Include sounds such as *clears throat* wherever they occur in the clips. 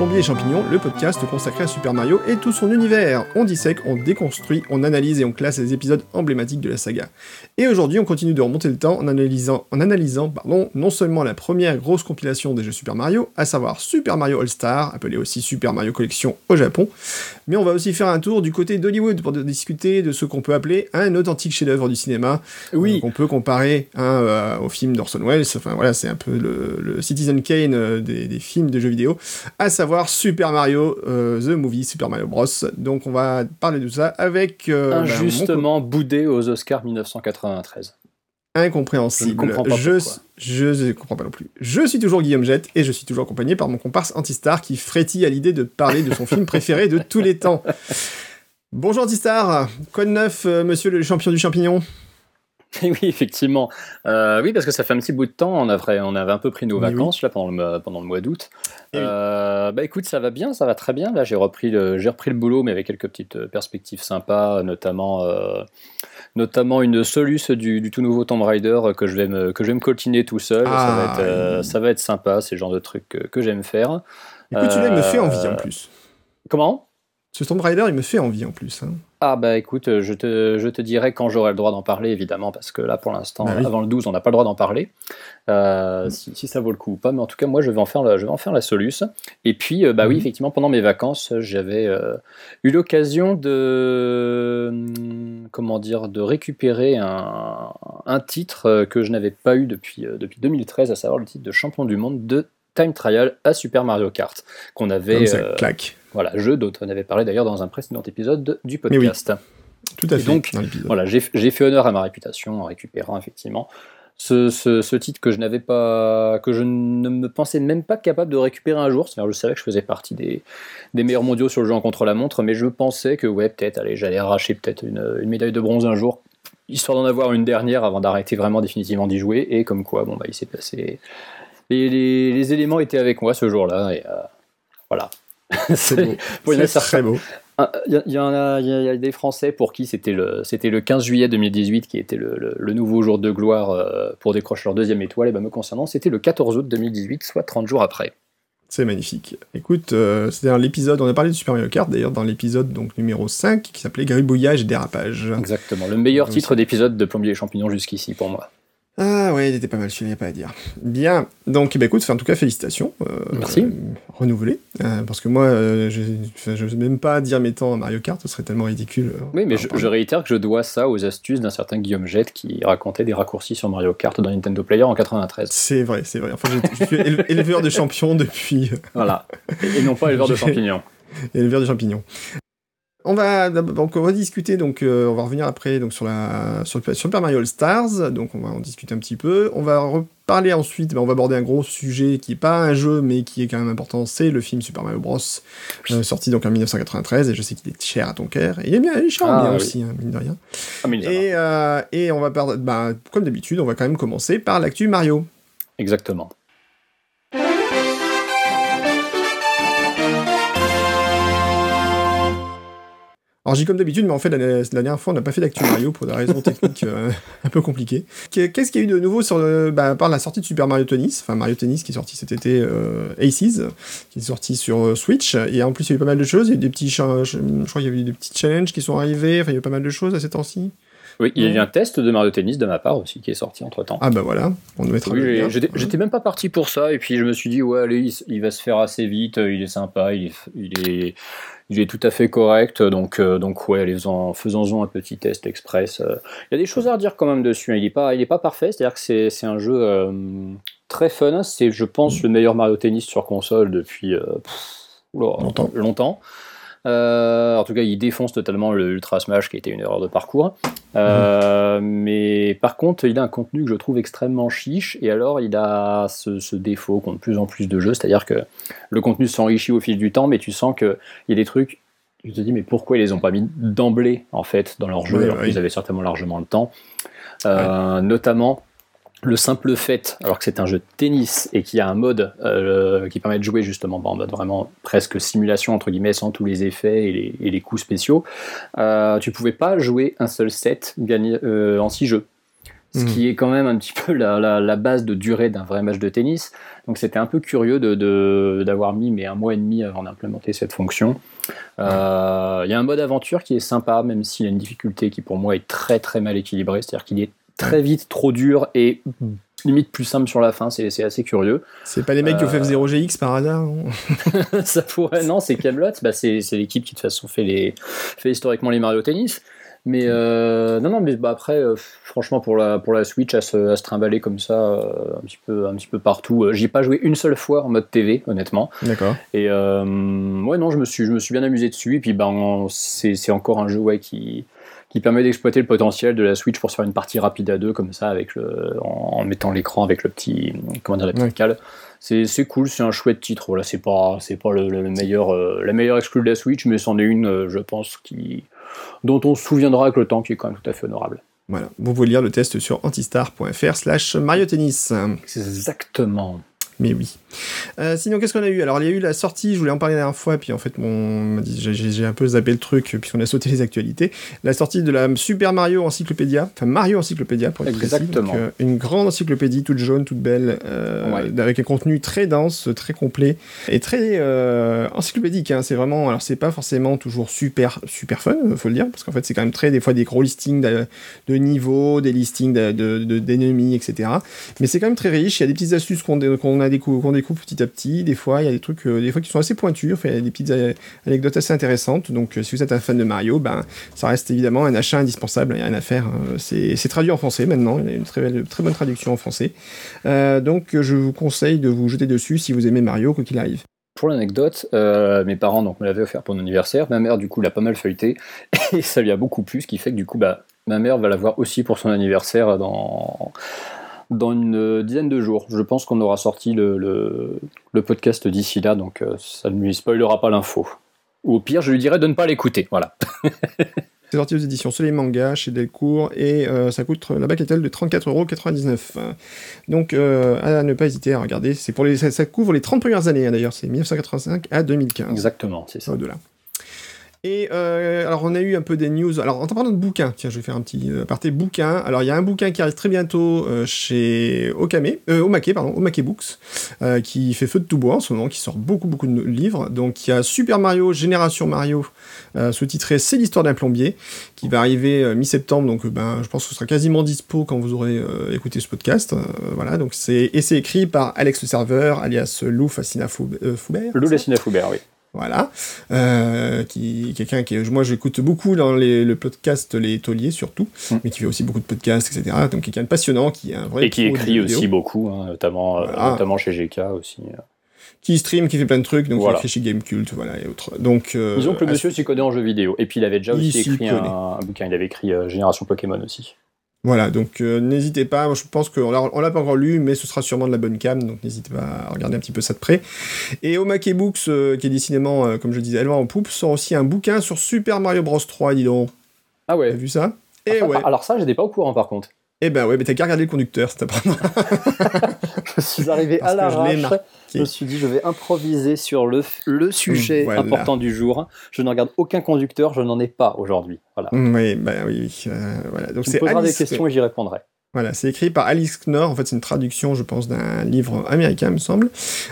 Plombier et Champignons, le podcast consacré à Super Mario et tout son univers. On dissèque, on déconstruit, on analyse et on classe les épisodes emblématiques de la saga. Et aujourd'hui, on continue de remonter le temps en analysant, en analysant pardon, non seulement la première grosse compilation des jeux Super Mario, à savoir Super Mario All-Star, appelé aussi Super Mario Collection au Japon, mais on va aussi faire un tour du côté d'Hollywood pour discuter de ce qu'on peut appeler un authentique chef-d'œuvre du cinéma, oui. qu'on peut comparer hein, euh, au film d'Orson Welles, enfin voilà, c'est un peu le, Citizen Kane euh, des, des films de jeux vidéo, à savoir Super Mario, euh, The Movie, Super Mario Bros. Donc on va parler de ça avec... Euh, bah, Injustement boudé aux Oscars 1993. Incompréhensible. Je je, ne comprends pas non plus. Je suis toujours Guillaume Jette et je suis toujours accompagné par mon comparse Antistar qui frétille à l'idée de parler de son film préféré de tous les temps. *laughs* Bonjour Antistar, quoi de neuf, euh, monsieur le champion du champignon? *laughs* oui, effectivement. Euh, oui, parce que ça fait un petit bout de temps. On avait, on avait un peu pris nos vacances là pendant le, pendant le mois d'août. Euh, bah écoute, ça va bien, ça va très bien. Là, j'ai repris le, j'ai repris le boulot, mais avec quelques petites euh, perspectives sympas, notamment, notamment une soluce du, tout nouveau Tomb Raider que je vais me, que je vais me coltiner tout seul. ça, va ah, être, ça va être sympa. C'est le genre de truc que, j'aime faire. Écoute, tu il me fait envie en plus. Comment? Ce Tomb Raider, il me fait envie en plus. Hein. Ah bah écoute, je te, je te dirai quand j'aurai le droit d'en parler, évidemment, parce que là, pour l'instant, bah avant le 12, on n'a pas le droit d'en parler, euh, mm. si, ça vaut le coup ou pas, mais en tout cas, moi, je vais en faire la, je vais en faire la soluce. Et puis, euh, bah oui, mm. effectivement, pendant mes vacances, j'avais euh, eu l'occasion de, comment dire, de récupérer un, un titre que je n'avais pas eu depuis, depuis 2013, à savoir le titre de champion du monde de Time Trial à Super Mario Kart, qu'on avait... ça claque voilà, jeu dont on avait parlé d'ailleurs dans un précédent épisode du podcast. Tout à fait. donc, voilà, j'ai fait honneur à ma réputation en récupérant effectivement ce, titre que je n'avais pas, que je ne me pensais même pas capable de récupérer un jour. C'est-à-dire, je savais que je faisais partie des, meilleurs mondiaux sur le jeu en contre-la-montre, mais je pensais que ouais, peut-être, allez, j'allais arracher peut-être une, médaille de bronze un jour, histoire d'en avoir une dernière avant d'arrêter vraiment définitivement d'y jouer. Et comme quoi, bon bah, il s'est passé. Les, les, éléments étaient avec moi ce jour-là, et euh, voilà. *laughs* C'est très beau. Il y, en a, il y, a des Français pour qui c'était le, c'était le 15 juillet 2018 qui était le, nouveau jour de gloire euh, pour décrocher leur deuxième étoile. Et ben me concernant, c'était le 14 août 2018, soit 30 jours après. C'est magnifique. Écoute, euh, c'était dans l'épisode, on a parlé de Super Mario Kart d'ailleurs dans l'épisode donc numéro 5 qui s'appelait Gribouillage et dérapage. Exactement, le meilleur titre d'épisode de Plombier et champignons jusqu'ici pour moi. Ah ouais, il était pas mal n'y a pas à dire. Bien, donc bah, écoute, en tout cas félicitations. Euh, Merci. Euh, renouvelé, euh, parce que moi, je n'ose même pas dire mes temps à Mario Kart, ce serait tellement ridicule. oui, mais je, réitère que je dois ça aux astuces d'un certain Guillaume Jette qui racontait des raccourcis sur Mario Kart dans Nintendo Player en 93. C'est vrai, c'est vrai. Enfin, je, suis *laughs* éleveur de champions depuis... voilà, et, non pas éleveur de *laughs* champignons. *laughs* éleveur de champignons. On va donc on va discuter donc euh, on va revenir après donc sur la sur, le, Super Mario All Stars donc on va en discuter un petit peu. On va reparler ensuite ben, on va aborder un gros sujet qui est pas un jeu mais qui est quand même important. C'est le film Super Mario Bros euh, sorti donc en 1993 et je sais qu'il est cher à ton cœur. Et il est bien il est cher ah, bien aussi hein, mine de rien. Ah, et, euh, et on va bah, comme d'habitude on va quand même commencer par l'actu Mario. Exactement Alors j'ai comme d'habitude, mais en fait la, dernière fois on n'a pas fait d'actu Mario pour des raisons techniques *laughs* euh, un peu compliquées. Qu'est-ce qu'il y a eu de nouveau sur le, bah, par la sortie de Super Mario Tennis, enfin Mario Tennis qui est sorti cet été, euh, Aces, qui est sorti sur euh, Switch, et en plus il y a eu pas mal de choses, il y a eu des petits, je, crois qu'il y a eu des petits challenges qui sont arrivés, enfin il y a eu pas mal de choses à ces temps-ci. Oui, il y a eu un test de Mario Tennis de ma part aussi qui est sorti entre temps. Ah bah voilà, on doit être. Oui, j'étais même pas parti pour ça et puis je me suis dit ouais allez il, va se faire assez vite, il est sympa, il est, il est, il est tout à fait correct. Donc, euh, donc ouais, faisons-en faisons un petit test express. Euh. Il y a des choses à redire quand même dessus. Hein. Il n'est pas, il est pas parfait. C'est-à-dire que c'est un jeu euh, très fun. C'est, je pense, le meilleur Mario Tennis sur console depuis longtemps. longtemps. Euh, en tout cas, il défonce totalement le Ultra Smash qui était une erreur de parcours. Euh, mais par contre, il a un contenu que je trouve extrêmement chiche. Et alors, il a ce, défaut qu'ont de plus en plus de jeux, c'est-à-dire que le contenu s'enrichit au fil du temps, mais tu sens qu'il y a des trucs. Tu te dis, mais pourquoi ils les ont pas mis d'emblée en fait dans leur jeu alors qu'ils avaient certainement largement le temps? Euh, notamment le simple fait, alors que c'est un jeu de tennis et qu'il y a un mode euh, qui permet de jouer justement en mode vraiment presque simulation entre guillemets sans tous les effets et les, coups spéciaux, euh, tu pouvais pas jouer un seul set gagné, euh, en six jeux. ce qui est quand même un petit peu la, la, base de durée d'un vrai match de tennis. Donc c'était un peu curieux d'avoir de, mis mais un mois et demi avant d'implémenter cette fonction. Euh, il y a un mode aventure qui est sympa, même s'il a une difficulté qui pour moi est très très mal équilibrée, c'est-à-dire qu'il est très vite trop dur et limite plus simple sur la fin, c'est assez curieux. C'est pas les mecs qui ont fait F0 GX par hasard *laughs* Ça pourrait, non, c'est Camelot, bah c'est l'équipe qui de toute façon fait, les, fait historiquement les Mario Tennis. Mais euh, non, non, mais bah, après, euh, franchement, pour la, pour la Switch, à se, à se trimballer comme ça, euh, un, petit peu, un petit peu partout. J'y ai pas joué une seule fois en mode TV, honnêtement. D'accord. Et ouais, non, je me suis, je me suis bien amusé dessus. Et puis, ben, c'est encore un jeu ouais, qui, qui permet d'exploiter le potentiel de la Switch pour se faire une partie rapide à deux, comme ça, avec le, en, mettant l'écran avec le petit, comment dire, la petite cale. C'est cool, c'est un chouette titre. Voilà, c'est pas, c'est pas le, meilleur, la meilleure exclue de la Switch, mais c'en est une, je pense, qui dont on se souviendra avec le temps, qui est quand même tout à fait honorable. Voilà, vous pouvez lire le test sur antistar.fr slash Mario Tennis. Exactement. Mais oui. Euh, sinon, qu'est-ce qu'on a eu? Alors, il y a eu la sortie, je voulais en parler la dernière fois, puis en fait, j'ai un peu zappé le truc, puisqu'on a sauté les actualités. La sortie de la Super Mario Encyclopédia, enfin Mario Encyclopédia pour être Exactement. précis. Euh, une grande encyclopédie, toute jaune, toute belle, euh, avec un contenu très dense, très complet, et très encyclopédique. Hein. C'est vraiment, alors c'est pas forcément toujours super, super fun, faut le dire, parce qu'en fait, c'est quand même très, des fois, des gros listings de, de niveaux, des listings d'ennemis, de, etc. Mais c'est quand même très riche, il y a des petites astuces qu'on a qu'on découvre petit à petit. Des fois, il y a des trucs, euh, des fois qui sont assez pointus. Il y a des petites euh, anecdotes assez intéressantes. Donc, euh, si vous êtes un fan de Mario, ben, ça reste évidemment un achat indispensable. Il n'y a rien à faire. C'est traduit en français maintenant. Il y a une très, très bonne traduction en français. donc, je vous conseille de vous jeter dessus si vous aimez Mario, quoi qu'il arrive. Pour l'anecdote, mes parents donc, me l'avaient offert pour mon anniversaire. Ma mère, du coup, l'a pas mal feuilleté *laughs* et ça lui a beaucoup plu, ce qui fait que du coup, bah, ma mère va l'avoir aussi pour son anniversaire dans dans une dizaine de jours. Je pense qu'on aura sorti le, le, podcast d'ici là, donc euh, ça ne lui spoilera pas l'info. Ou au pire, je lui dirais de ne pas l'écouter. Voilà. *laughs* C'est sorti aux éditions Soleil Manga chez Delcourt et euh, ça coûte la bagatelle de 34,99€. Donc euh, à ne pas hésiter à regarder. C'est pour les, ça, couvre les 30 premières années hein, d'ailleurs, c'est 1985 à 2015. Exactement, c'est ça. Au-delà. Et euh, alors on a eu un peu des news. Alors en parlant de bouquins, tiens, je vais faire un petit euh, aparté bouquin. Alors il y a un bouquin qui arrive très bientôt euh, chez Okame, euh, Omake, pardon, Omake Books, euh, qui fait feu de tout bois en ce moment, qui sort beaucoup beaucoup de livres. Donc il y a Super Mario Génération Mario, sous-titré C'est l'histoire d'un plombier, qui va arriver mi-septembre. Donc ben je pense que ce sera quasiment dispo quand vous aurez écouté ce podcast. voilà, donc c'est et c'est écrit par Alex le serveur, alias Lou Fascina Foubert. Lou Fascina Foubert, oui. Voilà. Euh, qui quelqu'un qui moi j'écoute beaucoup dans les, le podcast Les Tauliers surtout, mm. mais qui fait aussi beaucoup de podcasts, etc. Donc quelqu'un de passionnant qui est un vrai et qui écrit aussi beaucoup, hein, notamment euh, notamment chez GK aussi. Euh. Qui stream, qui fait plein de trucs, donc il écrit chez Gamecult, voilà et autres. Donc disons que le monsieur s'y connaît en jeux vidéo. Et puis il avait déjà aussi écrit un, un, bouquin. Il avait écrit Génération Pokémon aussi. Voilà, donc euh, n'hésitez pas, je pense qu'on l'a, l'a pas encore lu, mais ce sera sûrement de la bonne cam, donc n'hésitez pas à regarder un petit peu ça de près. Et Omake Books, euh, qui est décidément, euh, comme je disais, elle va en poupe, sort aussi un bouquin sur Super Mario Bros 3, dis donc. Ah ouais. T'as vu ça? Et ouais. Alors ça, j'étais pas au courant par contre. Eh ben ouais, mais t'as qu'à regarder le conducteur, t'apprendra. *laughs* je suis arrivé à l'arrache. Je, je me suis dit, je vais improviser sur le, le sujet important du jour. Je ne regarde aucun conducteur, je n'en ai pas aujourd'hui. Voilà. Oui, bah oui. Euh, voilà. Donc c'est Alice... des questions et j'y répondrai. Voilà, c'est écrit par Alice Knorr. En fait, c'est une traduction, je pense, d'un livre américain, me semble.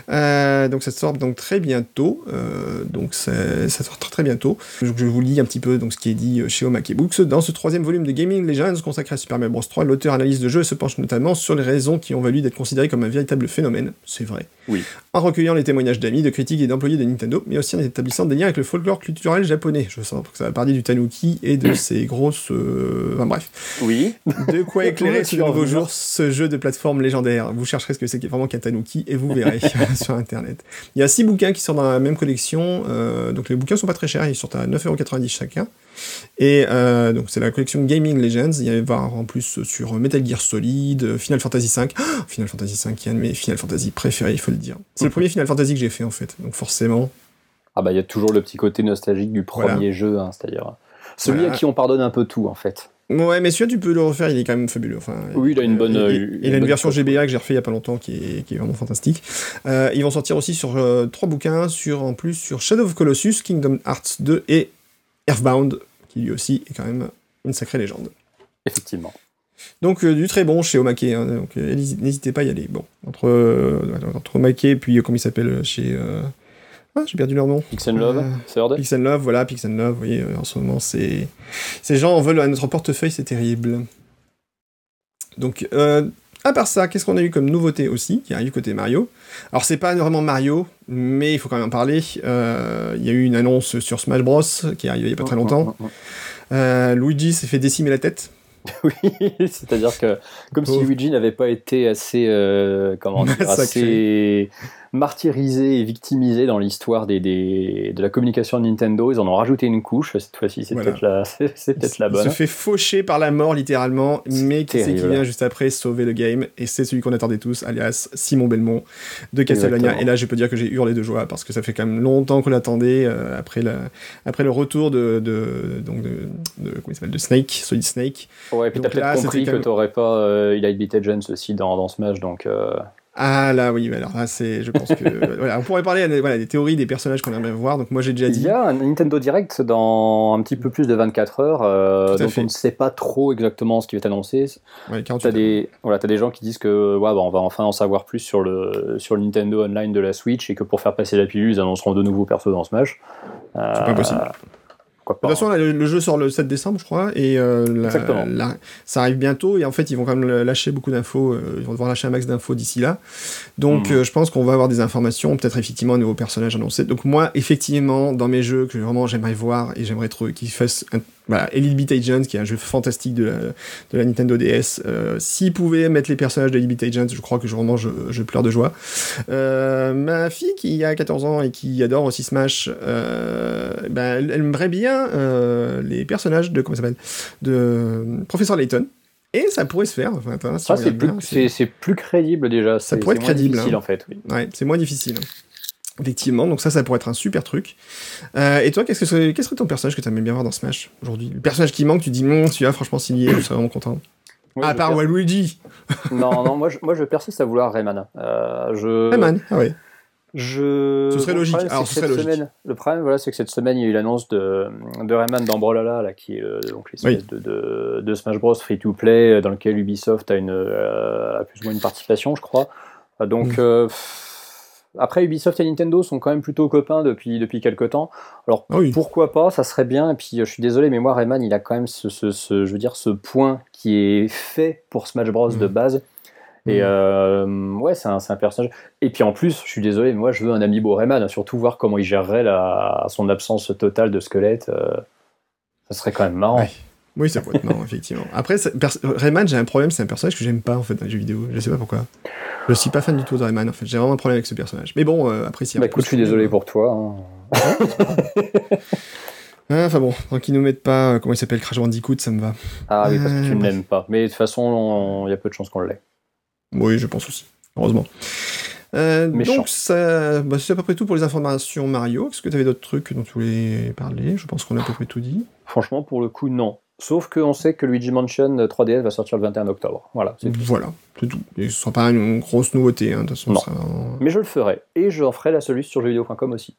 Euh, donc, ça sort donc très bientôt. Euh, donc, ça sort très, très bientôt. Je, vous lis un petit peu donc ce qui est dit chez Omake Books. Dans ce troisième volume de Gaming Legends consacré à Super Mario Bros 3, l'auteur analyse de jeu se penche notamment sur les raisons qui ont valu d'être considéré comme un véritable phénomène. C'est vrai. Oui. En recueillant les témoignages d'amis, de critiques et d'employés de Nintendo, mais aussi en établissant des liens avec le folklore culturel japonais. Je sens que ça va parler du Tanuki et de *clears throat* ses grosses. Euh, enfin bref. Oui. De quoi *laughs* éclairer sur vos jours ce jeu de plateforme légendaire. Vous chercherez ce que c'est vraiment qu'un Tanuki et vous verrez *laughs* *laughs* sur internet. Il y a six bouquins qui sortent dans la même collection. Euh, donc les bouquins sont pas très chers, ils sortent à 9,90€ chacun. Et euh, donc c'est la collection Gaming Legends. Il y a voir en plus sur Metal Gear Solid, Final Fantasy V. *gasps* Final Fantasy V qui est un de mes Final Fantasy préférés, il faut le dire. C'est le premier Final Fantasy que j'ai fait en fait. Donc forcément. Ah bah il y a toujours le petit côté nostalgique du premier jeu, hein, c'est-à-dire celui à qui on pardonne un peu tout en fait. Ouais, mais celui-là, tu peux le refaire, il est quand même fabuleux. Enfin, oui, il a une bonne. Il, a une, version GBA que j'ai refait il y a pas longtemps qui est, qui est vraiment fantastique. Euh, ils vont sortir aussi sur euh, trois bouquins, sur, en plus sur Shadow of Colossus, Kingdom Hearts 2 et Earthbound, qui lui aussi est quand même une sacrée légende. Effectivement. Donc du très bon chez Omake, hein, donc n'hésitez pas à y aller. Bon, entre, entre Omake et puis comment il s'appelle chez... Ah, j'ai perdu leur nom. Pix Love, Third. Pix Love, voilà, Pix Love, vous voyez, en ce moment, c'est... Ces gens en veulent à notre portefeuille, c'est terrible. Donc, à part ça, qu'est-ce qu'on a eu comme nouveauté aussi, qui arrive côté Mario? Alors, c'est pas vraiment Mario, mais il faut quand même en parler. Euh, il y a eu une annonce sur Smash Bros. qui est arrivée il y a pas très longtemps. Euh, Luigi s'est fait décimer la tête. *laughs* Oui, c'est-à-dire que comme si Luigi n'avait pas été assez, euh, comment dire, assez martyrisé et victimisé dans l'histoire des, des, de la communication de Nintendo. Ils en ont rajouté une couche. Cette fois-ci, c'est peut-être la, *laughs* c'est la bonne. Il se fait faucher par la mort littéralement, mais qui c'est qui vient juste après sauver le game? Et c'est celui qu'on attendait tous, alias Simon Belmont de Castlevania. Et là, je peux dire que j'ai hurlé de joie parce que ça fait quand même longtemps qu'on l'attendait euh, après, la, après le retour de, de, donc de, de, comment il s'appelle, de Snake, Solid Snake. Ouais, et puis t'as peut-être compris que t'aurais pas euh, a Beat Agents aussi dans, dans Smash, donc. Euh, ah là oui, alors là c'est, je pense que *laughs* voilà, on pourrait parler voilà, des théories des personnages qu'on aimerait voir. Donc moi j'ai déjà dit. Il y a un Nintendo Direct dans un petit peu plus de 24 heures, euh, donc on ne sait pas trop exactement ce qui va être annoncé. Ouais, t'as des voilà, as des gens qui disent que ouais, bah, on va enfin en savoir plus sur le sur le Nintendo Online de la Switch et que pour faire passer la pilule, ils annonceront de nouveaux persos dans Smash. c'est pas possible. De toute façon, le, jeu sort le 7 décembre, je crois, et euh, ça arrive bientôt, et en fait, ils vont quand même lâcher beaucoup d'infos, euh, ils vont devoir lâcher un max d'infos d'ici là. Donc, hmm. euh, je pense qu'on va avoir des informations, peut-être effectivement un nouveau personnage annoncé. Donc, moi, effectivement, dans mes jeux que vraiment j'aimerais voir, et j'aimerais trop qu'ils fassent un voilà, Elite Beat Agent, qui est un jeu fantastique de la, de la Nintendo DS. Euh, S'ils pouvaient mettre les personnages de Beat Agent, je crois que vraiment je, je pleure de joie. Euh, ma fille, qui a 14 ans et qui adore aussi Smash, euh, ben, elle, aimerait bien euh, les personnages de, comment s'appelle, de Professeur Layton. Et ça pourrait se faire. Enfin, si c'est plus, plus, crédible déjà. Ça pourrait être crédible. difficile hein. en fait. Oui. Ouais, c'est moins difficile. Effectivement, donc ça, ça pourrait être un super truc. Euh, et toi, qu'est-ce que serait, quel serait ton personnage que tu aimerais bien voir dans Smash aujourd'hui? Le personnage qui manque, tu dis, non, celui-là, franchement, s'il y est, je serais vraiment content. à part Waluigi Non, non, moi je, moi je persiste à vouloir Rayman. Euh, je... Rayman, ah ouais. Je... Ce serait logique. Alors, ce serait logique. Semaine, le problème, voilà, c'est que cette semaine, il y a eu l'annonce de, de Rayman dans Brawlhalla, là, qui est euh, donc l'espèce de, de, de, Smash Bros. free-to-play, dans lequel Ubisoft a, une, euh, a plus ou moins une participation, je crois. Donc, mm après, Ubisoft et Nintendo sont quand même plutôt copains depuis, depuis quelques temps. Alors pourquoi pas, ça serait bien. Et puis je suis désolé, mais moi, Rayman, il a quand même ce, ce, je veux dire, ce point qui est fait pour Smash Bros de mm. base. Et mm. euh, ouais, c'est un, un, personnage. Et puis en plus, je suis désolé, mais moi, je veux un amiibo Rayman. Surtout voir comment il gérerait la, son absence totale de squelette. Euh, ça serait quand même marrant. Oui, ça pourrait être marrant, effectivement. Après, Rayman, j'ai un problème, c'est un personnage que j'aime pas en fait dans les jeux vidéo. Je sais pas pourquoi. Je suis pas fan du tout de Rayman en fait. J'ai vraiment un problème avec ce personnage. Mais bon, euh, après, si. Bah écoute, je suis désolé pour toi. Hein. *laughs* Ah, enfin bon, tant qu'ils nous mettent pas, euh, comment il s'appelle, Crash Bandicoot, ça me va. Ah oui, parce que tu ne euh, l'aimes pas. Mais de toute façon, il y a peu de chances qu'on l'ait. Oui, je pense aussi. Heureusement. donc, ça, bah, c'est à peu près tout pour les informations Mario. Est-ce que tu avais d'autres trucs dont tu voulais parler? Je pense qu'on a à peu près tout dit. Franchement, pour le coup, non. Sauf qu'on sait que Luigi Mansion 3DS va sortir le 21 octobre. Voilà, c'est tout. Voilà, c'est tout. Et ce sera pas une grosse nouveauté, hein, de toute façon. Mais je le ferai. Et j'en ferai la solution sur jeuxvideo.com aussi.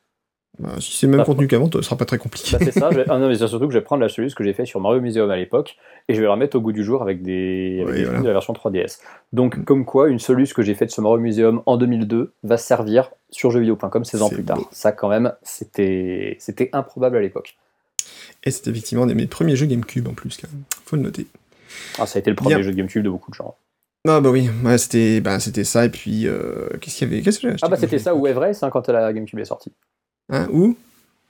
Bah, si c'est le même contenu qu'avant, ce sera pas très compliqué. Bah, c'est ça. *laughs* Ah non, mais c'est surtout que je vais prendre la solution que j'ai fait sur Mario Museum à l'époque et je vais la remettre au goût du jour avec des, avec de la version 3DS. Donc, mm. comme quoi, une solution que j'ai faite sur Mario Museum en 2002 va servir sur jeuxvideo.com 16 ans plus tard. Ça, quand même, c'était improbable à l'époque. Et c'était effectivement un de mes premiers jeux GameCube en plus, quand même. Faut le noter. Ah, ça a été le premier jeu de GameCube de beaucoup de gens. Ah bah oui, ouais, c'était bah, ça, et puis euh, qu'est-ce qu'il y avait qu'est-ce que Ah bah c'était ça ou Race hein, quand la GameCube est sortie. Hein, où?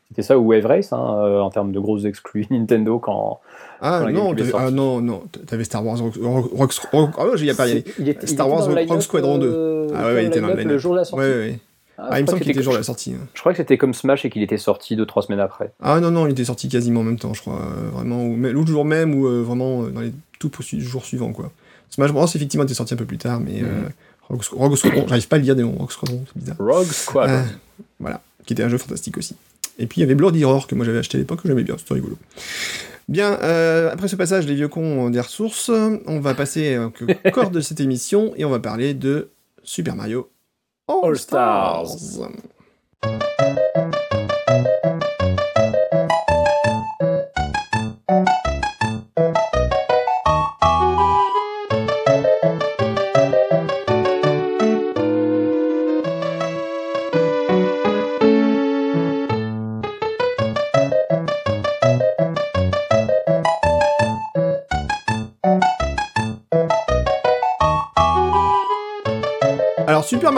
C'était ça ou Race hein, euh, en termes de grosses exclus *laughs* Nintendo quand. Ah non, ah non, non, t'avais Star Wars Rock, Rock, Rock, oh, j'y ai pas y Star Wars Rock Squadron 2. Euh, ah ouais, il était dans le, le jour de la sortie. Ouais, ouais. Ah, ah il me semble qu'il était jour de la sortie. Hein. Je crois que c'était comme Smash et qu'il était sorti 2-3 semaines après. Ah non, non, il était sorti quasiment en même temps, je crois. Euh, vraiment, ou, le jour même, ou euh, vraiment euh, dans les tout jours suivants, quoi. Smash Bros, effectivement, était sorti un peu plus tard, mais mm. Rogue, Squadron, j'arrive pas à le dire des noms, Rogue Squadron, c'est bizarre. Rogue Squadron. voilà, qui était un jeu fantastique aussi. Et puis il y avait Bloody Horror que moi j'avais acheté à l'époque, que j'aimais bien, c'était rigolo. Bien, après ce passage des vieux cons des ressources, on va passer au *laughs* corps de cette émission et on va parler de Super Mario All Stars. Super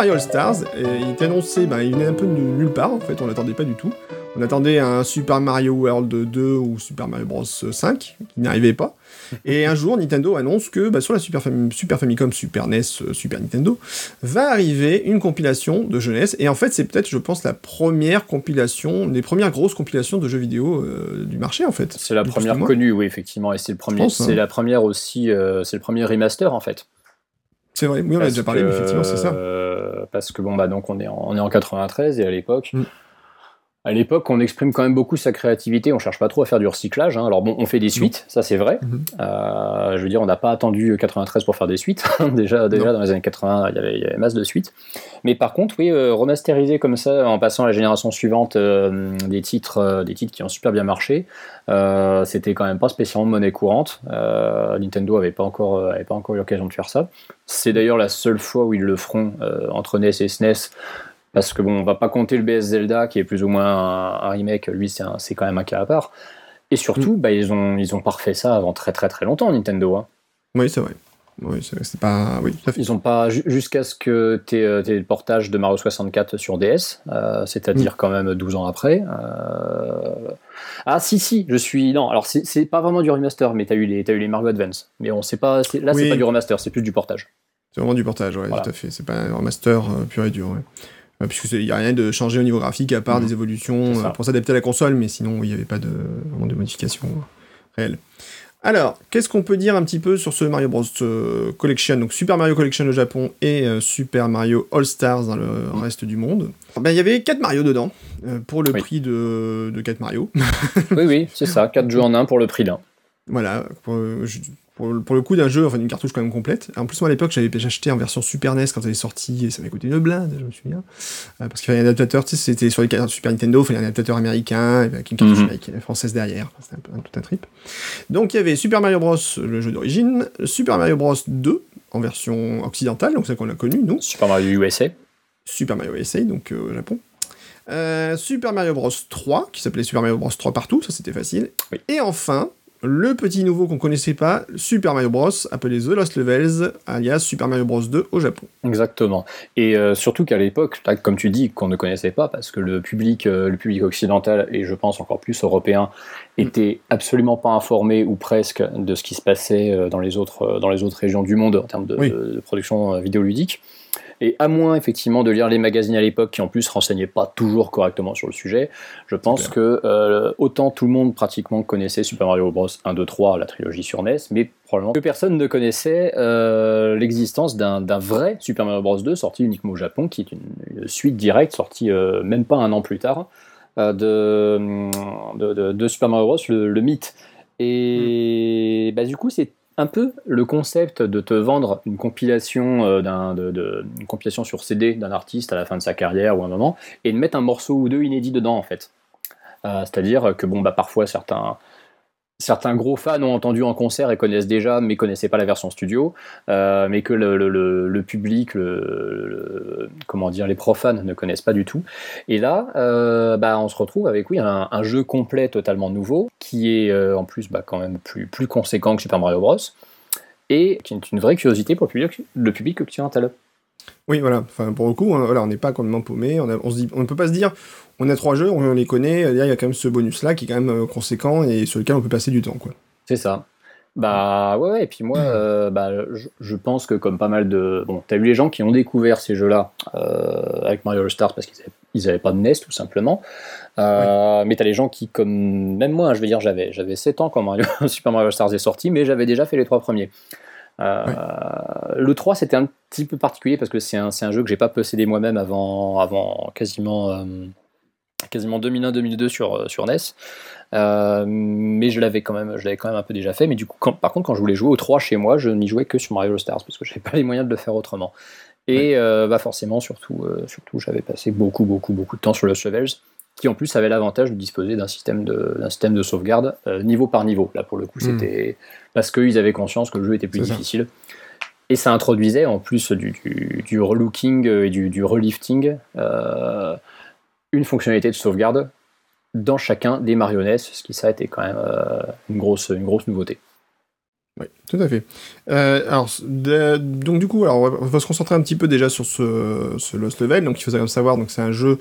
Mario All Stars, il était annoncé, bah, il venait un peu de nulle part en fait, on l'attendait pas du tout. On attendait un Super Mario World 2 ou Super Mario Bros 5, qui n'arrivait pas. Et un jour, Nintendo annonce que bah, sur la Super, Super, Famicom, Super NES, euh, Super Nintendo, va arriver une compilation de jeunesse. Et en fait, c'est peut-être, je pense, la première compilation, les premières grosses compilations de jeux vidéo euh, du marché, en fait. C'est la première connue, oui, effectivement. Et c'est le premier, c'est hein. la première aussi, euh, c'est le premier remaster, en fait. C'est vrai, oui, on a déjà parlé, mais effectivement, c'est ça. Parce que bon, bah, donc on est en, on est en 93 et à l'époque. Mm. À l'époque, on exprime quand même beaucoup sa créativité, on cherche pas trop à faire du recyclage. Hein. Alors bon, on fait des suites, ça c'est vrai. Mhm. Euh, je veux dire, on n'a pas attendu 93 pour faire des suites. *laughs* déjà, déjà dans les années 80, il y, avait, il y avait masse de suites. Mais par contre, oui, euh, remasteriser comme ça, en passant à la génération suivante euh, des titres, des titres qui ont super bien marché, c'était quand même pas spécialement monnaie courante. Nintendo avait pas encore, avait pas encore eu l'occasion de faire ça. C'est d'ailleurs la seule fois où ils le feront entre NES et SNES. Parce que bon, on va pas compter le BS Zelda qui est plus ou moins un, remake, lui c'est quand même un cas à part. Et surtout, mm. bah, ils, ont, ils ont parfait ça avant très très très longtemps, Nintendo. Hein. Oui, c'est vrai. Oui, c'est pas. Oui, Ils ont pas jusqu'à ce que tu aies, euh, le portage de Mario 64 sur DS, euh, c'est-à-dire mm. quand même 12 ans après. Euh, ah si si, je suis non. Alors c'est pas vraiment du remaster, mais t'as eu les as eu les Mario Advance. Mais on sait pas. Là c'est pas du remaster, c'est plus du portage. C'est vraiment du portage, ouais, tout à fait. C'est pas un remaster pur et dur. Ouais. Euh, puisqu'il n'y a rien de changé au niveau graphique à part des évolutions euh, pour s'adapter à la console, mais sinon il n'y avait pas de, vraiment de modification réelle. Alors, qu'est-ce qu'on peut dire un petit peu sur ce Mario Bros euh, Collection? Donc Super Mario Collection au Japon et Super Mario All Stars dans le mhm. reste du monde. Ben, il y avait 4 Mario dedans, pour le prix de, de 4 Mario. *laughs* oui, oui, c'est ça, 4 jeux en un pour le prix d'un. Voilà, pour, le coup d'un jeu, enfin d'une cartouche quand même complète. En plus, moi à l'époque, j'avais acheté en version Super NES quand elle est sortie, et ça m'a coûté une blinde, je me souviens. Euh, parce qu'il fallait un adaptateur, tu sais, c'était sur les Super Nintendo, il fallait un adaptateur américain, avec une cartouche américaine, française derrière. C'était un, tout un trip. Donc il y avait Super Mario Bros, le jeu d'origine, Super Mario Bros 2, en version occidentale, donc celle qu'on a connue, nous. Super Mario USA. Super Mario USA, donc euh, au Japon. Euh, Super Mario Bros 3, qui s'appelait Super Mario Bros 3 partout, ça c'était facile. Et enfin, le petit nouveau qu'on connaissait pas, Super Mario Bros, appelé The Lost Levels, alias Super Mario Bros 2 au Japon. Exactement. Et euh, surtout qu'à l'époque, comme tu dis, qu'on ne connaissait pas, parce que le public, euh, le public occidental, et je pense encore plus européen, mm. était absolument pas informé, ou presque, de ce qui se passait euh, dans les autres, dans les autres régions du monde en termes de, de production vidéoludique. Et à moins effectivement de lire les magazines à l'époque qui en plus renseignaient pas toujours correctement sur le sujet, je pense que euh, autant tout le monde pratiquement connaissait Super Mario Bros 1, 2, 3, la trilogie sur NES, mais probablement que personne ne connaissait euh, l'existence d'un vrai Super Mario Bros 2 sorti uniquement au Japon, qui est une, suite directe sortie euh, même pas un an plus tard de, de, Super Mario Bros, le, mythe. Et hmm. bah, du coup, c'est un peu le concept de te vendre une compilation, euh, de, compilation sur CD d'un artiste à la fin de sa carrière ou un moment, et de mettre un morceau ou deux inédits dedans en fait. Euh, c'est-à-dire que bon bah parfois certains certains gros fans ont entendu en concert et connaissent déjà, mais connaissaient pas la version studio, euh, mais que le, public, comment dire, les profanes ne connaissent pas du tout. Et là, euh, bah, on se retrouve avec oui un, jeu complet totalement nouveau, qui est euh, en plus bah, quand même plus, plus conséquent que Super Mario Bros. Et qui est une vraie curiosité pour le public, le public occidental. Oui, voilà. Enfin, pour le coup, hein, voilà, on n'est pas complètement paumé. On, on, on ne peut pas se dire, on a trois jeux, on les connaît. il y a quand même ce bonus-là qui est quand même euh, conséquent et sur lequel on peut passer du temps, quoi. C'est ça. Bah ouais, et puis moi, euh, bah, je, pense que comme pas mal de... Bon, t'as eu les gens qui ont découvert ces jeux-là euh, avec Mario Stars parce qu'ils n'avaient pas de NES tout simplement. Mais t'as les gens qui, comme même moi, je veux dire, j'avais, j'avais 7 ans quand Mario, *laughs* Super Mario Stars est sorti, mais j'avais déjà fait les trois premiers. Le 3, c'était un petit peu particulier parce que c'est un, un, jeu que j'ai pas possédé moi-même avant, avant quasiment quasiment 2001-2002 sur, euh, sur NES. Euh, mais je l'avais quand même, je l'avais quand même un peu déjà fait. Mais du coup, par contre, quand je voulais jouer au 3 chez moi, je n'y jouais que sur Mario Stars parce que je n'avais pas les moyens de le faire autrement. Et euh, bah forcément, surtout, surtout, j'avais passé beaucoup, beaucoup, beaucoup de temps sur le Levels, qui en plus avait l'avantage de disposer d'un système de, d'un système de sauvegarde niveau par niveau. Là, pour le coup, hmm. c'était parce qu'ils avaient conscience que le jeu était plus difficile. Et ça introduisait en plus du, du, relooking et du, du relifting une fonctionnalité de sauvegarde dans chacun des marionnettes, ce qui ça a été quand même euh, une, grosse, une grosse nouveauté. Oui, Tout à fait. Euh, alors, donc du coup, alors, on va se concentrer un petit peu déjà sur ce, ce Lost Level. Donc il faut quand même savoir, donc c'est un jeu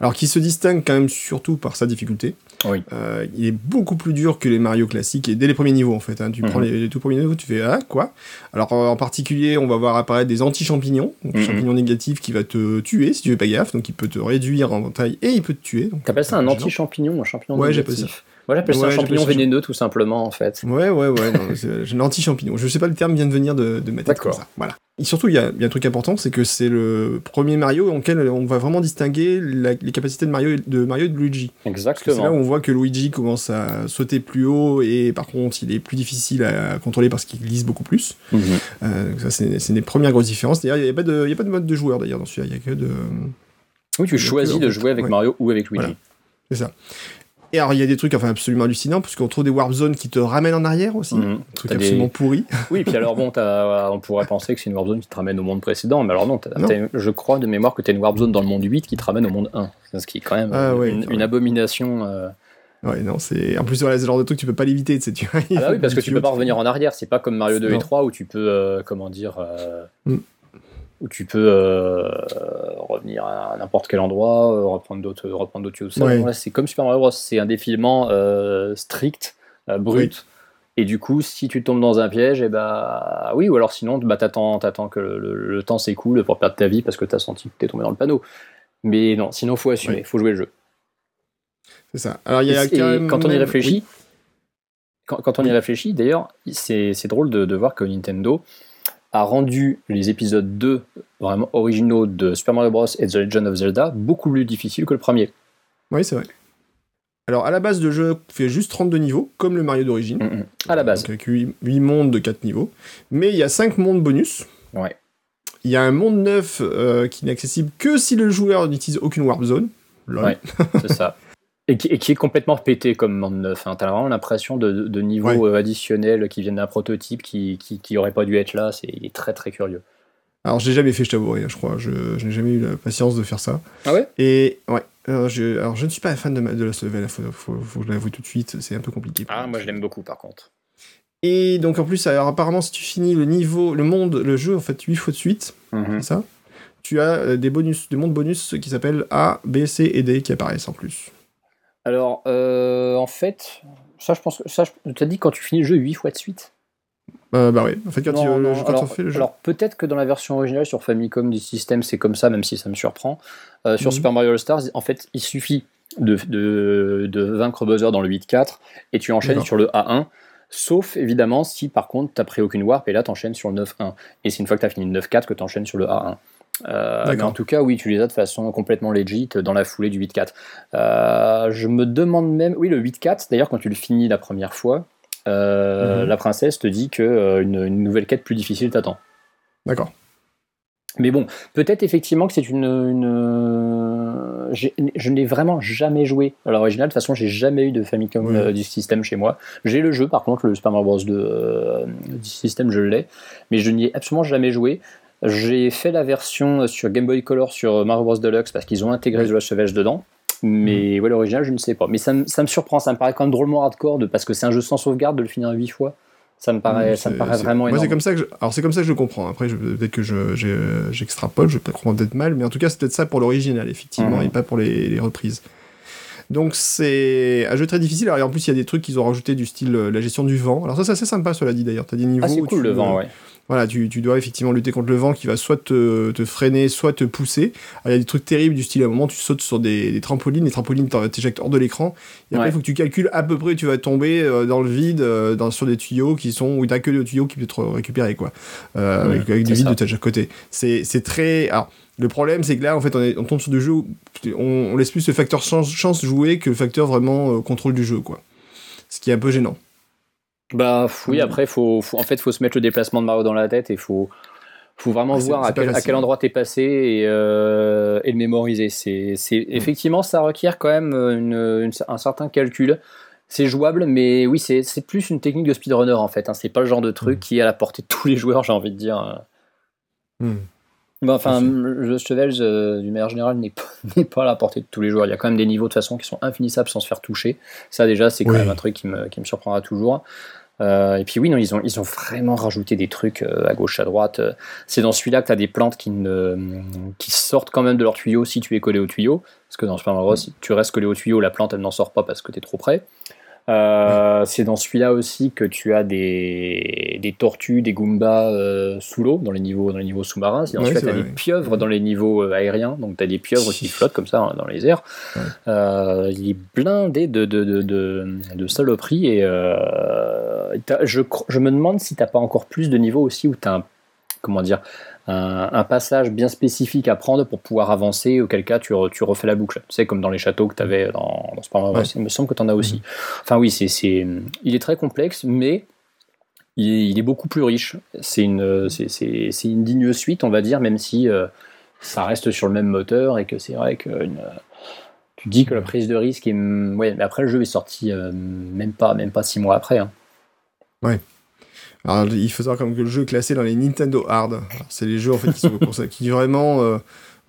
alors qui se distingue quand même surtout par sa difficulté. Oui. Euh, il est beaucoup plus dur que les Mario classiques et dès les premiers niveaux en fait. Hein. tu prends Mhm. les, les tout premiers niveaux, tu fais ah quoi? Alors en particulier, on va voir apparaître des anti-champignons, donc Mhm. champignons négatifs qui va te tuer si tu fais pas gaffe. Donc il peut te réduire en taille et il peut te tuer. T'appelles ça un anti-champignon, un champignon Ouais, j'appelle négatif? Moi j'appelle ça Ouais, un champignon vénéneux tout simplement en fait. Ouais, ouais, ouais, non, l'anti-champignon. Je sais pas, le terme vient de venir de, de ma tête comme ça. Voilà. Et surtout, il y, a il y a un truc important, c'est que c'est le premier Mario en lequel on va vraiment distinguer la- les capacités de Mario, et- de Mario et de Luigi. Que c'est là où Exactement. on voit que Luigi commence à sauter plus haut et par contre, il est plus difficile à contrôler parce qu'il glisse beaucoup plus. Euh, donc ça, c'est c'est les premières grosses différences. D'ailleurs, il n'y a, pas de- il y a pas de mode de joueur d'ailleurs dans celui-là. Il y a que de. Oui, tu choisis de jouer avec ouais. Mario ou avec Luigi. Voilà. C'est ça. Et alors, il y a des trucs enfin, absolument hallucinants, puisqu'on trouve des warp zones qui te ramènent en arrière aussi. Mhm. Un truc des- absolument pourri. Oui, puis alors bon, t'as- on pourrait penser que c'est une warp zone qui te ramène au monde précédent, mais alors non, t'as- Non. t'as- je crois de mémoire que tu as une warp zone dans le monde 8 qui te ramène au monde 1. C'est Ce qui est quand même Ah ouais, une, abomination. euh. Ouais, non, c'est. En plus, voilà, c'est le genre de truc tu peux pas l'éviter, tu sais. Tu... Ah bah oui, *laughs* parce que tu peux pas revenir en arrière, c'est pas comme Mario 2 et Non. 3 où tu peux, euh, comment dire, euh, Mm. Où tu peux euh, revenir à n'importe quel endroit, euh, reprendre d'autres reprendre d'autres choses. Là, c'est comme Super Mario Bros, c'est un défilement euh, strict, brut. Et du coup, si tu tombes dans un piège, et bah oui, ou alors sinon, bah, t'attends, t'attends que le, le- le temps s'écoule pour perdre ta vie parce que t'as senti que t'es tombé dans le panneau. Mais non, sinon faut assumer, Ouais. faut jouer le jeu. C'est ça. Alors, y a Et- quand et même. quand on y oui. réfléchit, quand, quand on y réfléchit, d'ailleurs, c'est c'est drôle de, de voir que Nintendo a rendu les épisodes 2 vraiment originaux de Super Mario Bros. et The Legend of Zelda beaucoup plus difficiles que le premier. Oui, c'est vrai. Alors, à la base, le jeu fait juste 32 niveaux, comme le Mario d'origine. Mm, mm. À la base. Donc, avec 8, mondes de 4 niveaux. Mais il y a 5 mondes bonus. Ouais. Il y a un monde neuf euh, qui n'est accessible que si le joueur n'utilise aucune warp zone. Lol. Ouais. C'est ça. *laughs* Et qui, et qui est complètement pété comme monde neuf. Hein. T'as vraiment l'impression de, de niveaux euh, additionnels qui viennent d'un prototype qui, qui, qui aurait pas dû être là. C'est il est très très curieux. Alors, je l'ai jamais fait, je t'avouerai, je crois. Je, je n'ai jamais eu la patience de faire ça. Ah ouais? Et ouais. Alors je, alors, je ne suis pas fan de, ma- de Lost Level, faut, faut, faut que je l'avoue tout de suite, c'est un peu compliqué. Ah, moi je l'aime beaucoup par contre. Et donc en plus, alors, apparemment, si tu finis le niveau, le monde, le jeu en fait 8 fois de suite, Mhm. ça? Tu as euh, des bonus, des mondes bonus qui s'appellent A, B, C et D qui apparaissent en plus. Alors, euh, en fait, ça je pense que. Ça, je... Tu as dit quand tu finis le jeu 8 fois de suite Euh, bah oui, en fait, quand, Non, tu- euh, non, quand alors, on fait le jeu. alors, peut-être que dans la version originale sur Famicom du système, c'est comme ça, même si ça me surprend. Euh, sur Mhm. Super Mario All-Stars, en fait, il suffit de, de, de vaincre Bowser dans le 8-4 et tu enchaînes sur le A1. Sauf évidemment si par contre t'as pris aucune warp et là t'enchaînes sur le 9-1. Et c'est une fois que t'as fini le 9-4 que t'enchaînes sur le A1. Euh, mais en tout cas, oui, tu les as de façon complètement legit dans la foulée du 8-4. Euh, je me demande même, oui, le 8-4, d'ailleurs, quand tu le finis la première fois, euh, Mhm. la princesse te dit que une, une nouvelle quête plus difficile t'attend. D'accord. Mais bon, peut-être effectivement que c'est une. Je n'ai vraiment jamais joué à l'original. De toute façon, j'ai jamais eu de Famicom Oui. euh, du système chez moi. J'ai le jeu, par contre, le Super Mario Bros. de, euh, du système, je l'ai. Mais je n'y ai absolument jamais joué. J'ai fait la version sur Game Boy Color sur Mario Bros. Deluxe parce qu'ils ont intégré The Lost Levels dedans. Mais ouais, l'original, je ne sais pas. Mais ça, me- ça me surprend, ça me paraît quand même drôlement hardcore de, parce que c'est un jeu sans sauvegarde de le finir 8 fois. Ça me paraît, ça me paraît vraiment moi, énorme. c'est comme ça que je... Alors, c'est comme ça que je comprends. Après, je... peut-être que je- j'ai- j'extrapole, je, vais peut-être comprendre peut-être mal, mais en tout cas, c'est peut-être ça pour l'original, effectivement, Mhm. et pas pour les, les reprises. Donc, c'est un jeu très difficile. Alors, et en plus, il y a des trucs qu'ils ont rajouté du style euh, la gestion du vent. Alors, ça, c'est assez sympa, cela dit d'ailleurs. T'as des niveaux. Ah, c'est cool tu, le vent, euh, ouais. Voilà, tu, tu dois effectivement lutter contre le vent qui va soit te, te freiner, soit te pousser. Alors, Il y a des trucs terribles du style à un moment tu sautes sur des, des trampolines, les trampolines t'en- t'éjectent hors de l'écran. Et après Ouais. il faut que tu calcules à peu près où tu vas tomber euh, dans le vide, euh, dans, sur des tuyaux qui sont où t'as que des tuyaux qui peuvent te récupérer quoi, euh, Ouais, avec, avec du vide ça. de chaque côté. C'est très. Alors, le problème c'est que là en fait on, est, on tombe sur des jeux où on, on laisse plus le facteur chance, chance jouer que le facteur vraiment contrôle du jeu quoi. Ce qui est un peu gênant. Bah oui, Mm. après, faut, faut- en fait, faut se mettre le déplacement de Mario dans la tête et faut, faut vraiment Ouais, c'est- voir à quel, à quel endroit t'es passé et, euh, et le mémoriser. C'est, c'est, Mm. Effectivement, ça requiert quand même une, une- un certain calcul. C'est jouable, mais oui, c'est, plus une technique de speedrunner en fait. hein. C'est pas le genre de truc Mm. qui est à la portée de tous les joueurs, j'ai envie de dire. Bah, enfin, le Chevels, euh, d'une manière générale, n'est pas, *laughs* pas à la portée de tous les joueurs. Il y a quand même des niveaux de façon qui sont infinissables sans se faire toucher. Ça, déjà, c'est quand Oui. même un truc qui me, qui me surprendra toujours. Et puis oui, non, ils ont, ils ont vraiment rajouté des trucs à gauche, à droite. C'est dans celui-là que tu as des plantes qui, ne, qui sortent quand même de leur tuyau si tu es collé au tuyau. Parce que dans Super Mario Bros, si tu restes collé au tuyau, la plante, elle n'en sort pas parce que tu es trop près. Euh, c'est dans celui-là aussi que tu as des, des tortues, des goombas euh, sous l'eau, dans les niveaux, dans les niveaux sous-marins. C'est dans celui-là que tu as des pieuvres dans les niveaux euh, aériens, donc tu as des pieuvres qui flottent comme ça hein, dans les airs. il est blindé de, de, de, de, de saloperies. Et je, je me demande si tu pas encore plus de niveaux aussi où tu as un, comment dire, un, passage bien spécifique à prendre pour pouvoir avancer, auquel cas tu, tu refais la boucle. Tu sais, comme dans les châteaux que tu avais dans, dans Super Mario il me semble que tu en as aussi. Enfin oui, c'est, c'est, il est très complexe, mais il est, beaucoup plus riche. C'est une, c'est, c'est, c'est une digne suite, on va dire, même si euh, ça reste sur le même moteur et que c'est vrai que une, tu dis que la prise de risque est... Ouais, mais après le jeu est sorti euh, même, pas, même pas six mois après. Hein. Ouais. Alors, il faut savoir comme que le jeu est classé dans les Nintendo Hard. C'est les jeux en fait qui sont pour ça, qui vraiment. Euh,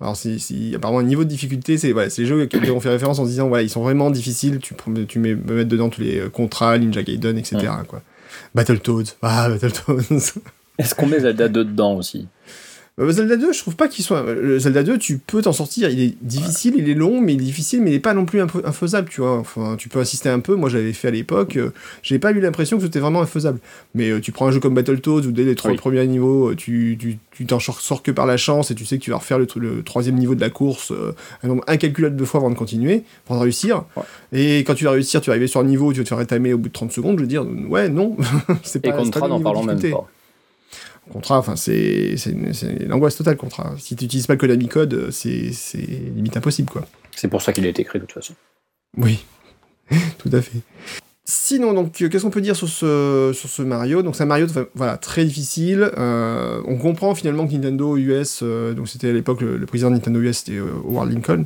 alors, c'est, apparemment, un niveau de difficulté, c'est voilà, les jeux qui ont fait référence en disant voilà, ils sont vraiment difficiles. Tu, tu mets, mettre dedans tous les euh, contrats, Ninja Gaiden, etc. Quoi. Battletoads. Ah, Battletoads. Est-ce qu'on met Zelda 2 dedans aussi? Zelda 2, je trouve pas qu'il soit. Le Zelda 2, tu peux t'en sortir. Il est difficile, il est long, mais il est difficile, mais il n'est pas non plus infaisable, tu vois. Enfin, tu peux assister un peu. Moi, j'avais fait à l'époque. Euh, j'ai pas eu l'impression que c'était vraiment infaisable. Mais euh, tu prends un jeu comme Battletoads où dès les trois premiers niveaux, tu, tu, t'en sors que par la chance et tu sais que tu vas refaire le, le troisième niveau de la course un nombre incalculable de fois avant de continuer, pour réussir. Et quand tu vas réussir, tu vas arriver sur un niveau, tu vas te faire rétamer au bout de 30 secondes. Je veux dire, ouais, non. *laughs* c'est pas. Et Contra, n'en parlons même pas. Contrat, enfin, c'est l'angoisse totale, contrat. Si tu n'utilises pas le Konami Code, c'est limite impossible, quoi. C'est pour ça qu'il a été créé, de toute façon. Oui, *laughs* tout à fait. Sinon, donc, qu'est-ce qu'on peut dire sur ce, sur ce Mario? Donc, c'est un Mario voilà, très difficile. Euh, on comprend finalement que Nintendo US, euh, donc c'était à l'époque le, président de Nintendo US, c'était euh, Howard Lincoln,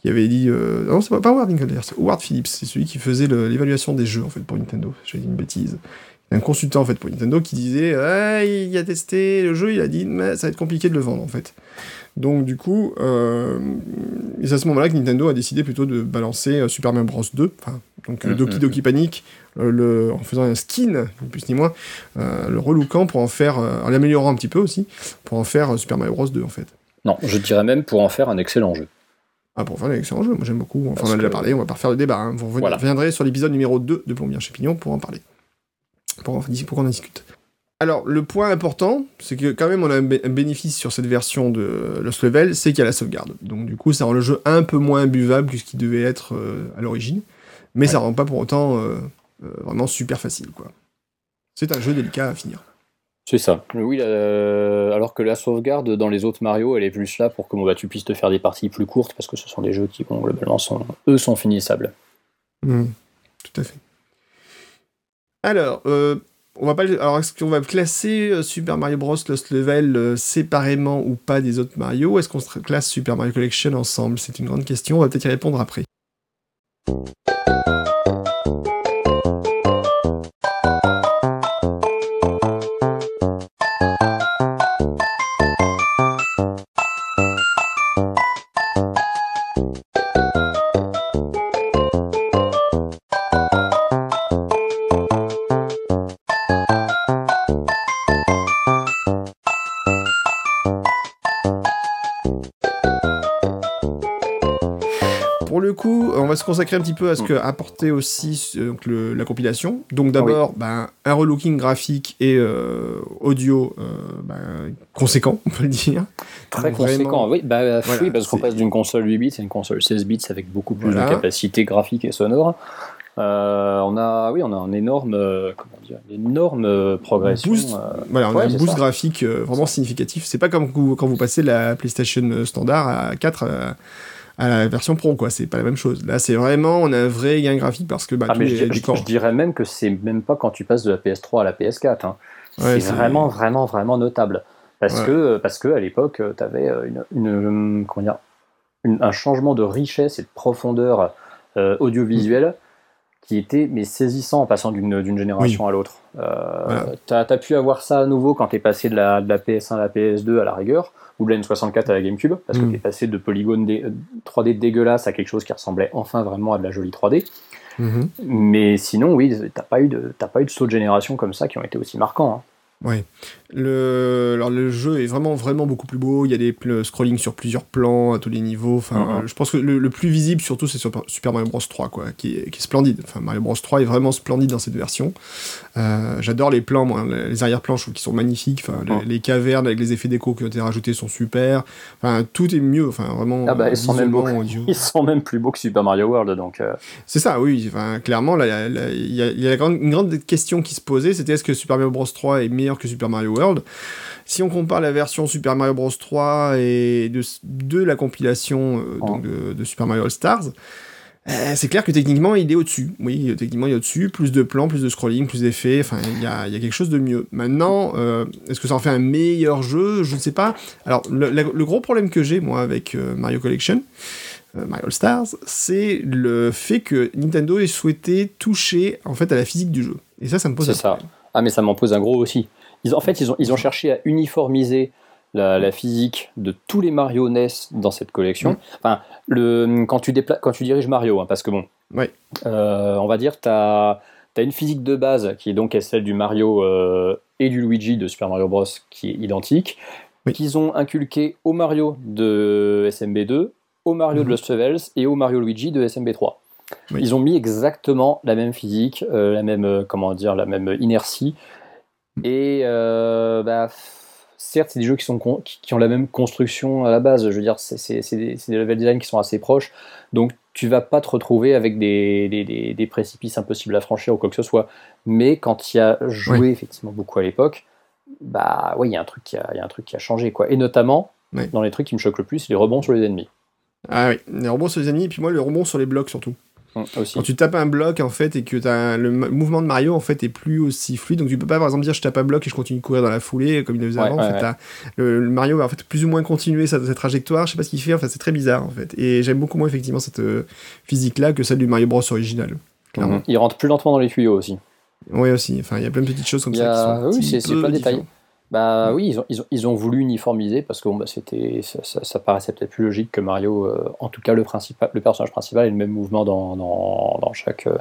qui avait dit. non, c'est pas, pas Howard Lincoln d'ailleurs, c'est Howard Phillips, c'est celui qui faisait l'évaluation des jeux en fait pour Nintendo. J'ai dit une bêtise un consultant en fait pour Nintendo qui disait ah, il a testé le jeu, il a dit mais ça va être compliqué de le vendre en fait. Donc du coup, euh, c'est à ce moment-là que Nintendo a décidé plutôt de balancer euh, Super Mario Bros 2, donc mm, Doki mm, Doki mm. Panic, euh, le, en faisant un skin, ni plus ni moins, le relookant pour en faire, en l'améliorant un petit peu aussi, pour en faire Super Mario Bros 2 en fait. Non, je dirais même pour en faire un excellent jeu. Ah, pour faire un excellent jeu, moi j'aime beaucoup. Enfin, on en a déjà parlé, on va pas refaire le débat. Hein. Vous reviendrez sur l'épisode numéro 2 de Plombier Champignon pour en parler pour, pour qu'on en discute. Alors, le point important, c'est que quand même on a un, bénéfice sur cette version de Lost Level, c'est qu'il y a la sauvegarde. Donc du coup, ça rend le jeu un peu moins buvable que ce qui devait être euh, à l'origine, mais ça rend pas pour autant euh, euh, vraiment super facile, quoi. C'est un jeu délicat à finir. C'est ça. Oui, alors que la sauvegarde dans les autres Mario, elle est plus là pour que bah, tu puisses te faire des parties plus courtes, parce que ce sont des jeux qui, bon, globalement, sont, eux, sont finissables. Mmh. tout à fait. Alors, euh, on va pas. Alors, est-ce qu'on va classer euh, Super Mario Bros. Lost Level euh, séparément ou pas des autres Mario Est-ce qu'on classe Super Mario Collection ensemble? C'est une grande question. On va peut-être y répondre après. Consacrer un petit peu à ce mm. que apportait aussi euh, la compilation. Donc d'abord, ben, un relooking graphique et euh, audio euh, ben, conséquent, on peut le dire. Très conséquent, oui, bah, oui, parce qu'on passe d'une console 8 bits à une console 16 bits avec beaucoup plus de capacité graphique et sonore. on a, oui, on a un énorme, comment dire, une énorme progression. voilà, on a un boost graphique vraiment significatif. C'est pas comme quand vous passez la PlayStation standard à 4 à la version pro, quoi. C'est pas la même chose. Là, c'est vraiment, on a un vrai gain graphique parce que bah, ah, je, dirais même que c'est même pas quand tu passes de la PS3 à la PS4. Hein. c'est vraiment, vraiment, vraiment notable. Parce que, parce que à l'époque, tu avais euh, une, comment dire, un changement de richesse et de profondeur euh, audiovisuelle qui était mais saisissant en passant d'une génération à l'autre. Euh, tu as, pu avoir ça à nouveau quand tu es passé de la, de la, PS1 à la PS2 à la rigueur, ou de la N64 à la GameCube, parce que mm. tu es passé de polygones 3D dégueulasses à quelque chose qui ressemblait enfin vraiment à de la jolie 3D. Mhm. Mais sinon, oui, t'as pas eu de, pas eu de saut de génération comme ça qui ont été aussi marquants. hein. Ouais. Le, alors le jeu est vraiment vraiment beaucoup plus beau. Il y a des scrolling sur plusieurs plans à tous les niveaux. Enfin, Mhm. euh, je pense que le, le plus visible surtout c'est sur Super Mario Bros 3 quoi, qui est, qui est splendide. Enfin, Mario Bros 3 est vraiment splendide dans cette version. Euh, J'adore les plans, moi, les arrière-plans, je trouve qu'ils sont magnifiques. Enfin, les, Mhm. les cavernes avec les effets déco qui ont été rajoutés sont super. Enfin, tout est mieux. Enfin, vraiment. Ah bah, ils sont même visuellement, beaux. audio. *laughs* Ils sont même plus beaux que Super Mario World, donc. euh, C'est ça, oui. Enfin, clairement, il y a- là, il y a, il y a la grande- une grande question qui se posait, c'était est-ce que Super Mario Bros 3 est meilleur que Super Mario World Si on compare la version Super Mario Bros 3 et de, de la compilation euh, Oh. donc de, de Super Mario All Stars, euh, c'est clair que techniquement, il est au-dessus. Oui, techniquement, il est au-dessus. Plus de plans, plus de scrolling, plus d'effets. Enfin, il y a, il y a quelque chose de mieux. Maintenant, euh, est-ce que ça en fait un meilleur jeu? Je ne sais pas. Alors, le, la- le gros problème que j'ai, moi, avec euh, Mario Collection, euh, Mario All Stars, c'est le fait que Nintendo ait souhaité toucher, en fait, à la physique du jeu. Et ça, ça me pose C'est un ça. problème. Ah, mais ça m'en pose un gros aussi. Ils, en fait, ils ont, ils ont cherché à uniformiser la, la physique de tous les Mario NES dans cette collection. Mm. Enfin, le, quand, tu dépla- quand tu diriges Mario, hein, parce que bon, euh, on va dire, tu as, une physique de base qui est donc celle du Mario euh, et du Luigi de Super Mario Bros. qui est identique, Oui. qu'ils ont inculqué au Mario de SMB2, au Mario Mhm. de Lost Levels et au Mario Luigi de SMB3. Oui. Ils ont mis exactement la même physique, euh, la même comment dire, la même inertie. Et euh, bah, certes, c'est des jeux qui, sont con- qui, ont la même construction à la base. Je veux dire, c'est des, level design qui sont assez proches. Donc, tu vas pas te retrouver avec des, des, précipices impossibles à franchir ou quoi que ce soit. Mais quand il y a joué Oui. effectivement beaucoup à l'époque, bah oui, il y a un truc qui a, il y a un truc qui a changé quoi. Et notamment, Oui. dans les trucs qui me choquent le plus, c'est les rebonds sur les ennemis. Ah oui, les rebonds sur les ennemis, et puis moi, le rebond sur les blocs surtout. Aussi. Quand tu tapes un bloc, en fait, et que t'as le mouvement de Mario, en fait, est plus aussi fluide. Donc, tu peux pas, par exemple, dire je tape un bloc et je continue de courir dans la foulée, comme il le faisait Ouais, avant. ouais, en fait, ouais. le, le Mario va, en fait, plus ou moins continuer sa, sa trajectoire. Je sais pas ce qu'il fait. Enfin, c'est très bizarre, en fait. Et j'aime beaucoup moins, effectivement, cette euh, physique-là que celle du Mario Bros original. Clairement. Mhm. Il rentre plus lentement dans les tuyaux aussi. Oui, aussi. Enfin, il y a plein de petites choses comme y ça qui a- sont. oui, c'est plein de détails. Bah oui, ils ont, ils ont, ils ont voulu uniformiser parce que bon, bah, c'était, ça, ça- ça paraissait peut-être plus logique que Mario, euh, en tout cas le, principal, le personnage principal ait le même mouvement dans, dans, dans chaque, euh,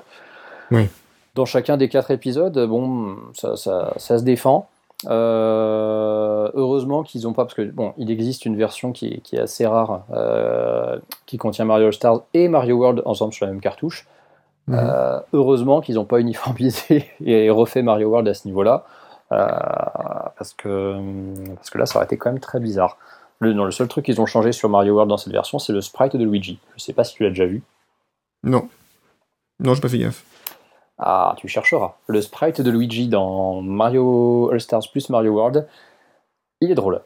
Oui. dans chacun des quatre épisodes. Bon, ça, ça, se défend. Euh, heureusement qu'ils n'ont pas, parce que bon, il existe une version qui, est- qui est assez rare, euh, qui contient Mario All Stars et Mario World ensemble sur la même cartouche. Mhm. Euh, heureusement qu'ils n'ont pas uniformisé *laughs* et refait Mario World à ce niveau-là, euh, parce, que, parce que là, ça aurait été quand même très bizarre. Le, non, le seul truc qu'ils ont changé sur Mario World dans cette version, c'est le sprite de Luigi. Je sais pas si tu l'as déjà vu. Non. Non, j'ai pas fait gaffe. Ah, tu chercheras. Le sprite de Luigi dans Mario All Stars plus Mario World, il est drôle.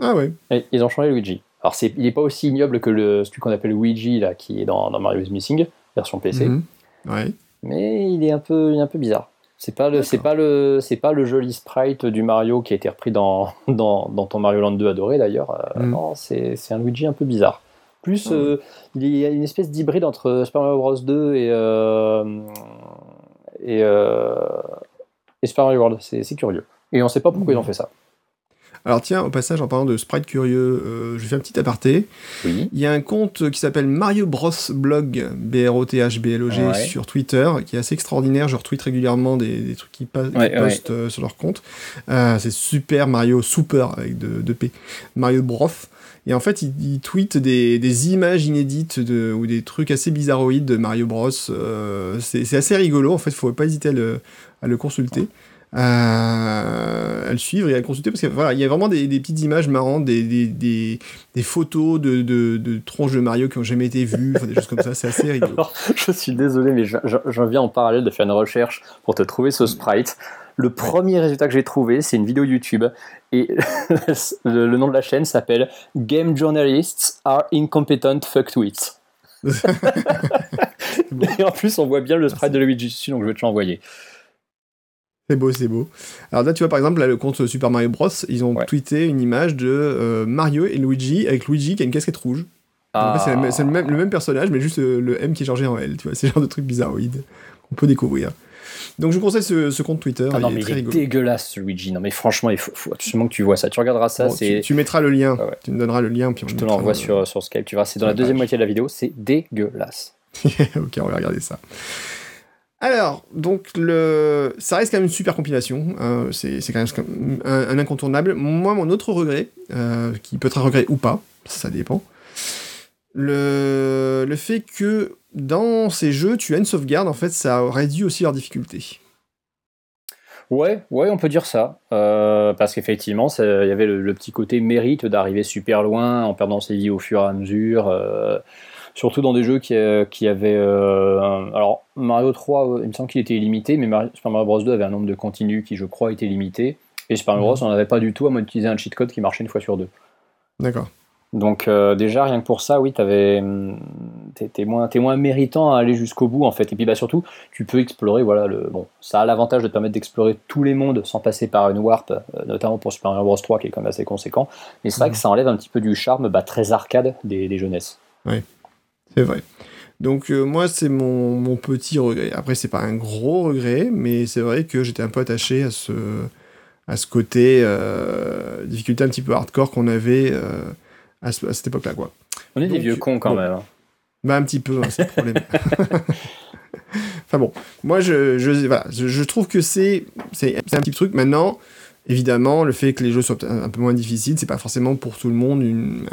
Ah ouais. Et ils ont changé Luigi. Alors, il n'est pas aussi ignoble que le, celui qu'on appelle Luigi, là, qui est dans, dans Mario is Missing, version PC. Ouais. mais il est un peu, il est un peu bizarre. C'est pas le, c'est pas le, c'est pas le joli sprite du Mario qui a été repris dans, *laughs* dans, dans ton Mario Land 2 adoré d'ailleurs. Euh, Mm. Non, c'est, c'est un Luigi un peu bizarre. Plus, Ah euh, il y a une espèce d'hybride entre Super Mario Bros 2 et euh, et, euh, et Super Mario World. C'est, c'est curieux. Et on sait pas pourquoi ils ont fait ça. Alors tiens, au passage, en parlant de sprite curieux, euh, je fais un petit aparté. Oui. Il y a un compte qui s'appelle Mario Bros Blog, B-R-O-T-H-B-L-O-G, Ouais. sur Twitter, qui est assez extraordinaire. Je retweet régulièrement des, des trucs qui, pa- qui Ouais, ouais. postent euh, sur leur compte. Euh, c'est super Mario Super avec de, de P. Mario Bros. Et en fait, il, il tweet des, des images inédites de, ou des trucs assez bizarroïdes de Mario Bros. Euh, c'est assez rigolo. En fait, il faut pas hésiter à le, à le consulter. Euh, à le suivre et à le consulter parce qu'il voilà, il y a vraiment des, des petites images marrantes, des, des, photos de, de, de tronches de Mario qui ont jamais été vues, enfin, des choses comme ça, c'est assez rigolo. *laughs* Alors, je suis désolé, mais je, je- j'en viens en parallèle de faire une recherche pour te trouver ce sprite. Le premier résultat que j'ai trouvé, c'est une vidéo YouTube. Et *laughs* le, le nom de la chaîne s'appelle Game Journalists are incompetent fucktweets. *laughs* et en plus, on voit bien le sprite de Luigi dessus, donc je vais te l'envoyer. C'est beau, c'est beau. Alors là, tu vois, par exemple, là, le compte Super Mario Bros, ils ont Ouais. tweeté une image de euh, Mario et Luigi, avec Luigi qui a une casquette rouge. En fait, c'est le, même, le même personnage, mais juste euh, le M qui est changé en L, tu vois, *laughs* c'est le genre de truc bizarroïde qu'on peut découvrir. Donc je vous conseille ce, ce compte Twitter, Ah non, il mais est très il est dégueulasse, Luigi. Non, mais franchement, il faut, faut absolument que tu vois ça. Tu regarderas ça, Bon, tu, tu mettras le lien, ouais. tu me donneras le lien, puis on Je te l'envoie sur, sur Skype, tu verras, c'est dans la la deuxième moitié de la vidéo, c'est dégueulasse. *laughs* ok, on va regarder ça. Alors, donc, le... ça reste quand même une super compilation. Hein, c'est quand même un, incontournable. Moi, mon autre regret, euh, qui peut être un regret ou pas, ça dépend, le, fait que dans ces jeux, tu as une sauvegarde, en fait, ça réduit aussi leur difficulté. Ouais, ouais, on peut dire ça. Euh, parce qu'effectivement, il y avait le, petit côté mérite d'arriver super loin en perdant ses vies au fur et à mesure. Euh, surtout dans des jeux qui, euh, qui avaient. alors, Mario 3, il me semble qu'il était illimité, mais Super Mario Bros 2 avait un nombre de continus qui, je crois, était limité. Et Super Mario Bros, mhm. on n'avait pas du tout à utiliser un cheat code qui marchait une fois sur deux. D'accord. Donc euh, déjà, rien que pour ça, oui, hum, t'es moins, moins méritant à aller jusqu'au bout en fait. Et puis bah surtout, tu peux explorer. Voilà, le, bon, ça a l'avantage de te permettre d'explorer tous les mondes sans passer par une warp, euh, notamment pour Super Mario Bros 3 qui est quand même assez conséquent. Mais c'est vrai que mhm. ça enlève un petit peu du charme bah, très arcade des, des jeunesses. Oui, c'est vrai. Donc euh, moi c'est mon, mon, petit regret. Après c'est pas un gros regret, mais c'est vrai que j'étais un peu attaché à ce à ce côté difficulté un petit peu hardcore qu'on avait à, cette époque-là, quoi. On est des vieux cons quand même. Hein. Bah un petit peu, hein, c'est le problème. *laughs* *laughs* enfin bon, moi je, je, voilà, je, trouve que c'est un petit truc. Maintenant, évidemment, le fait que les jeux soient un, peu moins difficiles, c'est pas forcément pour tout le monde une,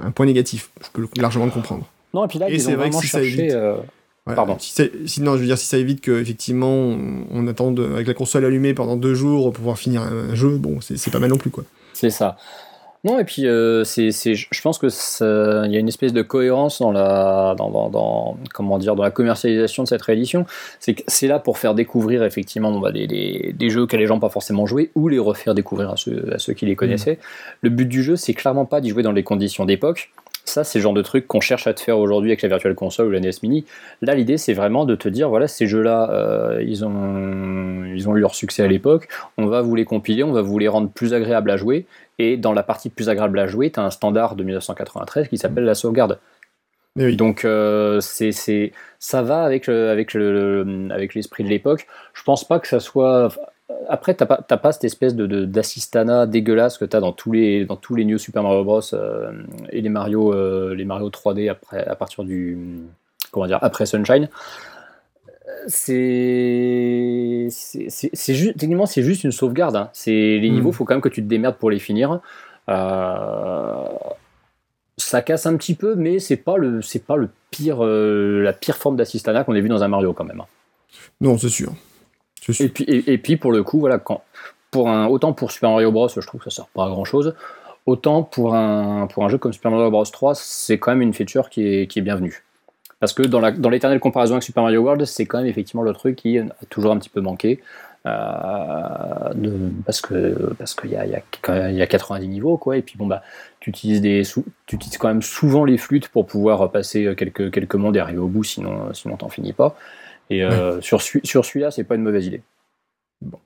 un, point négatif. Je peux largement le comprendre. Non, et puis là, c'est vrai que si ça évite. Euh, pardon. sinon, je veux dire, si ça évite qu'effectivement on, on attend avec la console allumée pendant deux jours pour pouvoir finir un, jeu, bon, c'est pas mal non plus, quoi. C'est ça. Non, et puis euh, c'est, je pense que il y a une espèce de cohérence dans la, dans, dans, comment dire, dans la commercialisation de cette réédition. C'est que c'est là pour faire découvrir effectivement bah, des, des, jeux auxquels les gens n'ont pas forcément joué ou les refaire découvrir à ceux, à ceux qui les connaissaient. Mmh. Le but du jeu, c'est clairement pas d'y jouer dans les conditions d'époque. Ça, c'est le genre de truc qu'on cherche à te faire aujourd'hui avec la Virtual Console ou la NES Mini. Là, l'idée, c'est vraiment de te dire, voilà, ces jeux-là, euh, ils, ont, ils ont eu leur succès à l'époque, on va vous les compiler, on va vous les rendre plus agréables à jouer, et dans la partie plus agréable à jouer, tu as un standard de 1993 qui s'appelle la sauvegarde. Donc euh, c'est, ça va avec, avec, le, avec l'esprit de l'époque. Je pense pas que ça soit... Après, t'as pas, pas cette espèce de, d'assistana dégueulasse que tu as dans tous les, dans tous les New Super Mario Bros. Euh, et les Mario, euh, les Mario 3D après, à partir du... Comment dire Après Sunshine c'est c'est juste techniquement c'est juste une sauvegarde hein. c'est les niveaux il hmm. faut quand même que tu te démerdes pour les finir euh, ça casse un petit peu mais c'est pas le c'est pas le pire la pire forme d'assistana qu'on ait vu dans un Mario quand même hein. non c'est sûr. Et puis et, puis pour le coup voilà pour un autant pour Super Mario Bros je trouve que ça sert pas à grand chose autant pour un pour un jeu comme Super Mario Bros 3 c'est quand même une feature qui est qui est bienvenue. Parce que dans, l'éternelle comparaison avec Super Mario World, c'est quand même effectivement le truc qui a toujours un petit peu manqué. Euh, parce que parce qu'il y a, y, a, 90 niveaux quoi. Et puis bon bah tu utilises des tu utilises quand même souvent les flûtes pour pouvoir passer quelques quelques mondes et arriver au bout sinon sinon t'en finis pas et euh, sur sur celui-là c'est pas une mauvaise idée bon.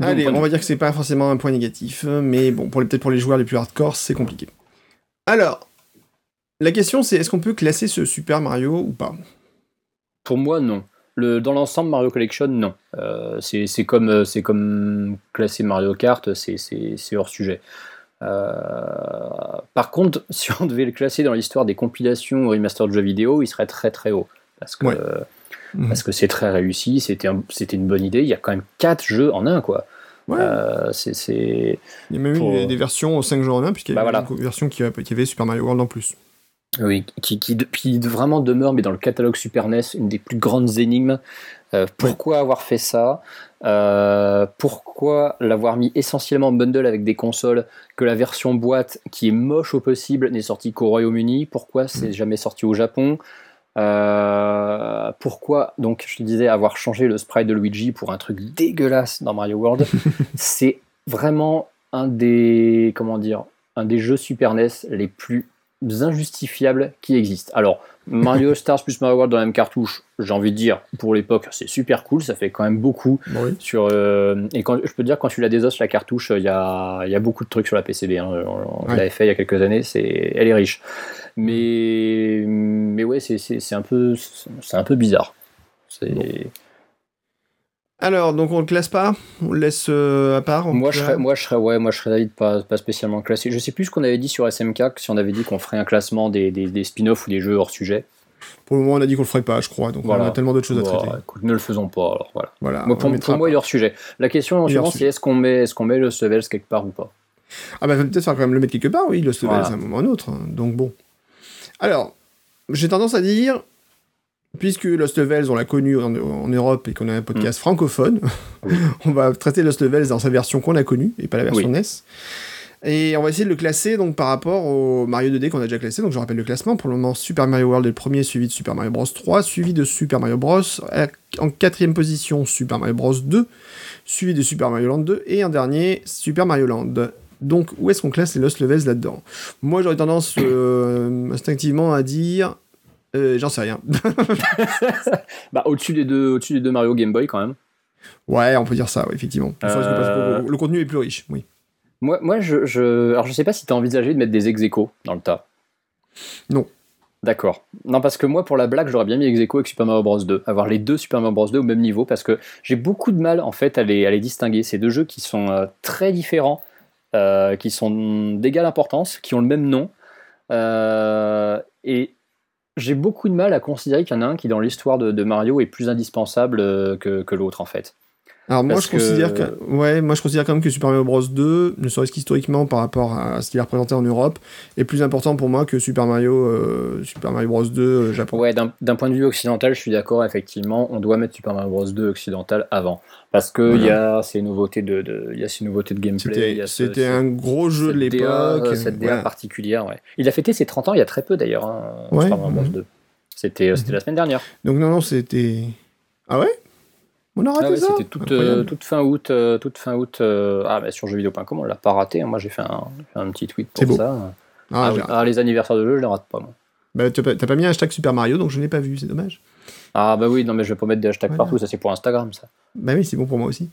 Allez, on va dire que c'est pas forcément un point négatif, mais bon, pour peut-être pour les joueurs les plus hardcore, c'est compliqué. Alors, la question, c'est est-ce qu'on peut classer ce Super Mario ou pas? Pour moi, non. Le, dans l'ensemble, Mario Collection, non. Euh, c'est comme, euh, comme classer Mario Kart, c'est hors sujet. Euh, par contre, *laughs* si on devait le classer dans l'histoire des compilations ou remaster de jeux vidéo, il serait très très haut. Parce que mhm. parce que c'est très réussi, c'était une bonne idée. Il y a quand même 4 jeux en un, quoi. Ouais. c'est Il y a même eu des, versions 5 jeux en un, puisqu'il y a bah une version qui, qui avait Super Mario World en plus. Oui, qui, qui, vraiment demeure, mais dans le catalogue Super NES, une des plus grandes énigmes. Euh, pourquoi avoir fait ça? Euh, Pourquoi l'avoir mis essentiellement en bundle avec des consoles Que la version boîte, qui est moche au possible, n'est sortie qu'au Royaume-Uni? Pourquoi c'est mm. jamais sorti au Japon? Euh, pourquoi, donc je te disais, avoir changé le sprite de Luigi pour un truc dégueulasse dans Mario World, *laughs* c'est vraiment un des, comment dire, un des jeux Super NES les plus injustifiables qui existent. Alors, Mario *laughs* Stars plus Mario World dans la même cartouche, j'ai envie de dire, pour l'époque, c'est super cool, ça fait quand même beaucoup. sur euh, Et quand, je peux te dire, quand tu la désosses, la cartouche, il y a, y a, beaucoup de trucs sur la PCB. Hein. On, l'avait fait il y a quelques années, c'est, elle est riche. Mais, mais ouais, c'est, un, peu, c'est un peu bizarre. C'est. Alors, donc on le classe pas? On le laisse euh, à part moi je, serais, moi, je serais, ouais, moi, je serais d'avis de pas, pas spécialement classé. Je sais plus ce qu'on avait dit sur SMK, si on avait dit qu'on ferait un classement des, des, spin-offs ou des jeux hors sujet. Pour le moment, on a dit qu'on le ferait pas, je crois. Donc Voilà. on a tellement d'autres choses à traiter. écoute, ne le faisons pas, alors voilà. Voilà. Moi, pour, le pour moi, il est hors sujet. La question suivante, c'est est-ce qu'on met, est qu'on met Lost Levels quelque part ou pas? Ah bah, peut-être faire quand même le mettre quelque part, oui, Levels, Voilà. à un moment ou à un autre. hein. Donc bon. Alors, j'ai tendance à dire, puisque Lost Levels, on l'a connu en, en Europe et qu'on a un podcast francophone, Oui. *laughs* on va traiter Lost Levels dans sa version qu'on a connue et pas la version Oui. NES. Et on va essayer de le classer donc par rapport au Mario 2D qu'on a déjà classé. Donc je rappelle le classement. Pour le moment, Super Mario World est le premier, suivi de Super Mario Bros 3, suivi de Super Mario Bros. En quatrième position, Super Mario Bros 2, suivi de Super Mario Land 2, et en dernier, Super Mario Land. Donc où est-ce qu'on classe les Lost Levels là-dedans? Moi j'aurais tendance euh, instinctivement à dire... euh, J'en sais rien. *laughs* Bah, au-dessus des, deux, au-dessus des deux Mario Game Boy, quand même. ouais, on peut dire ça, ouais, effectivement. Euh. le- le contenu est plus riche, oui. Moi, moi je, je... Alors, je sais pas si tu as envisagé de mettre des ex dans le tas. Non. D'accord. Non, parce que moi, pour la blague, j'aurais bien mis ex avec Super Mario Bros 2. Avoir les deux Super Mario Bros 2 au même niveau, parce que j'ai beaucoup de mal, en fait, à les, à les distinguer. C'est deux jeux qui sont euh, très différents, qui sont d'égale importance, qui ont le même nom. Et j'ai beaucoup de mal à considérer qu'il y en a un qui, dans l'histoire de, Mario, est plus indispensable euh, que l'autre, en fait. Alors moi je considère que- ouais, moi je considère quand même que Super Mario Bros 2, ne serait-ce qu'historiquement par rapport à ce qu'il a représenté en Europe, est plus important pour moi que Super Mario euh, Super Mario Bros 2 euh, Japon. Ouais, d'un point de vue occidental, je suis d'accord, effectivement, on doit mettre Super Mario Bros 2 occidental avant. Parce que il y a ces nouveautés de, de- il y a ces nouveautés de gameplay. C'était un gros jeu de l'époque. Cette DA voilà. particulière, ouais. Il a fêté ses 30 ans il y a très peu d'ailleurs, hein, Ouais, Super Mario Bros mhm. 2. C'était euh, c'était la semaine dernière. Donc non non, c'était Ah ouais? On a raté Ah ouais, ça c'était toute, Incroyable. euh, toute fin août. euh, toute fin août euh, ah, bah, sur jeuxvideo.com, on l'a pas raté. hein. Moi, j'ai fait un, fait un petit tweet C'est pour beau. ça. Ah, Ah, oui. Ah, les anniversaires de jeu, je les rate pas, moi. bah, t'as pas, mis un hashtag Super Mario, donc je l'ai pas vu, c'est dommage. Ah, bah oui, non, mais je vais pas mettre des hashtags Voilà. partout, ça c'est pour Instagram, ça. Bah oui, c'est bon pour moi aussi.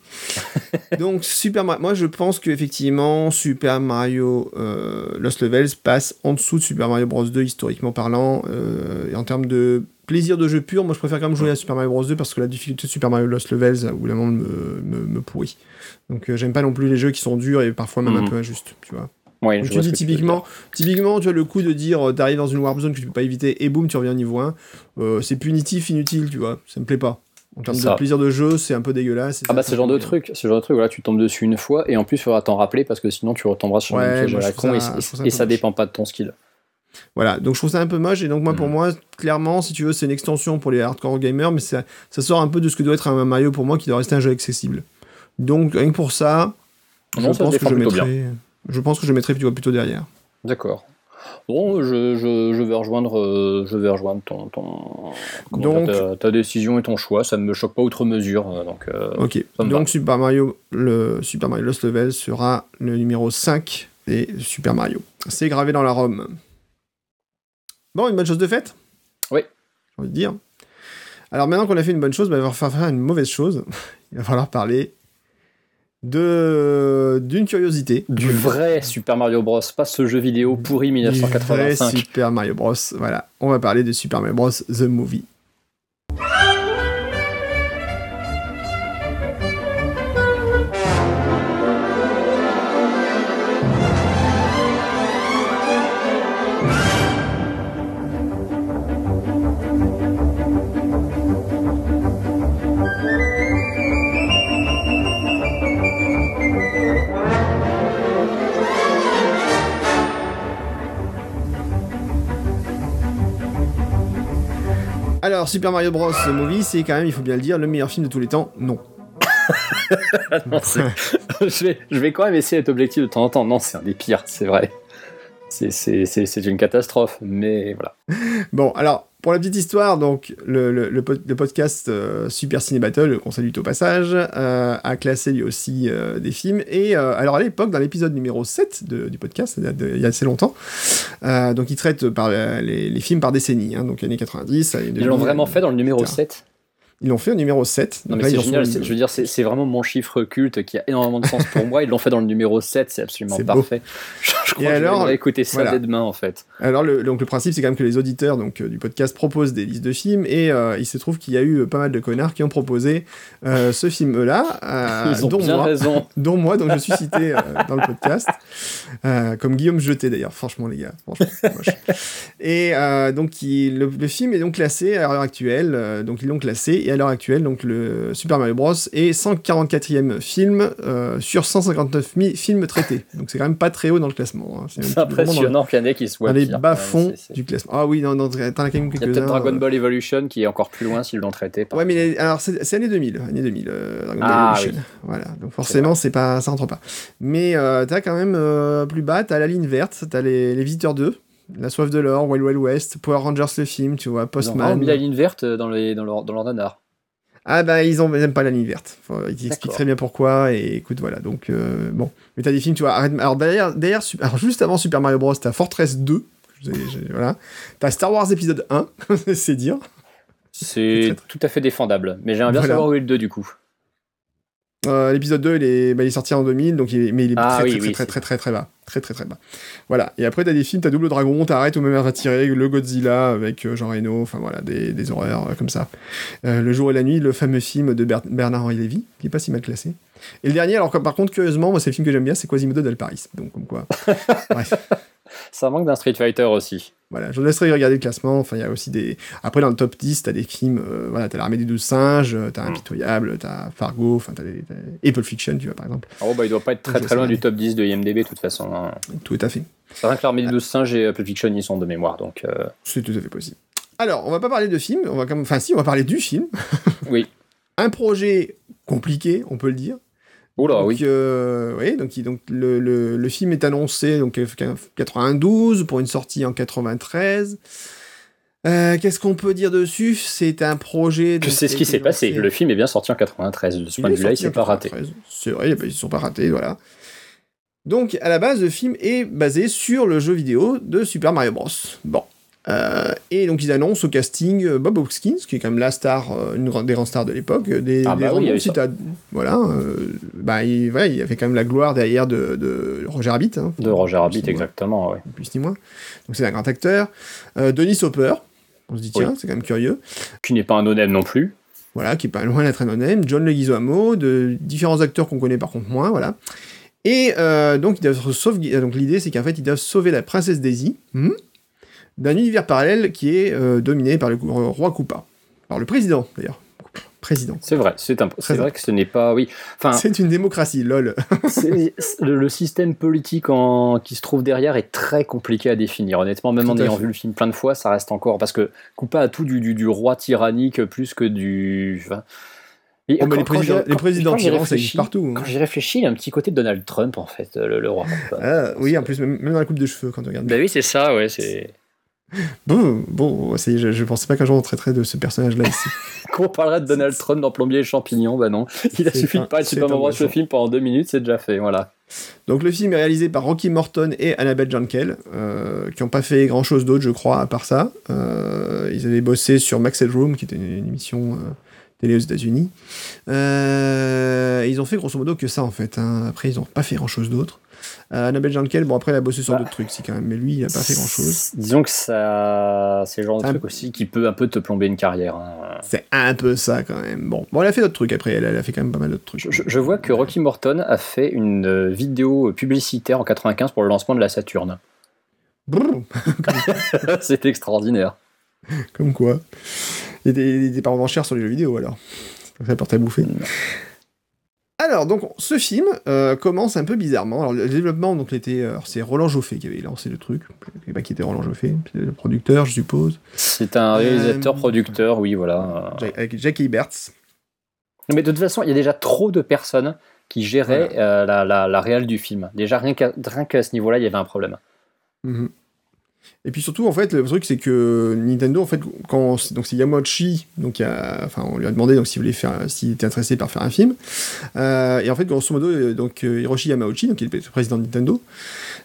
*laughs* Donc Super Mario, moi je pense qu'effectivement Super Mario euh, Lost Levels passe en dessous de Super Mario Bros 2 historiquement parlant. euh, et en termes de plaisir de jeu pur, moi je préfère quand même jouer à Super Mario Bros 2 parce que la difficulté de Super Mario Lost Levels au bout d'un moment me, me, me pourrit. Donc euh, j'aime pas non plus les jeux qui sont durs et parfois même un Mhm. peu injustes, tu vois. Ouais, Donc, je tu vois dis que tu typiquement, typiquement, tu as le coup de dire euh, t'arrives dans une warp zone que tu peux pas éviter et boum tu reviens au niveau 1. Euh, c'est punitif, inutile, tu vois. Ça me plaît pas. En termes de plaisir de jeu, c'est un peu dégueulasse. Ah bah ce genre de truc, ce genre de truc, voilà, tu tombes dessus une fois et en plus il faudra t'en rappeler parce que sinon tu retomberas sur le Ouais, même piège à la con et, ça- et- ça et dépend pas de ton skill. Voilà, donc je trouve ça un peu moche, et donc moi, pour Mhm. moi, clairement, si tu veux, c'est une extension pour les hardcore gamers, mais ça, ça sort un peu de ce que doit être un Mario pour moi, qui doit rester un jeu accessible. Donc, rien que pour ça, je, ça pense que je, mettrai, je pense que je mettrai plutôt, plutôt derrière. D'accord. Bon, je, je, je vais rejoindre, euh, je vais rejoindre ton, ton Donc- dire, ta, ta décision et ton choix. Ça ne me choque pas outre mesure. euh, Donc, euh, Ok, donc Super Mario, le Super Mario Lost Level sera le numéro 5 des Super Mario. C'est gravé dans la ROM. Bon, une bonne chose de faite Oui. J'ai envie de dire. Alors maintenant qu'on a fait une bonne chose, bah, il va falloir faire une mauvaise chose. *laughs* Il va falloir parler de d'une curiosité. du vrai Super Mario Bros, pas ce jeu vidéo pourri Du vrai 1985. Super Mario Bros. Voilà, on va parler de Super Mario Bros. The Movie. Alors, Super Mario Bros. Movie, c'est quand même, il faut bien le dire, le meilleur film de tous les temps Non. *laughs* Non, *laughs* je, vais, je vais quand même essayer d'être objectif de temps en temps. Non, c'est un des pires, c'est vrai. C'est une catastrophe, mais voilà. Bon, alors, pour la petite histoire, donc, le, le- le le podcast euh, Super Ciné Battle, qu'on salue au passage, euh, a classé lui aussi euh, des films. Et euh, alors, à l'époque, dans l'épisode numéro 7 de- du podcast, il y a, de- il y a assez longtemps, euh, donc, il traite par les, les films par décennie, hein, donc années 90. Ils l'ont vraiment fait dans le numéro Putain. 7 Ils l'ont fait au numéro 7. Non, mais c'est génial. Je veux dire, c'est vraiment mon chiffre culte qui a énormément de sens pour moi. Ils l'ont fait dans le numéro 7, c'est absolument parfait. *laughs* Je, je crois que alors, écouter ça dès demain, en fait. Alors, le, donc, le principe, c'est quand même que les auditeurs donc, du podcast proposent des listes de films et il se trouve qu'il y a eu pas mal de connards qui ont proposé ce film-là. *laughs* Ils ont dont bien moi, raison. *laughs* Dont moi, dont je suis cité dans le podcast. comme Guillaume Jeté, d'ailleurs. Franchement, les gars. Franchement, et donc, le, le, film est donc classé à l'heure actuelle. donc, ils l'ont classé à l'heure actuelle, donc le Super Mario Bros. est 144e film euh, sur 159 000 films traités. Donc c'est quand même pas très haut dans le classement. Hein. C'est impressionnant qu'il y en ait qui soit dans les bas-fonds du classement. Ah oui, non, non t'en as quand même quelques-uns. Il y a peut-être Dragon euh, Ball Evolution qui est encore plus loin s'ils l'ont traité. Ouais, mais alors c'est année 2000, année 2000, euh, Dragon Ball ah, Evolution. Voilà, donc forcément c'est pas, ça rentre pas. Mais t'as quand même plus bas, t'as la ligne verte, t'as les, les Visiteurs 2. La soif de l'or, Wild Wild West, Power Rangers le film, tu vois, Postman. Ils ont mis la ligne verte dans, les, dans, leur, dans leur nanar. Ah bah ils n'aiment pas la ligne verte. ils expliquent très bien pourquoi et écoute voilà donc euh, bon. Mais t'as des films tu vois. Alors derrière, derrière alors juste avant Super Mario Bros t'as Fortress 2. Voilà. T'as Star Wars épisode 1, *laughs* c'est dire. C'est tout à fait défendable. Mais j'aimerais bien savoir où est le 2 du coup. Euh, l'épisode 2, il est, bah, il est, sorti en 2000, donc il est, mais il est ah très, très, très, très, très, très, bas. Très, très, très bas. Voilà. Et après, t'as des films, t'as Double Dragon, t'as Arrête ou même va tirer, le Godzilla avec euh, Jean Reno, enfin voilà, des, des horreurs euh, comme ça. le jour et la nuit, le fameux film de Bernard-Henri Lévy, qui est pas si mal classé. Et le dernier, alors par contre, curieusement, moi, c'est le film que j'aime bien, c'est Quasimodo del Paris. Donc, comme quoi. *laughs* Bref. Ça manque d'un Street Fighter aussi. Voilà, je vous laisserai regarder le classement. Enfin, il y a aussi des. Après, dans le top 10, t'as des films. Euh, voilà, t'as l'armée des douze singes, euh, t'as Impitoyable, t'as Fargo, enfin, t'as des... Apple Fiction, tu vois, par exemple. Oh, bah, il doit pas être très très loin du top 10 de IMDb, de toute façon. Hein. Tout à fait. C'est vrai que l'armée des douze singes et Apple Fiction, ils sont de mémoire, donc. Euh, C'est tout à fait possible. Alors, on va pas parler de film, on va comme. Enfin, si, on va parler du film. oui. *laughs* Un projet compliqué, on peut le dire. Oula, donc, oui. Euh, oui, donc, donc le, le, le, film est annoncé donc 92 pour une sortie en 93. Euh, Qu'est-ce qu'on peut dire dessus? C'est un projet. Tu sais ce qui s'est passé. Le film est bien sorti en 93. De ce point de vue-là, il s'est pas raté. C'est vrai, ils ne sont pas ratés, voilà. Donc, à la base, le film est basé sur le jeu vidéo de Super Mario Bros. Bon, euh, et donc ils annoncent au casting euh, Bob Hoskins, qui est quand même la star, euh, une des grandes stars de l'époque. Des, ah bah oui, aussi, voilà, bah, il, voilà, il avait quand même la gloire derrière de, de Roger Rabbit. Hein, de Roger Rabbit, exactement, ouais. Plus ni moins. Donc c'est un grand acteur. Denis Hopper, on se dit tiens, c'est quand même curieux. Qui n'est pas un no non plus. Voilà, qui est pas loin d'être un no John Leguizamo, de différents acteurs qu'on connaît par contre moins, voilà. Et donc, ils doivent sauver... donc l'idée c'est qu'en fait ils doivent sauver la princesse Daisy. Hmm d'un univers parallèle qui est euh, dominé par le roi Koopa. Par le président, d'ailleurs. Président. C'est vrai, c'est un... vrai que ce n'est pas. Oui. Enfin, c'est une démocratie, lol. *laughs* le, le, système politique en... qui se trouve derrière est très compliqué à définir. Honnêtement, même en ayant vu le film plein de fois, ça reste encore. Parce que Koopa a tout du, du, roi tyrannique plus que du. Enfin... Et oh, les, présidents, les présidents tyrans, ça existe partout. Hein. Quand j'y réfléchis, il y a un petit côté de Donald Trump, en fait, le, roi. Ah, oui, en plus, même, dans la coupe de cheveux, quand tu regardes. Ben oui, c'est ça, ouais. c'est... Bon, bon, je, je pensais pas qu'un jour on traiterait de ce personnage-là ici. *laughs* Qu'on parlerait de Donald Trump dans Plombier et Champignons, bah non. Il a suffi de parler de Super Mario le film pendant deux minutes, c'est déjà fait, voilà. Donc le film est réalisé par Rocky Morton et Annabelle Jankel, euh, qui n'ont pas fait grand-chose d'autre, je crois, à part ça. Euh, ils avaient bossé sur Max Room, qui était une, émission euh, télé aux États-Unis. ils ont fait grosso modo que ça, en fait. Hein. Après, ils n'ont pas fait grand-chose d'autre. Euh, Annabelle Jankel, bon après elle a bossé sur bah, d'autres trucs, si quand même, mais lui il a pas fait grand chose. Disons que ça, c'est le genre de truc aussi qui peut un peu te plomber une carrière. Hein. C'est un peu ça quand même. Bon, bon elle a fait d'autres trucs après, elle, a fait quand même pas mal d'autres trucs. Je, vois que Rocky Morton a fait une euh, vidéo publicitaire en 95 pour le lancement de la Saturne. *laughs* C'est extraordinaire. Comme quoi. Il était, pas vraiment cher sur les jeux vidéo alors. Ça porte à bouffer. Alors, donc, ce film euh, commence un peu bizarrement. Alors, le développement, donc, était, euh, c'est Roland Joffé qui avait lancé le truc. Je sais pas qui était Roland Joffé, c'est le producteur, je suppose. C'est un réalisateur-producteur, euh, oui, voilà. Avec Jack Eberts. Mais de toute façon, il y a déjà trop de personnes qui géraient la, la, la réelle du film. Déjà, rien qu'à, ce niveau-là, il y avait un problème. Mm-hmm. Et puis surtout, en fait, le truc, c'est que Nintendo, en fait, quand donc c'est Yamauchi, donc enfin, on lui a demandé donc s'il voulait faire, s'il était intéressé par faire un film. Euh, et en fait, grosso modo, euh, donc euh, Hiroshi Yamauchi, donc il est le président de Nintendo,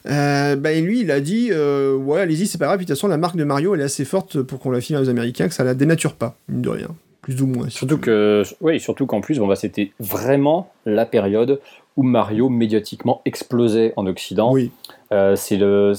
euh, bah, lui, il a dit, ouais, allez-y, c'est pas grave. de toute façon, la marque de Mario, elle est assez forte pour qu'on la filme aux Américains, que ça la dénature pas, mine de rien. plus ou moins. Surtout que, oui, surtout qu'en plus, bon, bah, c'était vraiment la période où Mario médiatiquement explosait en Occident. Oui. Euh, c'est le,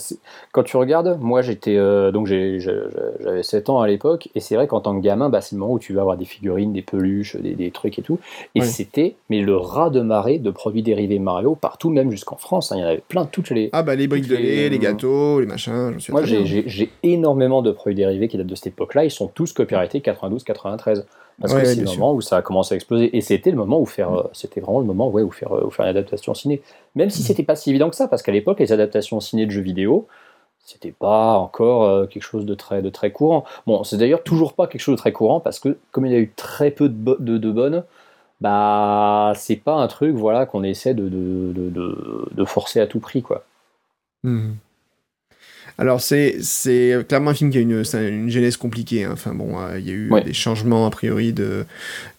quand tu regardes, moi j'étais euh, donc j'avais 7 ans à l'époque et c'est vrai qu'en tant que gamin, bah, c'est le moment où tu vas avoir des figurines, des peluches, des, trucs et tout. Et c'était mais le rat de marée de produits dérivés Mario partout, même jusqu'en France. Hein. il y en avait plein toutes les. Ah bah les briques de lait, les, gâteaux, les machins. moi j'ai énormément de produits dérivés qui datent de cette époque-là. Ils sont tous copyrightés 92-93 parce que c'est le moment où ça a commencé à exploser et c'était le moment où faire euh, c'était vraiment le moment ouais, où faire où faire une adaptation ciné même si mm. c'était pas si évident que ça parce qu'à l'époque les adaptations ciné de jeux vidéo c'était pas encore euh, quelque chose de très de très courant bon c'est d'ailleurs toujours pas quelque chose de très courant parce que comme il y a eu très peu de, de, de bonnes bah c'est pas un truc voilà qu'on essaie de, de, forcer à tout prix quoi mm. Alors, c'est, c'est clairement un film qui a une, une genèse compliquée. Hein. Enfin, bon, euh, il y a eu des changements, a priori, de,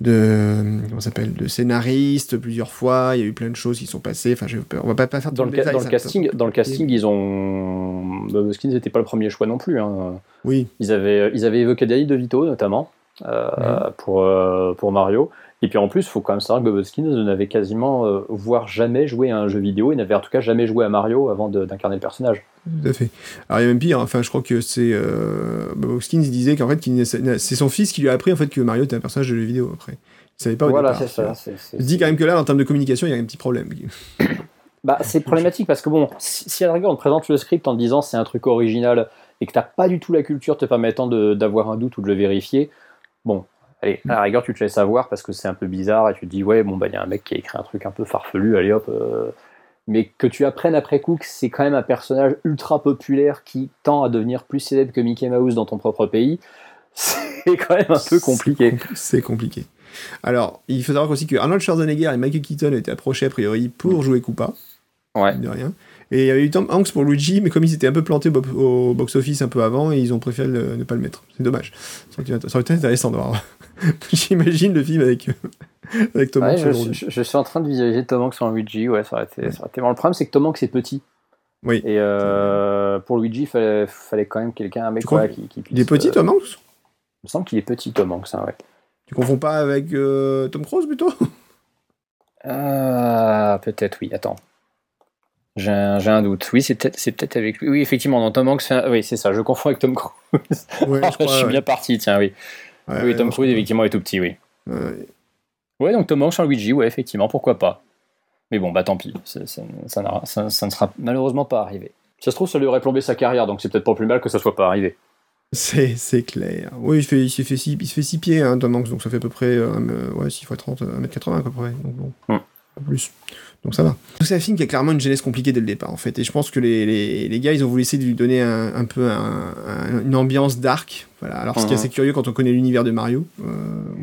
de, comment s'appelle, de scénaristes plusieurs fois. Il y a eu plein de choses qui sont passées. Enfin, je, on va pas, pas faire dans le, détail, dans, le casting, dans le casting, ils ont. Bob Hoskins n'était pas le premier choix non plus. Hein. Oui. Ils avaient, ils avaient évoqué Danny DeVito, notamment, euh, pour, euh, pour Mario. Et puis en plus, il faut quand même savoir que Bob Hoskins n'avait quasiment, euh, voire jamais joué à un jeu vidéo, il n'avait en tout cas jamais joué à Mario avant d'incarner le personnage. Tout à fait. Alors il y a même pire, enfin je crois que c'est... Euh, Bob Hoskins disait qu'en fait c'est son fils qui lui a appris en fait que Mario était un personnage de jeu vidéo après. Il savait pas au voilà, c'est ça. Il dit quand même que là, en termes de communication, il y a un petit problème. bah, c'est problématique parce que bon, si, à la rigueur on te présente le script en disant c'est un truc original et que t'as pas du tout la culture te permettant d'avoir un doute ou de le vérifier, bon, Allez, à la rigueur, tu te laisses savoir parce que c'est un peu bizarre et tu te dis, ouais, bon, bah, il y a un mec qui a écrit un truc un peu farfelu, allez hop. Euh. Mais que tu apprennes après coup que c'est quand même un personnage ultra populaire qui tend à devenir plus célèbre que Mickey Mouse dans ton propre pays, *laughs* c'est quand même un peu compliqué. C'est compliqué. Alors, il faut savoir aussi que Arnold Schwarzenegger et Michael Keaton étaient approchés a priori pour jouer Koopa. Ouais. De rien. Et il y avait eu Tom Hanks pour Luigi, mais comme ils étaient un peu plantés au box-office un peu avant, ils ont préféré ne pas le mettre. C'est dommage. Ça aurait été intéressant de voir. *laughs* J'imagine le film avec, avec Tom Hanks. Je, suis en train de visualiser Tom Hanks en Luigi, ouais, ça aurait été, ça Le problème, c'est que Tom Hanks est petit. Oui. Et euh, pour Luigi, il fallait, fallait, quand même quelqu'un, un mec qui, qui, puisse. Il est petit, Tom Hanks? Il me semble qu'il est petit, Tom Hanks, hein, ouais. Tu confonds pas avec euh, Tom Cruise plutôt? Euh, Peut-être, oui, attends. J'ai un, doute. Oui, c'est peut-être avec lui. Oui, effectivement, dans Tom Hanks, oui, c'est ça, je confonds avec Tom Cruise. Ouais, je, *laughs* suis bien parti, tiens, oui. oui, Tom Cruise, effectivement, est tout petit, oui. Ouais, donc Tom Hanks en Luigi, ouais, effectivement, pourquoi pas. Mais bon, bah tant pis, ça, ça, ne sera malheureusement pas arrivé. Ça se trouve, ça lui aurait plombé sa carrière, donc c'est peut-être pas plus mal que ça soit pas arrivé. C'est clair. Oui, il, fait, il, fait six, il fait 6 pieds, hein, Tom Hanks, donc ça fait à peu près euh, ouais, 6 x 30, 1m80 à peu près. Donc bon, hum. plus. Donc ça va. C'est un film qui a clairement une genèse compliquée dès le départ en fait. Et je pense que les, les, les gars ils ont voulu essayer de lui donner un, un peu un, une ambiance dark. Voilà. Alors ce qui est mhm. assez curieux quand on connaît l'univers de Mario, euh,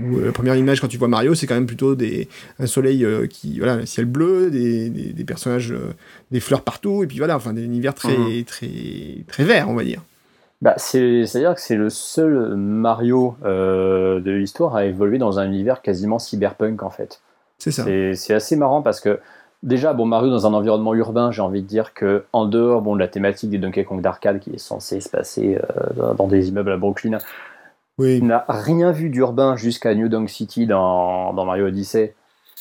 où euh, la première image quand tu vois Mario c'est quand même plutôt des, un soleil euh, qui, voilà, un ciel bleu, des, des, des personnages, euh, des fleurs partout, et puis voilà, enfin des univers très, mhm. très, très verts on va dire. Bah, C'est-à-dire que c'est le seul Mario de l'histoire à évoluer dans un univers quasiment cyberpunk en fait. C'est ça. C'est assez marrant parce que Déjà, bon, Mario dans un environnement urbain, j'ai envie de dire que en dehors bon, de la thématique des Donkey Kong d'arcade qui est censée se passer euh, dans des immeubles à Brooklyn, oui. il n'a rien vu d'urbain jusqu'à New Donk City dans, Mario Odyssey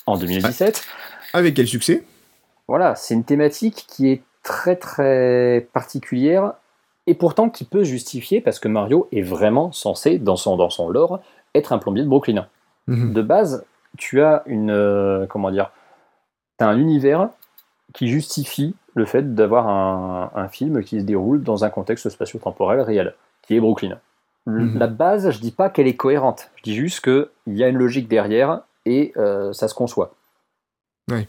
en 2017. Avec quel succès? Voilà, c'est une thématique qui est très très particulière et pourtant qui peut justifier parce que Mario est vraiment censé, dans son, dans son lore, être un plombier de Brooklyn. Mhm. De base, tu as une. Euh, comment dire un univers qui justifie le fait d'avoir un, film qui se déroule dans un contexte spatio-temporel réel, qui est Brooklyn. Mhm. La base, je dis pas qu'elle est cohérente, je dis juste qu'il y a une logique derrière et euh, ça se conçoit.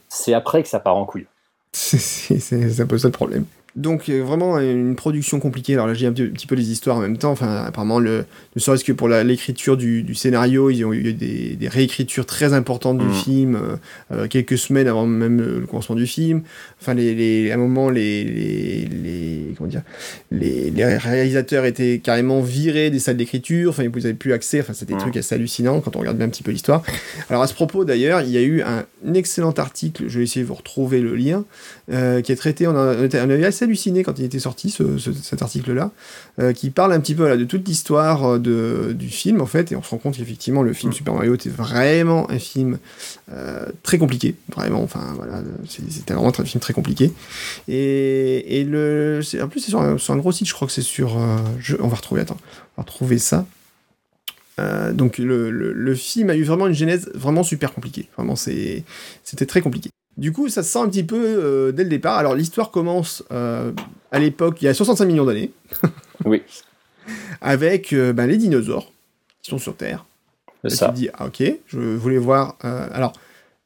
C'est après que ça part en couille. *laughs* C'est un peu ça le problème. Donc vraiment une production compliquée. Alors là j'ai un petit, peu les histoires en même temps. Enfin apparemment le, ne serait-ce que pour l'écriture du, scénario, ils ont eu des, réécritures très importantes du mm. film euh, euh, quelques semaines avant même le commencement du film. Enfin les, à un moment les, les, comment dire les, réalisateurs étaient carrément virés des salles d'écriture. Enfin vous n'avez plus accès. Enfin c'était des mm. trucs assez hallucinants quand on regarde bien un petit peu l'histoire. Alors à ce propos d'ailleurs il y a eu un excellent article. Je vais essayer de vous retrouver le lien qui est traité. On, a, on avait assez halluciné quand il était sorti, ce, ce- cet article-là, euh, qui parle un petit peu voilà, de toute l'histoire euh, de, du film, en fait, et on se rend compte qu'effectivement, le film Mm. Super Mario était vraiment un film euh, très compliqué, vraiment, enfin, voilà, c'était vraiment un film très compliqué. Et, et le, en plus, c'est sur, un- sur un gros site, je crois que c'est sur... euh, je- on va retrouver, attends, on va retrouver ça. Euh, donc le, le- le film a eu vraiment une genèse vraiment super compliquée. Vraiment, c'est, c'était très compliqué. Du coup, ça se sent un petit peu euh, dès le départ. Alors l'histoire commence euh, à l'époque, il y a 65 millions d'années. *laughs* Oui. Avec euh, ben, les dinosaures qui sont sur Terre. C'est Et tu ça. te dis, ah ok, je voulais voir... alors,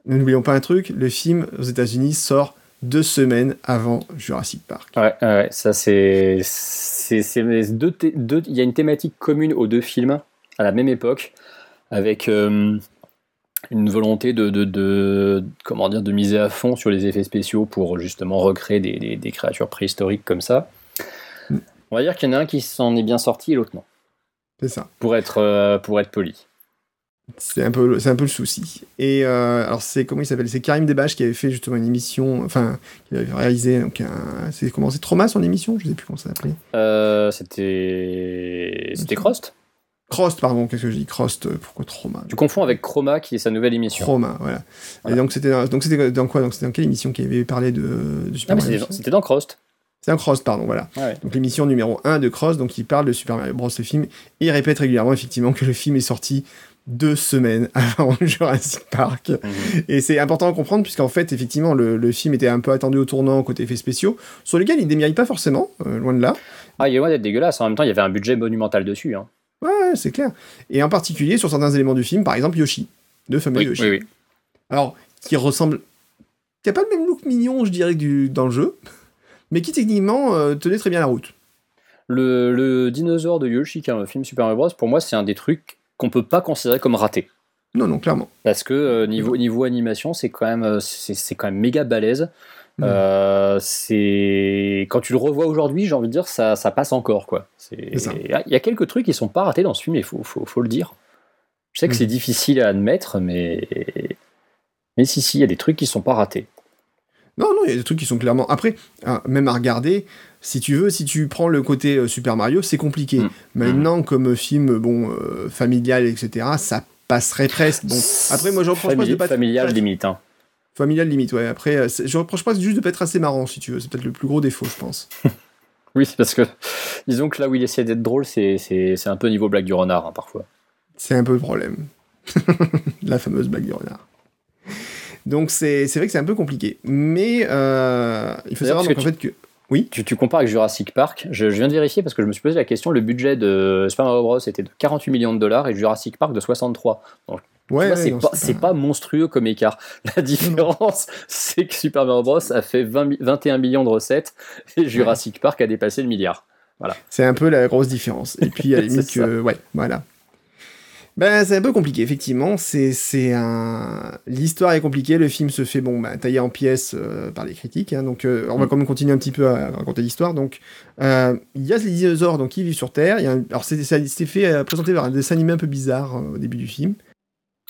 n'oublions pas un truc, le film aux États-Unis sort deux semaines avant Jurassic Park. Ouais, ouais, ça c'est. Il y a une thématique commune aux deux films à la même époque, avec une volonté de, de, de- comment dire, de miser à fond sur les effets spéciaux pour justement recréer des, des- des créatures préhistoriques comme ça. Mm. On va dire qu'il y en a un qui s'en est bien sorti et l'autre non, C'est ça. pour être, euh, pour être poli. C'est un peu, c'est un peu le souci. Et euh, alors c'est comment il s'appelle? C'est Karim Debache qui avait fait justement une émission, enfin qui avait réalisé donc un, c'est comment? C'est Trauma son émission, je sais plus comment ça s'appelait. Euh, C'était. C'était Crost Crost pardon, qu'est-ce que je dis Crost, euh, pourquoi Trauma Tu confonds avec Chroma qui est sa nouvelle émission. Trauma, voilà. Voilà. Et donc c'était dans- donc c'était dans quoi Donc c'était dans quelle émission qui avait parlé de, de Super Ah, Mario c'était dans Crost. C'est un Cross, pardon, voilà. Ouais. Donc l'émission numéro 1 de Cross, donc il parle de Super Mario Bros. le film, et il répète régulièrement effectivement que le film est sorti deux semaines *laughs* avant Jurassic Park. Mhm. Et c'est important à comprendre, puisqu'en fait, effectivement, le, le film était un peu attendu au tournant côté effets spéciaux, sur lesquels il démérite pas forcément, euh, loin de là. Ah, il est loin d'être dégueulasse. En même temps, il y avait un budget monumental dessus. Hein. Ouais, c'est clair. Et en particulier sur certains éléments du film, par exemple Yoshi, de fameux Oui, Yoshi. oui, oui. Alors, qui ressemble. qui a pas le même look mignon, je dirais, du, dans le jeu, mais qui techniquement euh, tenait très bien la route. Le, le dinosaure de Yoshi, qui est un film Super Mario Bros, pour moi, c'est un des trucs qu'on peut pas considérer comme raté. Non, non, clairement. Parce que euh, niveau, niveau animation, c'est quand, même, euh, c'est c'est quand même méga balèze. Mm. Euh, c'est quand tu le revois aujourd'hui, j'ai envie de dire, ça, ça passe encore quoi. Il y a quelques trucs qui sont pas ratés dans ce film, il faut, faut, faut le dire. Je sais que Mm. c'est difficile à admettre, mais mais si si, il y a des trucs qui sont pas ratés. Non, non, il y a des trucs qui sont clairement. Après, hein, même à regarder, si tu veux, si tu prends le côté euh, Super Mario, c'est compliqué. Mm. Maintenant, comme film, bon, euh, familial, etc., ça passerait presque. Bon, après, moi, je reproche pas de Famili- pas familial limite. Hein. Familial limite, ouais. Après, euh, je reproche pas juste de pas être assez marrant, si tu veux. C'est peut-être le plus gros défaut, je pense. *laughs* Oui, c'est parce que disons que là où il essaie d'être drôle, c'est un peu niveau blague du renard hein, parfois. C'est un peu le problème. *laughs* La fameuse blague du renard. Donc, c'est vrai que c'est un peu compliqué. Mais euh, il faut savoir donc, en fait que. Tu, tu compares avec Jurassic Park, je, je viens de vérifier parce que je me suis posé la question, le budget de Super Mario Bros était de 48 millions de dollars et Jurassic Park de 63. Ouais, ouais, c'est pas, monstrueux comme écart. *laughs* La différence, c'est que Super Mario Bros a fait 20 mi- 21 millions de recettes et Jurassic Park a dépassé le milliard. C'est un peu la grosse différence. Et puis, à la *laughs* limite, ouais, voilà. Ben, c'est un peu compliqué, effectivement. C'est, un... L'histoire est compliquée, le film se fait, bon, bah, taillé en pièces euh, par les critiques, hein, donc euh, on va Mm. quand même continuer un petit peu à raconter l'histoire. Donc, euh, il y a les dinosaures donc, qui vivent sur Terre. Y a un- Alors, c'est, fait, présenté par un dessin animé un peu bizarre au début du film.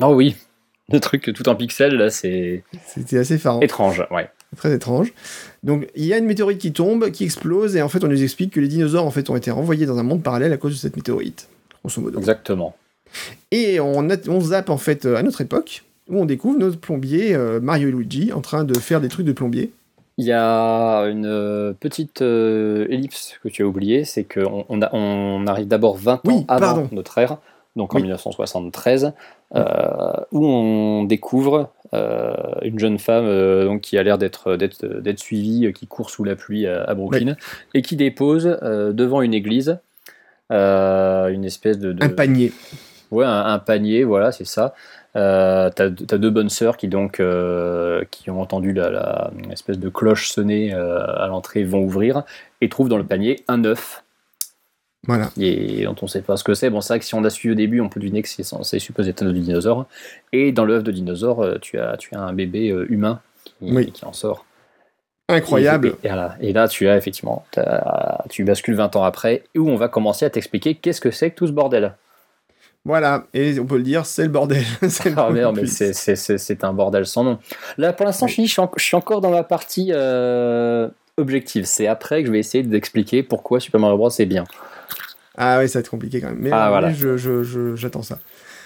Oh oui, *laughs* le truc tout en pixels, là, c'est C'était assez effarant. étrange. Ouais. très étrange. Donc il y a une météorite qui tombe, qui explose, et en fait on nous explique que les dinosaures en fait ont été renvoyés dans un monde parallèle à cause de cette météorite, grosso modo. Exactement. Et on, a- on zappe en fait à notre époque, où on découvre notre plombier euh, Mario et Luigi en train de faire des trucs de plombier. Il y a une euh, petite euh, ellipse que tu as oubliée, c'est qu'on on, a- on arrive d'abord 20 Oui, ans avant pardon. notre ère, donc en Oui. 1973, euh, où on découvre euh, une jeune femme euh, donc, qui a l'air d'être suivie, euh, qui court sous la pluie à, à Brooklyn, et qui dépose euh, devant une église euh, une espèce de, de- Un panier. Ouais, un, un panier, voilà, c'est ça. Euh, t'as, t'as deux bonnes sœurs qui donc euh, qui ont entendu la, espèce de cloche sonner euh, à l'entrée vont ouvrir et trouvent dans le panier un œuf Voilà. et dont on ne sait pas ce que c'est. Bon, c'est vrai que si on l'a suivi au début, on peut deviner que c'est, c'est supposé être un œuf de dinosaure. Et dans l'œuf de dinosaure, euh, tu as, tu as un bébé euh, humain qui, Oui. qui en sort. Incroyable. Et, et voilà. Et là, tu as effectivement, tu bascules 20 ans après, où on va commencer à t'expliquer qu'est-ce que c'est que tout ce bordel. Voilà. Et on peut le dire, c'est le bordel. *laughs* C'est Ah merde, mais c'est- c'est c'est- c'est un bordel sans nom. Là, pour l'instant, je, suis- je je suis encore dans ma partie euh, objective. C'est après que je vais essayer d'expliquer pourquoi Super Mario Bros. est bien. Ah ouais, ça va être compliqué quand même. Mais, Ah, voilà. mais je- je- je- j'attends ça.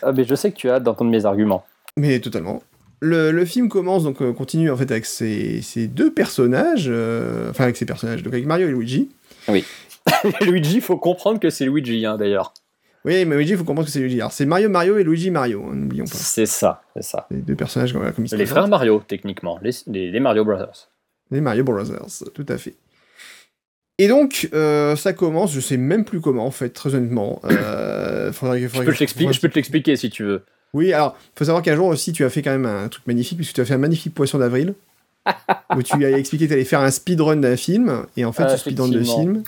Ah, mais je sais que tu as hâte d'entendre mes arguments. Mais totalement. Le, le film commence, donc euh, continue en fait avec ces, ces deux personnages, euh, enfin avec ces personnages, donc avec Mario et Luigi. *laughs* Luigi, il faut comprendre que c'est Luigi, hein, d'ailleurs. Oui, mais Luigi, il faut comprendre que c'est Luigi. Alors c'est Mario Mario et Luigi Mario, hein, n'oublions pas. C'est ça, c'est ça. Les deux personnages voilà, comme ils Les frères Mario, techniquement. Les, les- les Mario Brothers. Les Mario Brothers, tout à fait. Et donc, euh, ça commence, je sais même plus comment en fait, très honnêtement. Euh, faudrait, Je faudrait- peux faudrait- je peux te l'expliquer si tu veux. Oui, alors, faut savoir qu'un jour aussi, tu as fait quand même un truc magnifique, puisque tu as fait un magnifique poisson d'avril, *laughs* où tu as expliqué que tu allais faire un speedrun d'un film, et en fait, Ah, ce speedrun de film,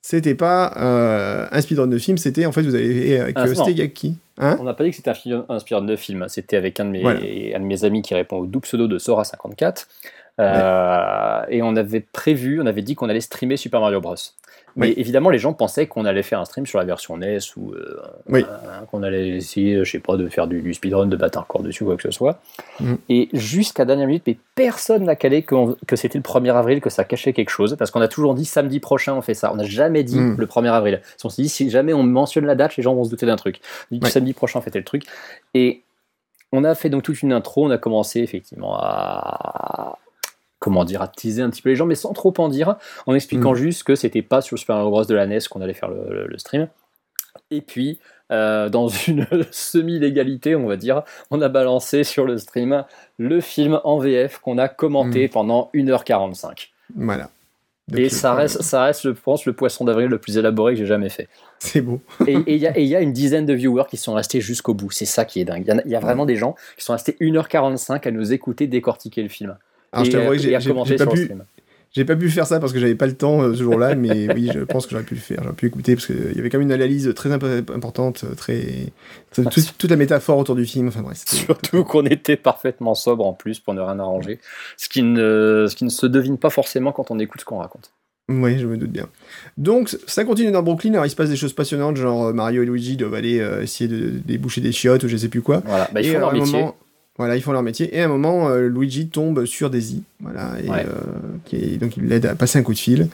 c'était pas euh, un speedrun de film, c'était en fait, vous avez avec Ah, euh. Stegaki. Hein? On n'a pas dit que c'était un speedrun de film. C'était avec un de, mes, Voilà. un de mes amis qui répond au doux pseudo de Sora54. Euh, Et on avait prévu, on avait dit qu'on allait streamer Super Mario Bros. Mais Oui. évidemment, les gens pensaient qu'on allait faire un stream sur la version NES ou euh, Oui. euh, qu'on allait essayer, je sais pas, de faire du, du speedrun, de battre un record dessus, quoi que ce soit. Mhm. Et jusqu'à dernière minute, mais personne n'a calé que c'était le 1er avril, que ça cachait quelque chose, parce qu'on a toujours dit samedi prochain on fait ça. On n'a jamais dit Mhm. le 1er avril. On s'est dit si jamais on mentionne la date, les gens vont se douter d'un truc. On dit samedi prochain on fait tel truc. Et on a fait donc toute une intro, on a commencé effectivement à comment dire, à teaser un petit peu les gens, mais sans trop en dire, en expliquant Mhm. juste que c'était pas sur Super Mario Bros de la NES qu'on allait faire le, le- le stream. Et puis, euh, dans *laughs* une semi-légalité, on va dire, on a balancé sur le stream le film en VF qu'on a commenté pendant 1h45. Voilà. Et ça reste, ça reste, je pense, le poisson d'avril le plus élaboré que j'ai jamais fait. C'est beau. Et il y, a- *laughs* y une dizaine de viewers qui sont restés jusqu'au bout. C'est ça qui est dingue. Il y y, a vraiment des gens qui sont restés 1h45 à nous écouter décortiquer le film. Alors, je et, t'avouerai euh, j'ai- j'ai pas pu, stream. J'ai pas pu faire ça parce que j'avais pas le temps euh, ce jour-là, *laughs* mais oui, je pense que j'aurais pu le faire. J'aurais pu écouter parce qu'il y avait quand même une analyse très imp- importante, euh, très. très- toute, toute la métaphore autour du film. Enfin bref. Surtout qu'on était parfaitement sobre en plus pour ne rien arranger. Ce qui ne, ce qui ne se devine pas forcément quand on écoute ce qu'on raconte. Oui, je me doute bien. Donc, ça continue dans Brooklyn. Alors, il se passe des choses passionnantes, genre euh, Mario et Luigi doivent aller euh, essayer de déboucher des chiottes ou je sais plus quoi. Voilà, bah, ils et font euh, leur métier. moment, voilà, ils font leur métier. Et à un moment, euh, Luigi tombe sur Daisy. Voilà, et Ouais. euh, qui est- donc il l'aide à passer un coup de fil.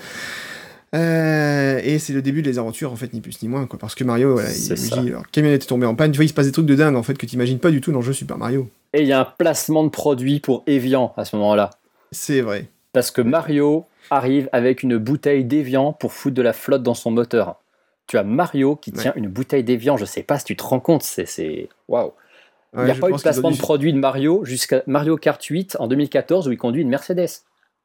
Euh, et c'est le début des aventures, en fait, ni plus ni moins, quoi. Parce que Mario, voilà, il-. Luigi, leur camionnette est tombée en panne. Tu vois, il se passe des trucs de dingue, en fait, que tu imagines pas du tout dans le jeu Super Mario. Et il y a un placement de produit pour Evian à ce moment-là. C'est vrai. Parce que Mario arrive avec une bouteille d'Evian pour foutre de la flotte dans son moteur. Tu as Mario qui tient une bouteille d'Evian, je sais pas si tu te rends compte, c'est. Waouh! Il n'y a pas eu de placement de produit de Mario jusqu'à Mario Kart 8 en 2014 où il conduit une Mercedes.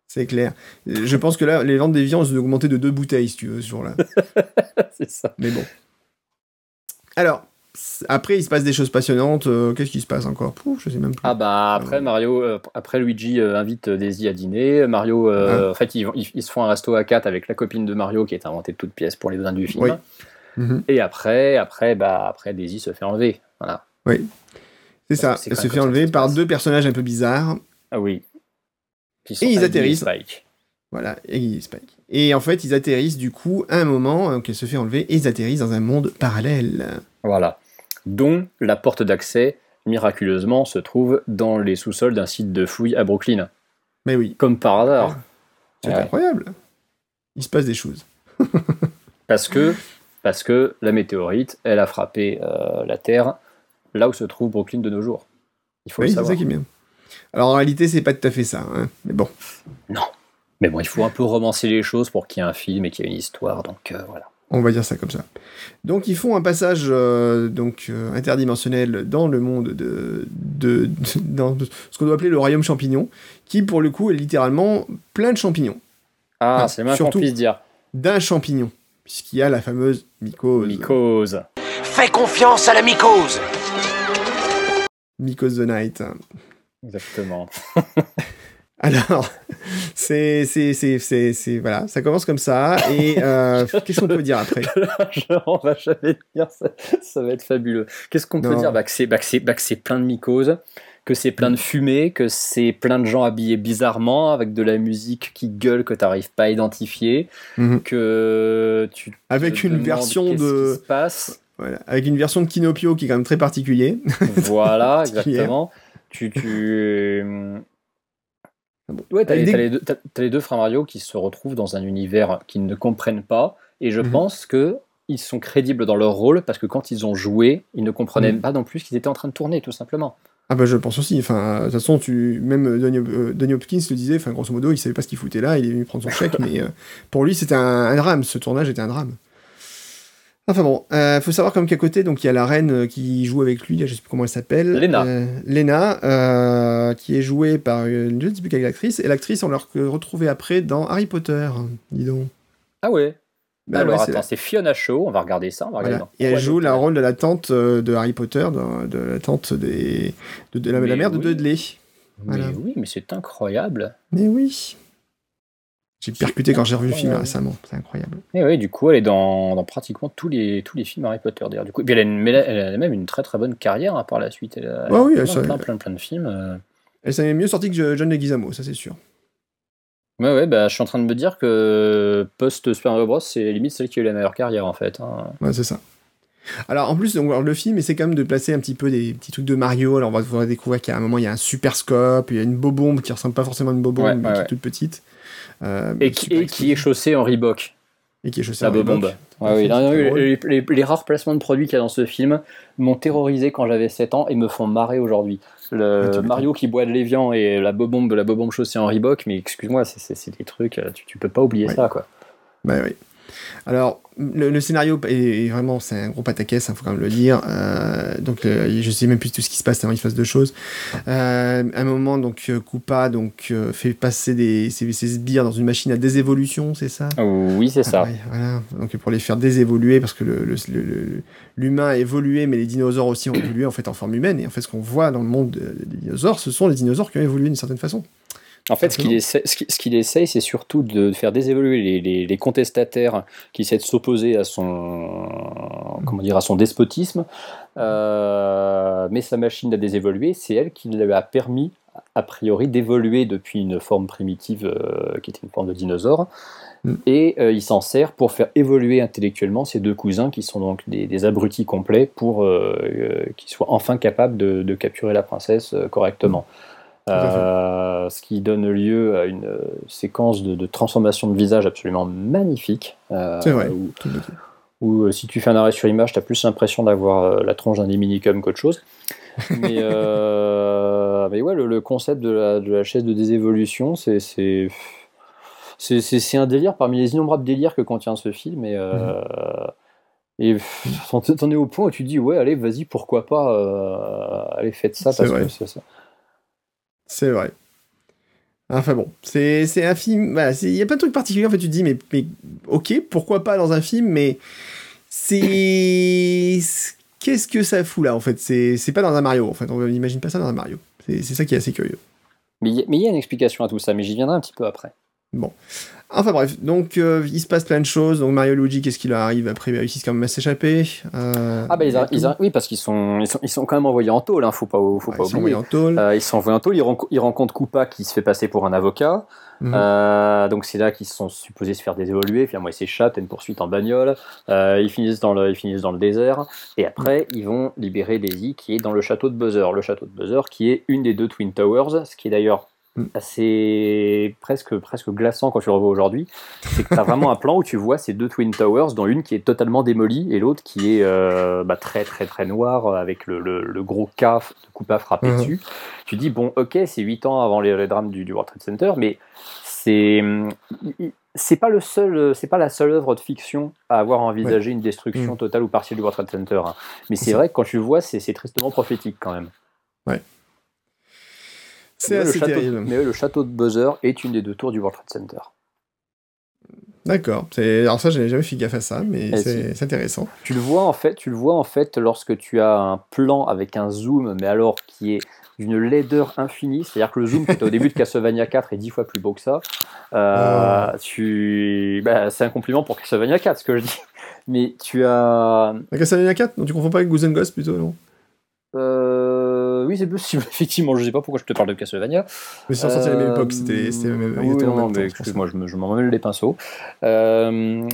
C'est clair. Je pense que là, les ventes des viandes ont augmenté de deux bouteilles, si tu veux, ce jour-là. *laughs* c'est ça. Mais bon. Alors, après, il se passe des choses passionnantes. euh, Qu'est-ce qui se passe encore? Pouf, Je sais même plus. Ah bah après Mario, euh, après Luigi euh, invite Daisy à dîner. Mario, euh, en fait, ils, vont- ils- ils se font un resto à 4 avec la copine de Mario qui est inventée de toutes pièces pour les besoins du film. Oui. Mhm. Et après, après, bah après Daisy se fait enlever. Voilà. C'est ça. c'est Elle se fait enlever par deux personnages un peu bizarres. Ah oui. Qui Et ils atterrissent. Spike. Voilà, et Spike. Et en fait, ils atterrissent du coup à un moment euh, qu'elle se fait enlever et ils atterrissent dans un monde parallèle. Voilà. Dont la porte d'accès, miraculeusement, se trouve dans les sous-sols d'un site de fouilles à Brooklyn. Mais oui, Comme par hasard. c'est Ouais. incroyable. Il se passe des choses. *laughs* Parce que, parce que la météorite, elle a frappé euh, la Terre là où se trouve Brooklyn de nos jours. Il faut Oui, le c'est savoir. ça qui est bien. Alors en réalité, c'est pas tout à fait ça. hein. Mais bon, Mais bon, il faut un peu romancer les choses pour qu'il y ait un film et qu'il y ait une histoire. Donc euh, voilà. on va dire ça comme ça. Donc ils font un passage euh, donc euh, interdimensionnel dans le monde de, de, de- *laughs* dans ce qu'on doit appeler le royaume champignon, qui pour le coup est littéralement plein de champignons, Ah, c'est le moins qu'on puisse dire. d'un champignon, puisqu'il y a la fameuse mycose. Mycose. Fais confiance à la mycose. Mycose the Night. Exactement. *laughs* Alors, c'est, c'est, c'est, c'est, voilà, ça commence comme ça, et euh, *laughs* qu'est-ce qu'on peut dire après? *laughs* On va jamais dire ça, ça va être fabuleux. Qu'est-ce qu'on peut dire? Bah, que, c'est, bah, que, c'est, bah, que c'est plein de mycoses, que c'est plein de fumée, que c'est plein de gens habillés bizarrement, avec de la musique qui gueule que tu n'arrives pas à identifier, Mhm. que tu Avec une version de, qui se passe. Voilà, avec une version de Kinopio qui est quand même très particulier. Voilà, *laughs* exactement. Tu, tu, Ouais, t'as les, des- les deux- les frères Mario qui se retrouvent dans un univers qu'ils ne comprennent pas, et je Mhm. pense que ils sont crédibles dans leur rôle parce que quand ils ont joué, ils ne comprenaient Mhm. pas non plus ce qu'ils étaient en train de tourner, tout simplement. Ah bah je pense aussi, enfin, de toute façon, tu... même euh, Donny, euh, Donny Hopkins le disait, enfin, grosso modo, il savait pas ce qu'il foutait là, il est venu prendre son chèque, *laughs* mais euh, pour lui, c'était un, un drame, ce tournage était un drame. Enfin bon, euh, faut savoir comme qu'à côté, donc il y a la reine euh, qui joue avec lui, je sais plus comment elle s'appelle. Lena. Euh, Lena, euh, qui est jouée par, euh, je ne sais plus quelle actrice, et l'actrice, on l'a re- retrouvée après dans Harry Potter, dis donc. Ah ouais Bah Alors ouais, attends, c'est Fiona Shaw, on va regarder ça. On va Voilà. regarder Et elle joue le rôle de la tante euh, de Harry Potter, de, de la tante des, de, de la, mère de. Dudley. Mais oui, mais c'est incroyable. Mais oui. J'ai percuté quand j'ai revu le film incroyable. récemment, c'est incroyable. Et oui, du coup, elle est dans, dans pratiquement tous les, tous les films Harry Potter, d'ailleurs. Du coup, et puis elle a, une- elle même une très très bonne carrière hein, par la suite. Elle a, Ouais, oui, plein, ça- plein, plein, plein de films. euh. Elle s'est mieux sortie que John Leguizamo, ça c'est sûr. Ouais, ouais, bah, je suis en train de me dire que post Super Mario Bros, c'est limite celle qui a eu la meilleure carrière en fait. hein. Ouais, c'est ça. Alors en plus, donc, alors, le film essaie quand même de placer un petit peu des petits trucs de Mario. Alors on va découvrir qu'à un moment il y a un super scope, il y a une bobombe qui ressemble pas forcément à une bobombe, Ouais, mais ouais, qui est toute petite. Euh, Et, qui, super et qui est chaussée en Reebok, Et qui est chaussée la en Reebok. Ouais, oui, non, les, les- les rares placements de produits qu'il y a dans ce film m'ont terrorisé quand j'avais 7 ans et me font marrer aujourd'hui. Le Ah. Mario qui boit de l'évian et la bobombe, la bobombe chaussée en Reebok, mais excuse-moi, c'est- des trucs, euh, tu, tu peux pas oublier ça, quoi. Bah oui. Alors, le, le scénario est, est vraiment, c'est un gros pataquès, il faut quand même le dire. Euh, donc, euh, je sais même plus tout ce qui se passe tellement il se passe deux choses. Euh, à un moment, donc, Koopa donc, fait passer des, ses, ses sbires dans une machine à désévolution, c'est ça? Oui, c'est ça. Ouais, voilà. Donc, pour les faire désévoluer, parce que l'humain a évolué, mais les dinosaures aussi ont évolué en fait en forme humaine. Et en fait, ce qu'on voit dans le monde de- des dinosaures, ce sont les dinosaures qui ont évolué d'une certaine façon. En fait, ce qu'il ce essaye, c'est surtout de faire désévoluer les, les- les contestataires qui essaient de s'opposer à son, comment dire, à son despotisme. Euh, mais sa machine à désévoluer, c'est elle qui lui a permis, a priori, d'évoluer depuis une forme primitive euh, qui était une forme de dinosaure. Mm. Et euh, il s'en sert pour faire évoluer intellectuellement ses deux cousins, qui sont donc des, des abrutis complets, pour qu'ils soient enfin capables de, de capturer la princesse correctement. fait. Euh, ce qui donne lieu à une euh, séquence de, de transformation de visage absolument magnifique. euh, C'est vrai. Où, si tu fais un arrêt sur image, tu as plus l'impression d'avoir la tronche d'un Dominicum qu'autre chose. *laughs* Mais, euh, mais ouais, le, le concept de la, de la chaise de désévolution, c'est. c'est c'est- un délire parmi les innombrables délires que contient ce film et, euh, et t'en es au point où tu dis ouais allez vas-y pourquoi pas allez faites ça parce vrai. que c'est ça C'est vrai. Enfin bon, c'est un film. Il y a pas de truc particulier. En fait, tu te dis, mais, mais ok, pourquoi pas dans un film, mais c'est. Qu'est-ce que ça fout là, en fait? C'est pas dans un Mario, en fait. On n'imagine pas ça dans un Mario. C'est ça qui est assez curieux. Mais il y a une explication à tout ça, mais j'y viendrai un petit peu après. Enfin bref, donc euh, il se passe plein de choses. Donc Mario Luigi, qu'est-ce qui leur arrive après? Ils réussissent quand même à s'échapper. euh, Ah bah ils, tout. ils oui parce qu'ils sont, ils sont ils sont quand même envoyés en tôle, hein, faut pas faut Ouais, pas ils sont oublier. envoyés en tôle. Euh, ils sont envoyés en tôle, ils, renco- ils rencontrent Koopa qui se fait passer pour un avocat. Mhm. Donc c'est là qu'ils sont supposés se faire désévoluer. Finalement ils s'échappent, une poursuite en bagnole. Ils finissent dans le ils finissent dans le désert et après ils vont libérer Daisy qui est dans le château de Buzzer, le château de Buzzer qui est une des deux Twin Towers, ce qui est d'ailleurs Mhm. Assez presque presque glaçant quand tu le revois aujourd'hui. C'est que t'as *laughs* vraiment un plan où tu vois ces deux Twin Towers, dont une qui est totalement démolie et l'autre qui est euh, bah, très très très noire euh, avec le, le- le gros K de Koopa frappé Mhm. dessus. Tu dis bon ok c'est 8 ans avant les, les drames du, du World Trade Center, mais c'est c'est pas le seul c'est pas la seule œuvre de fiction à avoir envisagé une destruction Mhm. totale ou partielle du World Trade Center. hein. Mais C'est vrai que quand tu le vois c'est tristement prophétique quand même. C'est assez château, terrible. mais le château de Buzzer est une des deux tours du World Trade Center. D'accord. Alors ça, je n'avais jamais fait gaffe à ça, mais c'est intéressant. Tu le vois en fait, tu le vois en fait lorsque tu as un plan avec un zoom, mais alors qui est d'une laideur infinie, c'est-à-dire que le zoom qui était au début de Castlevania 4 est dix fois plus beau que ça. Euh, tu, bah, c'est un compliment pour Castlevania 4 ce que je dis. Mais tu as, Castlevania 4 Non, tu confonds pas avec Goose and Ghost plutôt, non? Euh, oui c'est possible *laughs* effectivement, je sais pas pourquoi je te parle de Castlevania. Mais c'est sorti à la même Euh, époque, c'était c'était même oui, non, temps, mais excuse-moi, je me- je m'en mêle les pinceaux. Euh,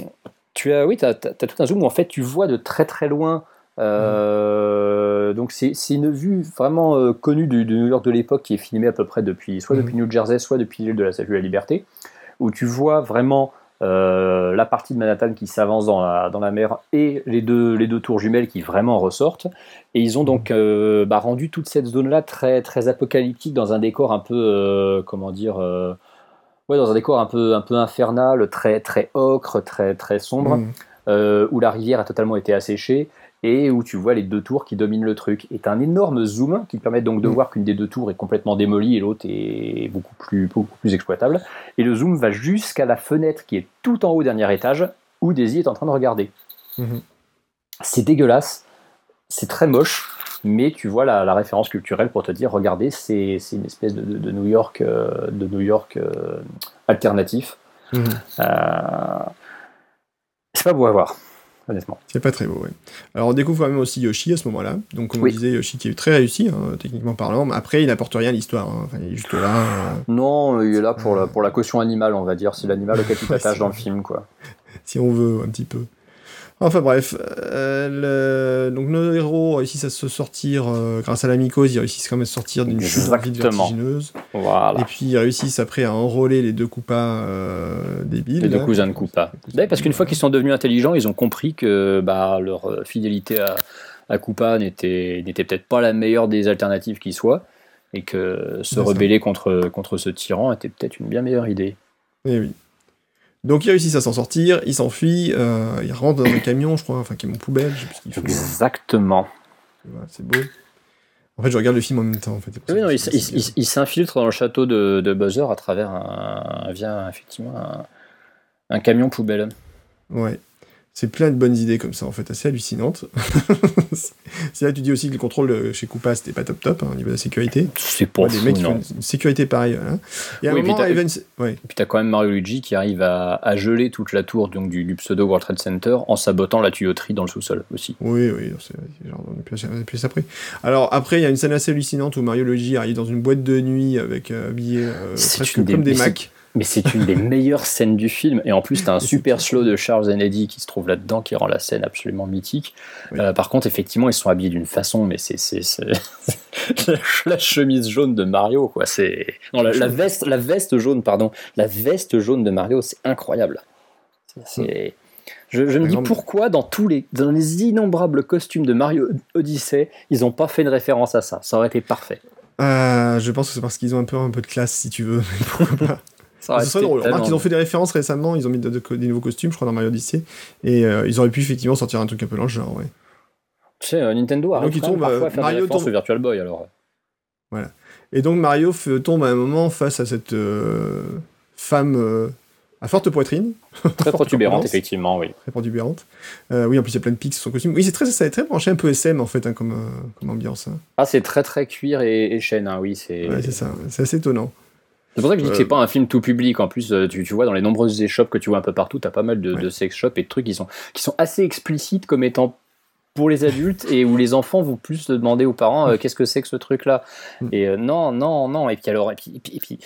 tu as, oui, tu as, tout un zoom où en fait tu vois de très très loin euh, euh, donc c'est une vue vraiment euh, connue du, du New York de l'époque qui est filmée à peu près depuis soit Mhm. depuis New Jersey, soit depuis l'île de la Statue de la Liberté, où tu vois vraiment euh, la partie de Manhattan qui s'avance dans la, dans la mer et les deux, les deux tours jumelles qui vraiment ressortent. Et ils ont donc euh, bah, rendu toute cette zone-là très, très apocalyptique dans un décor un peu, euh, comment dire, ouais, dans un décor un peu, un peu infernal, très, très ocre, très, très sombre Mm. euh, où la rivière a totalement été asséchée et où tu vois les deux tours qui dominent le truc. Et t'as un énorme zoom qui te permet donc de Mm. voir qu'une des deux tours est complètement démolie et l'autre est beaucoup plus, beaucoup plus exploitable. Et le zoom va jusqu'à la fenêtre qui est tout en haut, dernier étage, où Daisy est en train de regarder. Mhm. C'est dégueulasse, c'est très moche, mais tu vois la, la référence culturelle pour te dire, regardez, c'est c'est une espèce de, de- de New York, euh, de New York euh, alternatif. Mhm. Euh, c'est pas beau à voir, honnêtement. C'est pas très beau, ouais. Alors on découvre quand même aussi Yoshi à ce moment-là. Donc comme Oui. on disait, Yoshi qui est très réussi, hein, techniquement parlant. Mais après, il n'apporte rien à l'histoire. hein. Enfin, il est juste là. euh, Non, il est là pour la, pour la caution animale, on va dire. C'est l'animal auquel tu t'attaches dans le film, quoi. *laughs* si on veut, un petit peu. Enfin bref, euh, le- donc nos héros réussissent à se sortir euh, grâce à la mycose, ils réussissent quand même à se sortir d'une chute vertigineuse. Voilà. Et puis ils réussissent après à enrôler les deux coupas euh, débiles. Les deux là. cousins de Koopa. Ouais, parce qu'une fois qu'ils sont devenus intelligents, ils ont compris que bah, leur fidélité à, à Koopa n'était n'était peut-être pas la meilleure des alternatives qui soit, et que se ça. rebeller contre, contre ce tyran était peut-être une bien meilleure idée. Eh oui. Donc ils réussissent à s'en sortir, ils s'enfuient, euh, ils rentrent dans un camion, je crois, enfin camion poubelle, je sais plus ce qu'ils font. Exactement. Voilà, c'est beau. En fait, je regarde le film en même temps. En fait, Oui, non, il, il- il- il s'infiltre dans le château de, de Buzzer à travers un, via effectivement un, un camion poubelle. Ouais. C'est plein de bonnes idées comme ça, en fait, assez hallucinantes. *laughs* c'est là que tu dis aussi que le contrôle euh, chez Koopa, c'était pas top top hein, au niveau de la sécurité. C'est pas Ouais, des mecs qui font une, sécurité pareille. Voilà. Et à un Oui, puis moment, t'as- Evans... Ouais. Et puis t'as quand même Mario Luigi qui arrive à, à geler toute la tour donc, du, du pseudo World Trade Center en sabotant la tuyauterie dans le sous-sol aussi. Oui, oui, c'est genre, on après. Alors après, il y a une scène assez hallucinante où Mario Luigi arrive dans une boîte de nuit avec euh, habillé euh, presque une des- comme des Macs. Mais c'est une des *laughs* meilleures scènes du film. Et en plus, t'as un Et *laughs* c'est super slow de Charles Kennedy qui se trouve là-dedans, qui rend la scène absolument mythique. Oui. Euh, par contre, effectivement, ils sont habillés d'une façon, mais c'est *laughs* la, chemise jaune de Mario, quoi. C'est non la, la veste, la veste jaune, pardon, la veste jaune de Mario, c'est incroyable. C'est- c'est- Je, je me dis pourquoi dans tous les dans les innombrables costumes de Mario Odyssey, ils n'ont pas fait une référence à ça? Ça aurait été parfait. Euh, je pense que c'est parce qu'ils ont un peu, un peu de classe, si tu veux. mais pourquoi pas? Ça Ce serait drôle. Remarque, ils ont fait des références récemment, ils ont mis de- de- des nouveaux costumes, je crois, dans Mario Odyssey. Et euh, ils auraient pu effectivement sortir un truc un peu dans le genre, ouais. Tu sais, euh, Nintendo arrive Donc, il quand même tombe, parfois euh, à faire Mario des références tombe- au Virtual Boy, alors. Et donc Mario f- tombe à un moment face à cette euh, femme euh, à forte poitrine, Très *laughs* protubérante, effectivement, oui. très protubérante. Euh, oui, en plus il y a plein de pics sur son costume. Oui, c'est très, ça est très branché un peu SM en fait, hein, comme, euh, comme ambiance. hein. Ah, c'est très très cuir et, et chaîne, hein, oui. C'est Ouais, c'est ça, c'est assez étonnant. C'est pour ça que je dis que Euh, c'est pas un film tout public. En plus, euh, tu, tu vois, dans les nombreuses échoppes que tu vois un peu partout, t'as pas mal de, Ouais. de sex shops et de trucs qui sont, qui sont assez explicites comme étant pour les adultes et où les enfants vont plus demander aux parents euh, qu'est-ce que c'est que ce truc-là. Mm. Et euh, non, non, non. Et puis alors, et puis, et puis, et puis,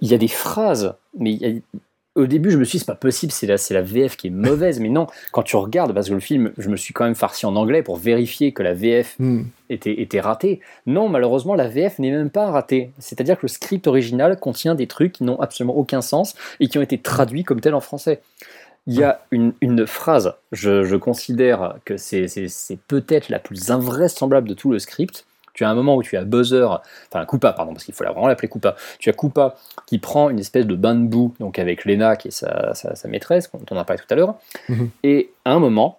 il y a des phrases, mais il y a- au début, je me suis dit, c'est pas possible, c'est la, c'est la VF qui est mauvaise. Mais non, quand tu regardes, parce que le film, je me suis quand même farci en anglais pour vérifier que la VF Hmm. était, était ratée. Non, malheureusement, la VF n'est même pas ratée. C'est-à-dire que le script original contient des trucs qui n'ont absolument aucun sens et qui ont été traduits comme tels en français. Il y a une, une phrase, je, je considère que c'est c'est- c'est peut-être la plus invraisemblable de tout le script. Tu as un moment où tu as Buzzer, enfin Koopa, pardon, parce qu'il faut vraiment l'appeler Koopa. Tu as Koopa qui prend une espèce de bain de boue, donc avec Lena, qui est sa, sa, sa maîtresse, dont on a parlé tout à l'heure. Mhm. Et à un moment,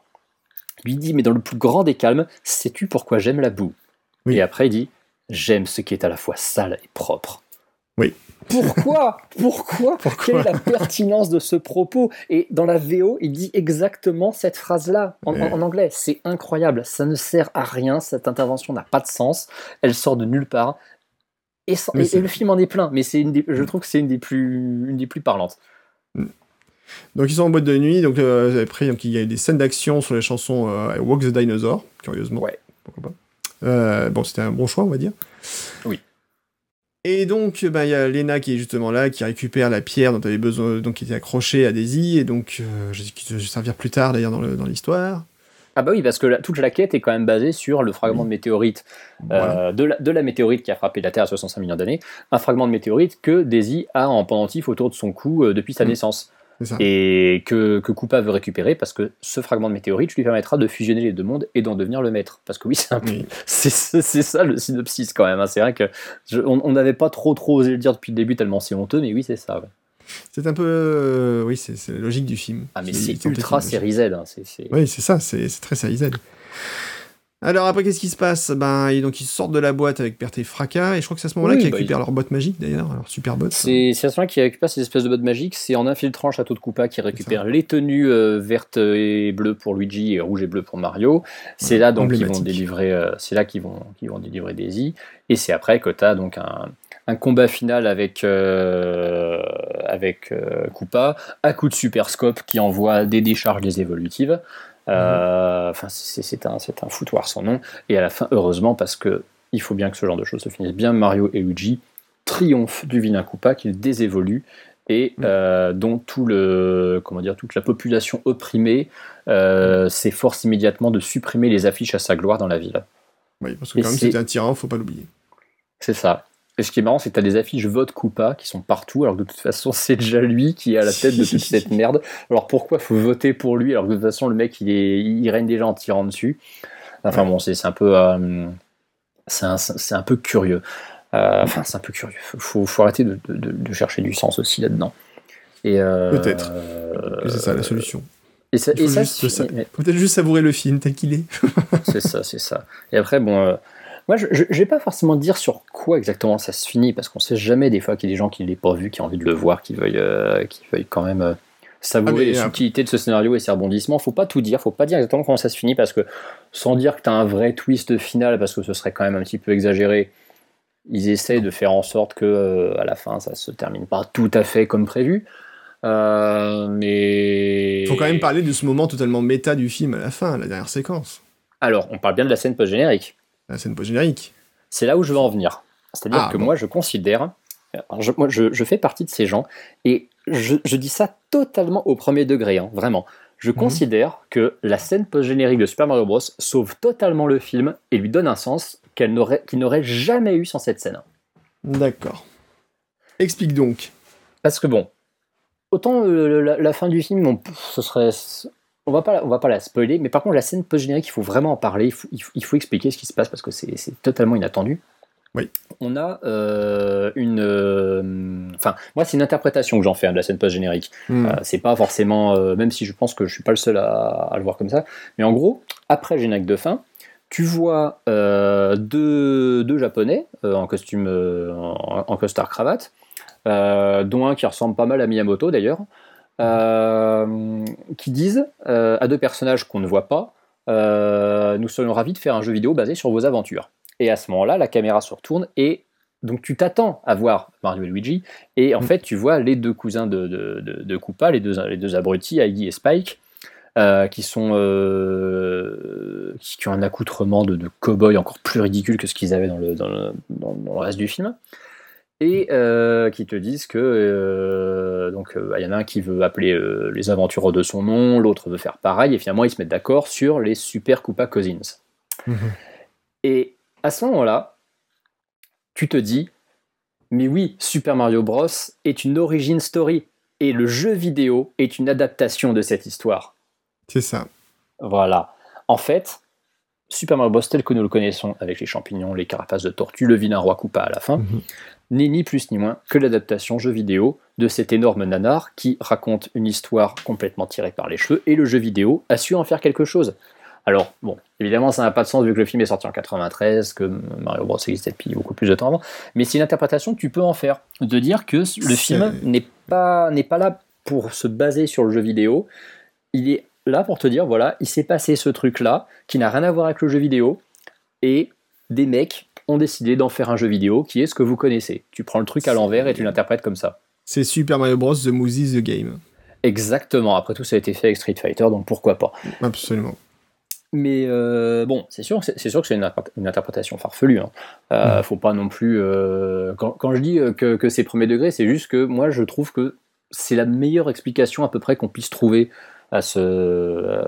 lui dit, mais dans le plus grand des calmes, sais-tu pourquoi j'aime la boue? Oui. Et après, il dit, j'aime ce qui est à la fois sale et propre. Oui. *laughs* Pourquoi Pourquoi Quelle est la pertinence de ce propos Et dans la VO, il dit exactement cette phrase-là en, anglais. C'est incroyable. Ça ne sert à rien. Cette intervention n'a pas de sens. Elle sort de nulle part. Et, sans- Mais et- c'est- et le film en est plein. Mais c'est une des- je trouve que c'est une des plus, une des plus parlantes. Donc ils sont en boîte de nuit, donc euh, après donc, il y a eu des scènes d'action sur les chansons euh, Walk the Dinosaur, curieusement. Ouais. Pourquoi pas. Euh, bon, c'était un bon choix, on va dire. Oui. Et donc, bah, il y a Lena qui est justement là, qui récupère la pierre dont elle avait besoin, donc qui était accrochée à Daisy, et donc, euh, je- qui va servir plus tard d'ailleurs dans l'histoire. Ah bah oui, parce que la- toute la quête est quand même basée sur le fragment de météorite euh, de, la, de la météorite qui a frappé la Terre à 65 millions d'années, un fragment de météorite que Daisy a en pendentif autour de son cou euh, depuis sa Mm. naissance ça. et que, que Koopa veut récupérer parce que ce fragment de météorite lui permettra de fusionner les deux mondes et d'en devenir le maître. Parce que oui, c'est Oui. *laughs* ça le synopsis quand même. hein. C'est vrai que je- on n'avait pas trop trop osé le dire depuis le début tellement c'est honteux, mais oui c'est ça. ouais. C'est un peu. euh, oui, c'est la logique du film. Ah mais c'est ultra série Z. hein. Oui, c'est ça, c'est c'est très série Z. Alors après, qu'est-ce qui se passe? Ben, et donc ils sortent de la boîte avec perte et fracas, et je crois que c'est à ce moment-là Oui, qu'ils bah, récupèrent leur boîte magique d'ailleurs, leur super botte. C'est c'est à ce moment qui récupère ces espèces de bottes magiques. C'est en infiltrant le château de Koopa qui récupère les tenues euh, vertes et bleues pour Luigi et rouges et bleues pour Mario. C'est là donc qu'ils vont délivrer. euh, c'est là qu'ils vont qu'ils vont délivrer Daisy. Et c'est après que tu as donc un, un combat final avec euh, avec euh, Koopa à coup de super scope qui envoie des décharges des évolutives. Euh, Enfin, c'est c'est un un foutoir sans nom. Et à la fin, heureusement, parce que il faut bien que ce genre de choses se finisse bien. Mario et Luigi triomphe du vilain Koopa qu'il désévolue et Mm. euh, dont tout le, comment dire, toute la population opprimée euh, s'efforce immédiatement de supprimer les affiches à sa gloire dans la ville. Oui, parce que Et quand même c'était un tyran, faut pas l'oublier. C'est ça. Et ce qui est marrant, c'est que tu as des affiches vote Koopa qui sont partout, alors que de toute façon, *laughs* c'est déjà lui qui est à la tête de toute cette *laughs* merde. Alors pourquoi faut voter pour lui alors que de toute façon, le mec, il, est, il règne déjà en tirant dessus Enfin bon, c'est un peu. euh, c'est un, c'est un peu curieux. Euh, Enfin, c'est un peu curieux. Faut, faut, arrêter de, de- de chercher du sens aussi là-dedans. Euh, Peut-être c'est ça la solution. Et ça, et ça, ça. peut-être juste savourer le film tel qu'il est. c'est ça, c'est ça. Et après, bon, moi, je, je vais pas forcément dire sur quoi exactement ça se finit, parce qu'on sait jamais des fois qu'il y a des gens qui ne l'ont pas vu, qui ont envie de le voir, qui veuillent, euh, qui veuillent quand même euh, savourer Ah, les subtilités de ce scénario et ses rebondissements. Faut pas tout dire, faut pas dire exactement comment ça se finit, parce que sans dire que tu as un vrai twist final, parce que ce serait quand même un petit peu exagéré, ils essayent de faire en sorte que euh, à la fin, ça se termine pas tout à fait comme prévu. Euh, mais Faut quand même parler de ce moment totalement méta du film à la fin, la dernière séquence. Alors, on parle bien de la scène post-générique. La scène post-générique. C'est là où je veux en venir. C'est-à-dire Ah, que bon. moi, je considère. alors, je, moi, je, je fais partie de ces gens, et je, je dis ça totalement au premier degré, hein, vraiment. Je Mhm. considère que la scène post-générique de Super Mario Bros. sauve totalement le film et lui donne un sens qu'elle n'aurait, qu'il n'aurait jamais eu sans cette scène. D'accord. Explique donc. Parce que bon, autant euh, la, la fin du film, ce serait, on va pas, la- on va pas la spoiler, mais par contre la scène post-générique, il faut vraiment en parler, il faut, il faut- il faut expliquer ce qui se passe parce que c'est totalement inattendu. Oui. On a euh, une, euh, enfin, moi c'est une interprétation que j'en fais hein, de la scène post-générique. Hmm. Euh, c'est pas forcément, même si je pense que je suis pas le seul à, à le voir comme ça, mais en gros, après le générique de fin, tu vois deux, deux japonais en costume, en, en costard cravate, euh, dont un qui ressemble pas mal à Miyamoto d'ailleurs, qui disent euh, à deux personnages qu'on ne voit pas, euh, nous serions ravis de faire un jeu vidéo basé sur vos aventures. Et à ce moment-là, la caméra se retourne et donc tu t'attends à voir Mario et Luigi, et en Mm. fait tu vois les deux cousins de, de, de, de Koopa, les deux, les deux abrutis, Iggy et Spike, euh, qui sont euh, qui qui ont un accoutrement de, de cow-boy encore plus ridicule que ce qu'ils avaient dans le, dans le, dans- dans le reste du film et euh, qui te disent que euh, donc il y en a un qui veut appeler euh, les aventureux de son nom, l'autre veut faire pareil, et finalement ils se mettent d'accord sur les Super Koopa Cousins. Mhm. Et à ce moment-là, tu te dis, mais oui, Super Mario Bros est une origin story, et le jeu vidéo est une adaptation de cette histoire. C'est ça. Voilà. En fait, Super Mario Bros tel que nous le connaissons, avec les champignons, les carapaces de tortue, le vilain roi Koopa à la fin, Mhm. N'est ni plus ni moins que l'adaptation jeu vidéo de cet énorme nanar qui raconte une histoire complètement tirée par les cheveux, et le jeu vidéo a su en faire quelque chose. Alors, bon, évidemment, ça n'a pas de sens vu que le film est sorti en 93, que Mario Bros existait depuis beaucoup plus de temps avant, mais c'est une interprétation que tu peux en faire, de dire que le film n'est pas, n'est pas là pour se baser sur le jeu vidéo, il est là pour te dire, voilà, il s'est passé ce truc-là, qui n'a rien à voir avec le jeu vidéo, et des mecs ont décidé d'en faire un jeu vidéo qui est ce que vous connaissez. Tu prends le truc à l'envers et tu l'interprètes comme ça. C'est Super Mario Bros. The Movie The Game. Exactement, après tout ça a été fait avec Street Fighter, donc pourquoi pas. Absolument. Mais euh, bon, c'est sûr, que c'est sûr que c'est une, interpré- une interprétation farfelue. Hein. Euh. Faut pas non plus. euh, quand, quand je dis que, que c'est premier degré, c'est juste que moi je trouve que c'est la meilleure explication à peu près qu'on puisse trouver à, ce,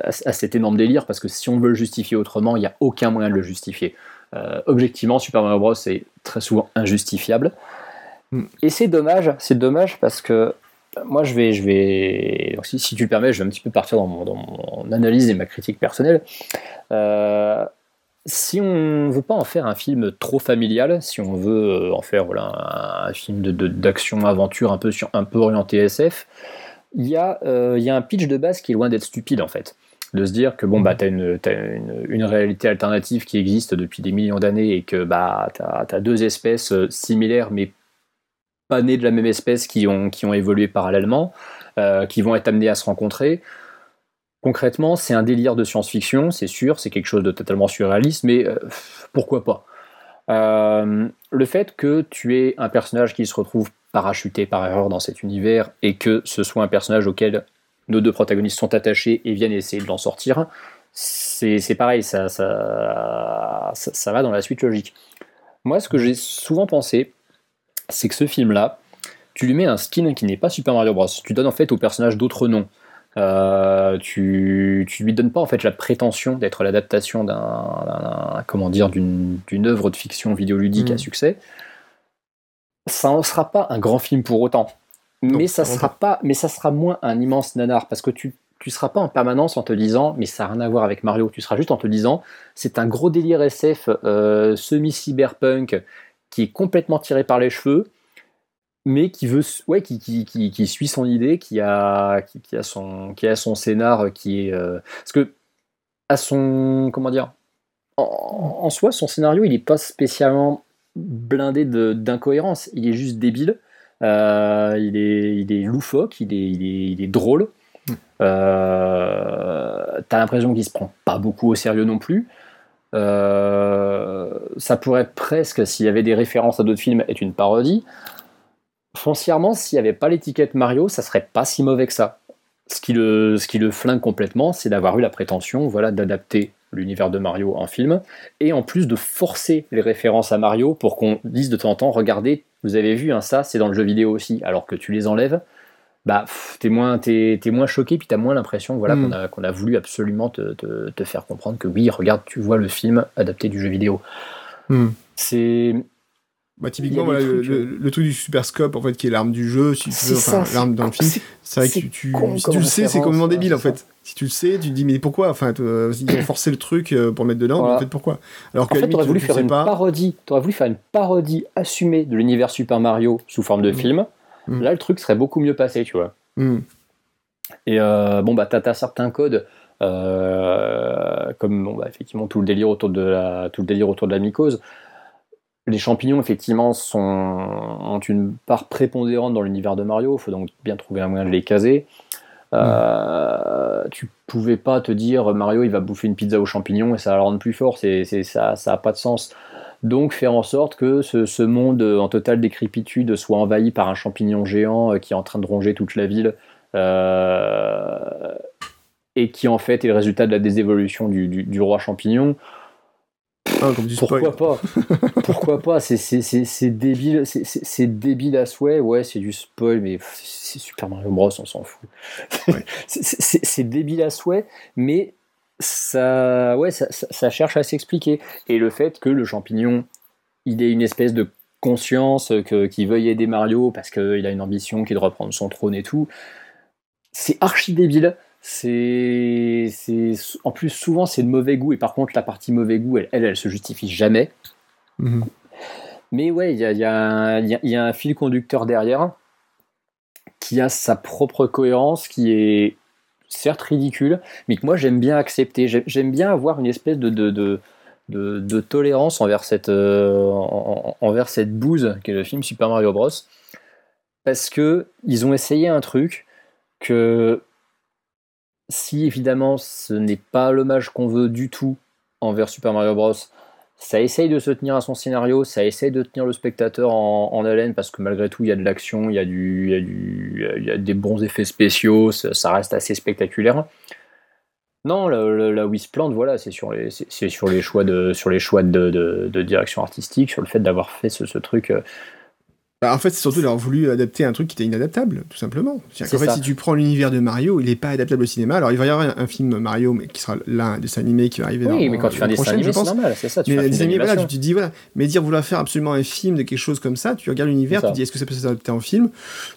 à, cet énorme délire, parce que si on veut le justifier autrement, il n'y a aucun moyen de le justifier. Objectivement, Super Mario Bros. est très souvent injustifiable. Mm. Et c'est dommage, c'est dommage parce que moi, je vais, je vais si, si, tu le permets, je vais un petit peu partir dans mon, analyse et ma critique personnelle. Euh, si on veut pas en faire un film trop familial, si on veut euh, en faire voilà, un, film d'action, de, aventure un peu, sur, un peu orienté SF, il y, a, euh, il y a un pitch de base qui est loin d'être stupide en fait. De se dire que bon, bah, tu as, une, une, une, réalité alternative qui existe depuis des millions d'années et que bah, tu as, as, deux espèces similaires mais nés de la même espèce qui ont, qui ont évolué parallèlement, euh, qui vont être amenés à se rencontrer. Concrètement, c'est un délire de science-fiction, c'est sûr, c'est quelque chose de totalement surréaliste, mais euh, pourquoi pas? Euh, Le fait que tu aies un personnage qui se retrouve parachuté par erreur dans cet univers et que ce soit un personnage auquel nos deux protagonistes sont attachés et viennent essayer de l'en sortir, c'est pareil, ça, ça, ça, ça va dans la suite logique. Moi, ce que j'ai souvent pensé, c'est que ce film-là, tu lui mets un skin qui n'est pas Super Mario Bros. Tu donnes en fait au personnage d'autres noms. Euh, tu, tu lui donnes pas en fait la prétention d'être l'adaptation d'un comment dire d'une œuvre de fiction vidéoludique à mm. succès. Ça ne sera pas un grand film pour autant, mais ça sera pas, mais ça sera moins un immense nanar parce que tu tu seras pas en permanence en te disant mais ça n'a rien à voir avec Mario. Tu seras juste en te disant c'est un gros délire SF euh, semi cyberpunk qui est complètement tiré par les cheveux, mais qui veut, ouais, qui, qui, qui, suit son idée, qui a, qui, a son, qui a son scénar, qui est, euh, parce que à son, comment dire, en, soi, son scénario, il n'est pas spécialement blindé d'incohérence, il est juste débile. Euh, il, est, il est loufoque, il est, il est, il est drôle. Mm. Euh, T'as l'impression qu'il se prend pas beaucoup au sérieux non plus. Euh, ça pourrait presque, s'il y avait des références à d'autres films, être une parodie. Foncièrement, s'il n'y avait pas l'étiquette Mario, ça serait pas si mauvais que ça. Ce qui le, ce qui le flingue complètement, c'est d'avoir eu la prétention voilà, d'adapter l'univers de Mario en film, et en plus de forcer les références à Mario pour qu'on dise de temps en temps, regardez, vous avez vu, hein, ça c'est dans le jeu vidéo aussi, alors que tu les enlèves, bah, t'es moins, es, moins choqué, puis t'as moins l'impression voilà, hmm. qu'on a, a voulu absolument te, te, faire comprendre que oui, regarde, tu vois le film adapté du jeu vidéo. Hmm. C'est. Bah, typiquement, voilà, le, le, truc du super scope, en fait, qui est l'arme du jeu, si tu veux, enfin, l'arme dans le film, c'est vrai que tu, tu si tu le sais, c'est complètement débile, en fait. Si tu le sais, tu te dis, mais pourquoi? Enfin, euh, ils ont forcé le truc euh, pour mettre dedans, mais en fait, pourquoi? Alors que, en fait, t'aurais voulu faire une parodie, t'aurais voulu faire une parodie assumée de l'univers Super Mario sous forme de hmm. film Mm. Là, le truc serait beaucoup mieux passé, tu vois. Mm. Et euh, bon, bah, t'as as certains codes, euh, comme bon, bah, effectivement tout le délire autour de la, tout le délire autour de la mycose. Les champignons, effectivement, sont, ont une part prépondérante dans l'univers de Mario. Il faut donc bien trouver un moyen de les caser. Euh, tu pouvais pas te dire Mario il va bouffer une pizza aux champignons et ça va le rendre plus fort, c'est, ça, ça a pas de sens. Donc faire en sorte que ce, monde en totale décrépitude soit envahi par un champignon géant euh, qui est en train de ronger toute la ville euh, et qui en fait est le résultat de la désévolution du, roi champignon. Ah, pourquoi pas *laughs* Pourquoi pas C'est débile, c'est débile à souhait. Ouais, c'est du spoil, mais c'est Super Mario Bros, on s'en fout. *laughs* c'est débile à souhait, mais ça, ouais, ça, cherche à s'expliquer. Et le fait que le champignon, il ait une espèce de conscience, que, qui veuille aider Mario parce qu'il a une ambition qui est de reprendre son trône et tout, c'est archi débile. C'est, en plus souvent c'est de mauvais goût et par contre la partie mauvais goût, elle, elle, se justifie jamais. Mhm. Mais ouais, il y a, y a un fil conducteur derrière qui a sa propre cohérence, qui est certes ridicule, mais que moi j'aime bien accepter. J'aime bien avoir une espèce de, de, de, tolérance envers cette, euh, envers cette bouse qu'est le film Super Mario Bros. Parce que ils ont essayé un truc que si évidemment ce n'est pas l'hommage qu'on veut du tout envers Super Mario Bros, ça essaye de se tenir à son scénario, ça essaye de tenir le spectateur en, haleine parce que malgré tout il y a de l'action, il y a des bons effets spéciaux, ça, reste assez spectaculaire. Non, il se plante, voilà, c'est sur les, choix de, direction artistique, sur le fait d'avoir fait ce, truc. Euh, en fait, c'est surtout d'avoir voulu adapter un truc qui était inadaptable, tout simplement. C'est-à-dire qu'en fait, si tu prends l'univers de Mario, il n'est pas adaptable au cinéma. Alors, il va y avoir un, un film Mario, mais qui sera là, un dessin animé qui va arriver dans Oui, mais quand tu fais un dessin animé, je c'est pense. normal, c'est ça. Tu Mais fais un les film animés, voilà, tu te dis, voilà. Mais dire vouloir faire absolument un film de quelque chose comme ça, tu regardes l'univers, tu te dis, est-ce que ça peut s'adapter en film?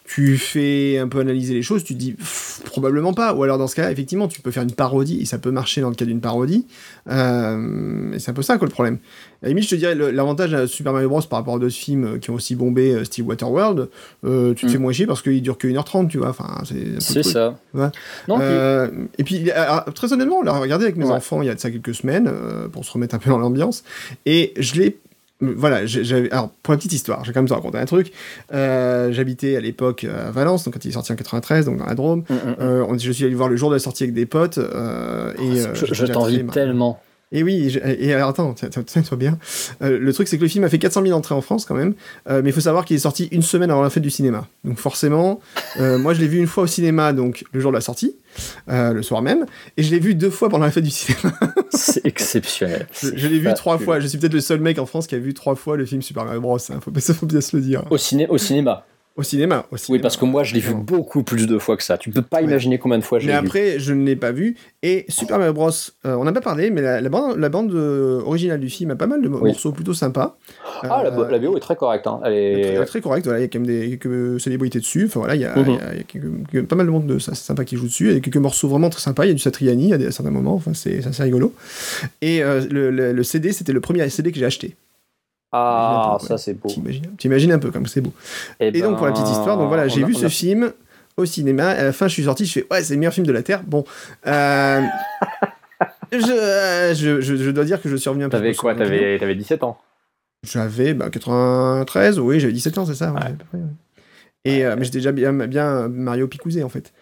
Tu fais un peu analyser les choses, tu te dis, pff, probablement pas. Ou alors, dans ce cas, effectivement, tu peux faire une parodie, et ça peut marcher dans le cas d'une parodie. Euh, et c'est un peu ça, quoi, le problème. À la limite, je te dirais, l'avantage à Super Mario Bros. par rapport à d'autres films euh, qui ont aussi bombé euh, Steve Waterworld, euh, tu te Mm. fais moins chier parce qu'il dure que 1h30, tu vois. Enfin, c'est ça. Ouais. Non, puis- et puis, alors, très honnêtement, là, regardé avec mes Ouais. enfants il y a de ça quelques semaines, euh, pour se remettre un peu dans l'ambiance, et je l'ai. Voilà, j'avais. Alors, pour la petite histoire, j'ai quand même te raconter un truc. Euh, J'habitais à l'époque à Valence, donc quand il est sorti en 93, donc dans la Drôme. Mm, mm, mm. Euh, on- je suis allé voir le jour de la sortie avec des potes. euh, et, euh, je je t'envie tellement. Et oui, et, je- et alors attends, tiens, tiens, tiens-toi bien. Euh, le truc, c'est que le film a fait 400 000 entrées en France quand même, euh, mais il faut savoir qu'il est sorti une semaine avant la fête du cinéma. Donc forcément, euh, moi je l'ai vu une fois au cinéma, donc le jour de la sortie, le soir même, et je l'ai vu deux fois pendant la fête du cinéma. *laughs* C'est exceptionnel. Je, l'ai vu trois fois. Je suis peut-être le seul mec en France qui a vu trois fois le film Super Mario Bros. Hein. Faut, ça *laughs* faut bien se le dire. Au, ciné au cinéma. Au cinéma. Au Oui, parce que moi, je l'ai vu beaucoup plus de fois que ça. Tu peux pas Ouais. imaginer combien de fois Mais l'ai vu. après, je ne l'ai pas vu. Et Super Mario Bros, euh, on n'a pas parlé, mais la, la bande, la bande euh, originale du film a pas mal de Oui. morceaux plutôt sympas. Ah, la, Euh, la BO est très correcte. Hein. Elle est... Très, très correct, voilà, il y a quand même des, quelques célébrités dessus. Enfin voilà, il y a, Mhm. il y a- il y a quelques- quelques- pas mal de monde de, ça, sympa qui joue dessus. Il y a quelques morceaux vraiment très sympas. Il y a du Satriani à, des, à certains moments. Enfin, c'est assez rigolo. Et euh, le, le- le CD, c'était le premier CD que j'ai acheté. Ah, peu, ça c'est beau. T'imagines un peu comme c'est beau. Eh Et donc pour la petite ben, histoire, donc voilà, j'ai a- vu ce film au cinéma. À la fin, je suis sorti, je fais ouais, c'est le meilleur film de la terre. Bon, euh, *laughs* je, euh, je, je, je dois dire que je suis revenu un peu. T'avais quoi. T'avais t'avais 17 ans? J'avais bah, 93, oui, j'avais 17 ans, c'est ça. ouais, Ouais. à peu près, ouais. Et euh, mais j'étais déjà bien, bien Mario Picousé en fait.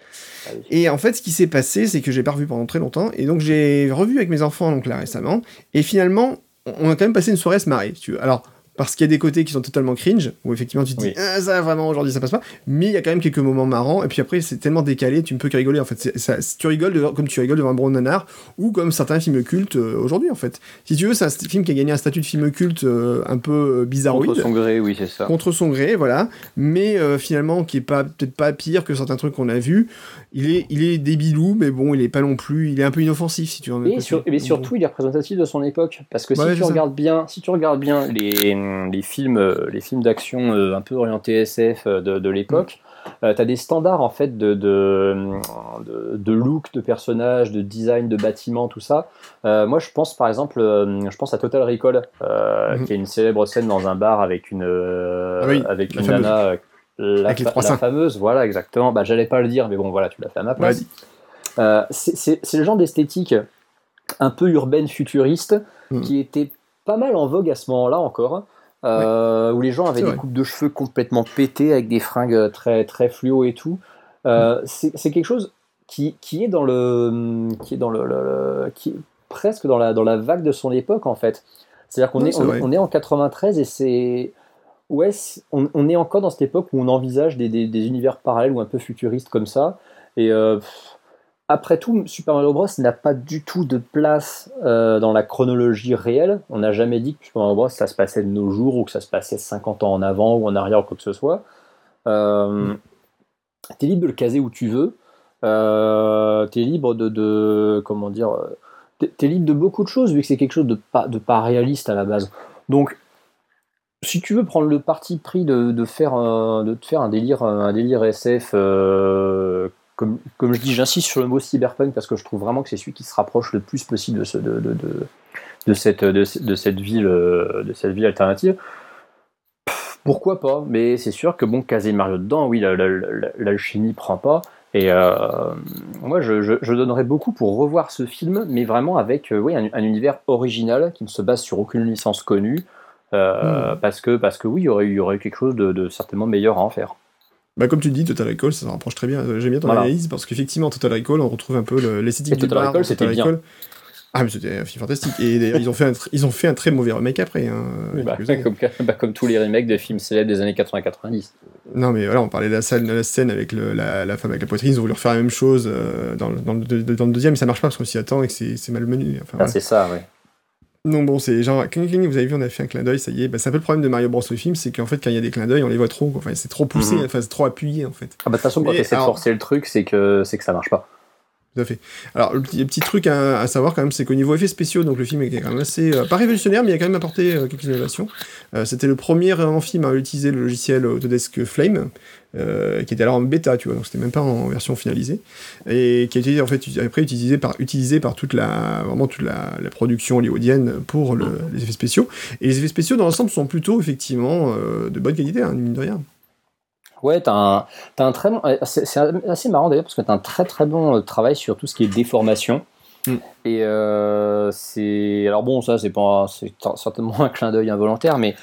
Et en fait, ce qui s'est passé, c'est que j'ai pas revu pendant très longtemps, et donc j'ai revu avec mes enfants donc là récemment, et finalement, on a quand même passé une soirée à se marrer, si tu veux. Alors, parce qu'il y a des côtés qui sont totalement cringe, où effectivement tu te dis, Oui. ah, ça vraiment aujourd'hui ça passe pas, mais il y a quand même quelques moments marrants, et puis après c'est tellement décalé, tu ne peux que rigoler en fait. C'est- Ça, tu rigoles devant- comme tu rigoles devant un bon nanar, ou comme certains films cultes euh, aujourd'hui en fait. Si tu veux, c'est un film qui a gagné un statut de film culte euh, un peu euh, bizarroïde Contre son gré, oui, c'est ça. contre son gré, voilà, mais euh, finalement qui est pas peut-être pas pire que certains trucs qu'on a vus. Il est, il est débilou, mais bon, il est pas non plus, il est un peu inoffensif si tu veux. Et, sur- mais surtout, il est représentatif de son époque. Parce que si, Ouais, tu ça. regardes bien, si tu regardes bien les, les films, euh, les films d'action euh, un peu orientés SF euh, de, de l'époque, tu as des standards en fait de, de, look, de personnages, de design, de bâtiments, tout ça. Euh, moi, je pense par exemple, euh, je pense à Total Recall, euh, Mhm. qui est une célèbre scène dans un bar avec une, euh, Ah oui, avec une nana. euh, La, Avec fa- la fameuse, voilà, exactement. Bah, j'allais pas le dire, mais bon, voilà, tu l'as fait à ma place. Euh, c'est le genre d'esthétique un peu urbaine futuriste Mm. qui était pas mal en vogue à ce moment-là encore, euh, où les gens avaient des coupes de cheveux complètement pétées avec des fringues très très fluo et tout. Euh, C'est quelque chose qui, qui est dans le qui est dans le, le- le- qui est presque dans la dans la vague de son époque en fait. C'est-à-dire qu'on est, on, on est en 93 et c'est ouais, on, on est encore dans cette époque où on envisage des, des- des univers parallèles ou un peu futuristes comme ça. Et euh, pff, après tout, Super Mario Bros n'a pas du tout de place euh, dans la chronologie réelle. On n'a jamais dit que Super Mario Bros ça se passait de nos jours ou que ça se passait 50 ans en avant ou en arrière ou quoi que ce soit. Euh, T'es libre de le caser où tu veux. Euh, t'es libre de, comment dire. euh, T'es libre de beaucoup de choses vu que c'est quelque chose de pas réaliste à la base. Donc si tu veux prendre le parti pris de, de faire un, de te faire un délire un délire SF euh, comme, comme je dis j'insiste sur le mot cyberpunk parce que je trouve vraiment que c'est celui qui se rapproche le plus possible de ce de, de, de, de cette de, ce- de cette ville euh, de cette ville alternative. Pff, pourquoi pas mais c'est sûr que bon caser Mario dedans oui la- la- la- l'alchimie prend pas. Et euh, moi je, je, je donnerais beaucoup pour revoir ce film mais vraiment avec euh, oui, un, un univers original qui ne se base sur aucune licence connue euh, parce que parce que oui il y aurait eu, il y aurait eu quelque chose de, de certainement meilleur à en faire Bah, comme tu dis, Total Recall, ça se rapproche très bien. J'aime bien ton Voilà. analyse parce qu'effectivement, Total Recall, on retrouve un peu le- l'esthétique du Total bar Recall, bien. Ah, mais c'était un film fantastique. Et d'ailleurs, ils ont fait un, tr- ils ont fait un très mauvais remake après. hein, Bah, comme, bah, comme tous les remakes de films célèbres des années 80-90 Non, mais voilà, on parlait de la scène, de la scène avec le- la, la femme avec la poitrine. Ils ont voulu refaire la même chose euh, dans, le- dans le, deux- dans le deuxième, mais ça marche pas parce qu'on s'y attend et que c'est c'est malmenu. Enfin, Ah, voilà. c'est ça ouais Non, bon, c'est genre, vous avez vu, on a fait un clin d'œil, ça y est. Bah, c'est un peu le problème de Mario Bros. le film, c'est qu'en fait, quand il y a des clins d'œil, on les voit trop. quoi. Enfin, c'est trop poussé, Mhm. enfin, c'est trop appuyé, en fait. Ah bah de toute façon, quand Mais tu essaies de forcer le truc, c'est que, c'est que ça marche pas. Tout à fait. Alors, le petit, petit truc à, à savoir quand même, c'est qu'au niveau effets spéciaux, donc le film est quand même assez, euh, pas révolutionnaire, mais il a quand même apporté euh, quelques innovations. Euh, C'était le premier en film à utiliser le logiciel Autodesk Flame, euh, qui était alors en bêta, tu vois, donc c'était même pas en version finalisée, et qui a été en fait après utilisé par, utilisé par toute la, vraiment toute la, la production hollywoodienne pour le- les effets spéciaux. Et les effets spéciaux dans l'ensemble sont plutôt effectivement euh, de bonne qualité, hein, mine de rien. Ouais, t'as un, t'as un très bon. euh, C'est assez marrant d'ailleurs parce que t'as un très très bon travail sur tout ce qui est déformation. Mm. Et euh, c'est. Alors bon, ça, c'est pas. C'est certainement un clin d'œil involontaire, mais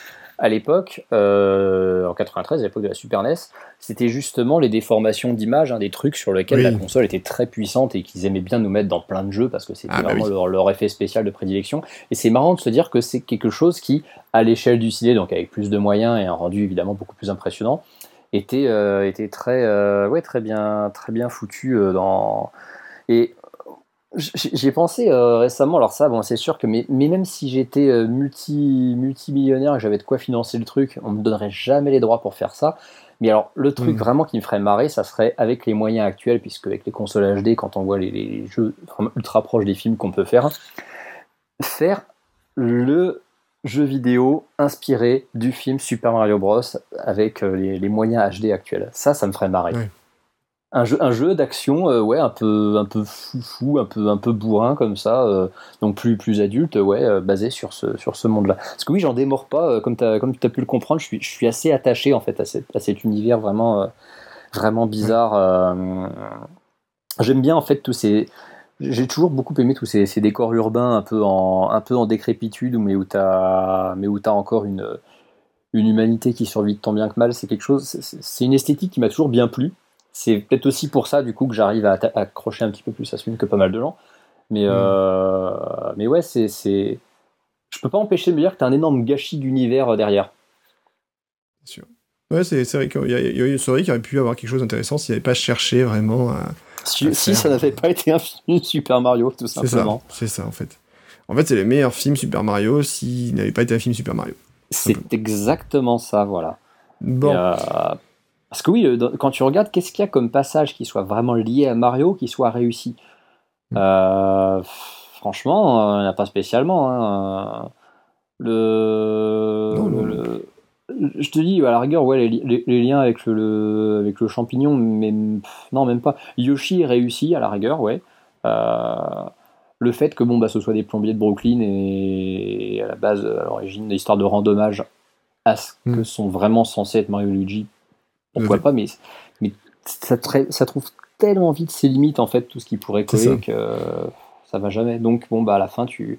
à l'époque, euh, en 93, à l'époque de la Super NES, c'était justement les déformations d'image, hein, des trucs sur lesquels Oui. la console était très puissante et qu'ils aimaient bien nous mettre dans plein de jeux parce que c'était Ah bah vraiment oui. leur, leur effet spécial de prédilection. Et c'est marrant de se dire que c'est quelque chose qui, à l'échelle du ciné, donc avec plus de moyens et un rendu évidemment beaucoup plus impressionnant, était, euh, était très, euh, ouais, très, bien, très bien foutu dans. Et j- j'y ai pensé euh, récemment, alors ça, bon, c'est sûr que, mais, mais même si j'étais euh, multi, multimillionnaire et que j'avais de quoi financer le truc, on me donnerait jamais les droits pour faire ça. Mais alors, le truc Mm. vraiment qui me ferait marrer, ça serait avec les moyens actuels, puisque avec les consoles HD, quand on voit les, les jeux ultra proches des films qu'on peut faire, faire le jeu vidéo inspiré du film Super Mario Bros avec euh, les, les moyens HD actuels. Ça, ça me ferait marrer. Ouais. Un jeu, d'action, euh, ouais, un peu, un peu foufou, un peu, un peu bourrin comme ça, euh, donc plus, plus adulte, ouais, euh, basé sur ce, sur ce monde-là. Parce que oui, j'en démords pas, comme tu as, comme as pu le comprendre, je suis, je suis assez attaché en fait à, cette- à cet univers vraiment, vraiment bizarre. J'aime bien en fait tous ces, j'ai toujours beaucoup aimé tous ces, ces décors urbains un peu en, un peu en décrépitude, mais où tu as, mais t'as encore une, une humanité qui survit tant bien que mal. C'est quelque chose, c'est une esthétique qui m'a toujours bien plu. C'est peut-être aussi pour ça, du coup, que j'arrive à accrocher un petit peu plus à ce film que pas mal de gens. Mais, euh, mais ouais, c'est, c'est, je peux pas empêcher de me dire que t'as un énorme gâchis d'univers euh, derrière. Bien sûr. Ouais, c'est c'est vrai qu'il y a, il y a- vrai qu'il y aurait pu avoir quelque chose d'intéressant s'il n'y avait pas cherché vraiment à. Si, À si ça n'avait pas été un film Super Mario, tout C'est ça, simplement. c'est ça en fait. En fait, c'est le meilleur film Super Mario s'il n'avait pas été un film Super Mario. C'est exactement ça, voilà. Bon, Et, euh, parce que oui, euh, quand tu regardes, qu'est-ce qu'il y a comme passage qui soit vraiment lié à Mario, qui soit réussi? Mm. Euh, Franchement, euh, il n'y en a pas spécialement. hein. Le, Non, non. le- je te dis, à la rigueur, ouais, les, li- les- les liens avec le, avec le champignon, mais pff, non, même pas. Yoshi est réussi, à la rigueur, ouais. Euh, le fait que bon, bah, ce soit des plombiers de Brooklyn et à la base, à l'origine, des histoires de rendre hommage à ce que Mm. sont vraiment censés être Mario et Luigi, pourquoi fait. pas, mais, mais ça, trouve tellement vite ses limites, en fait, tout ce qui pourrait coller, que ça va jamais. Donc, bon, bah, à la fin, tu,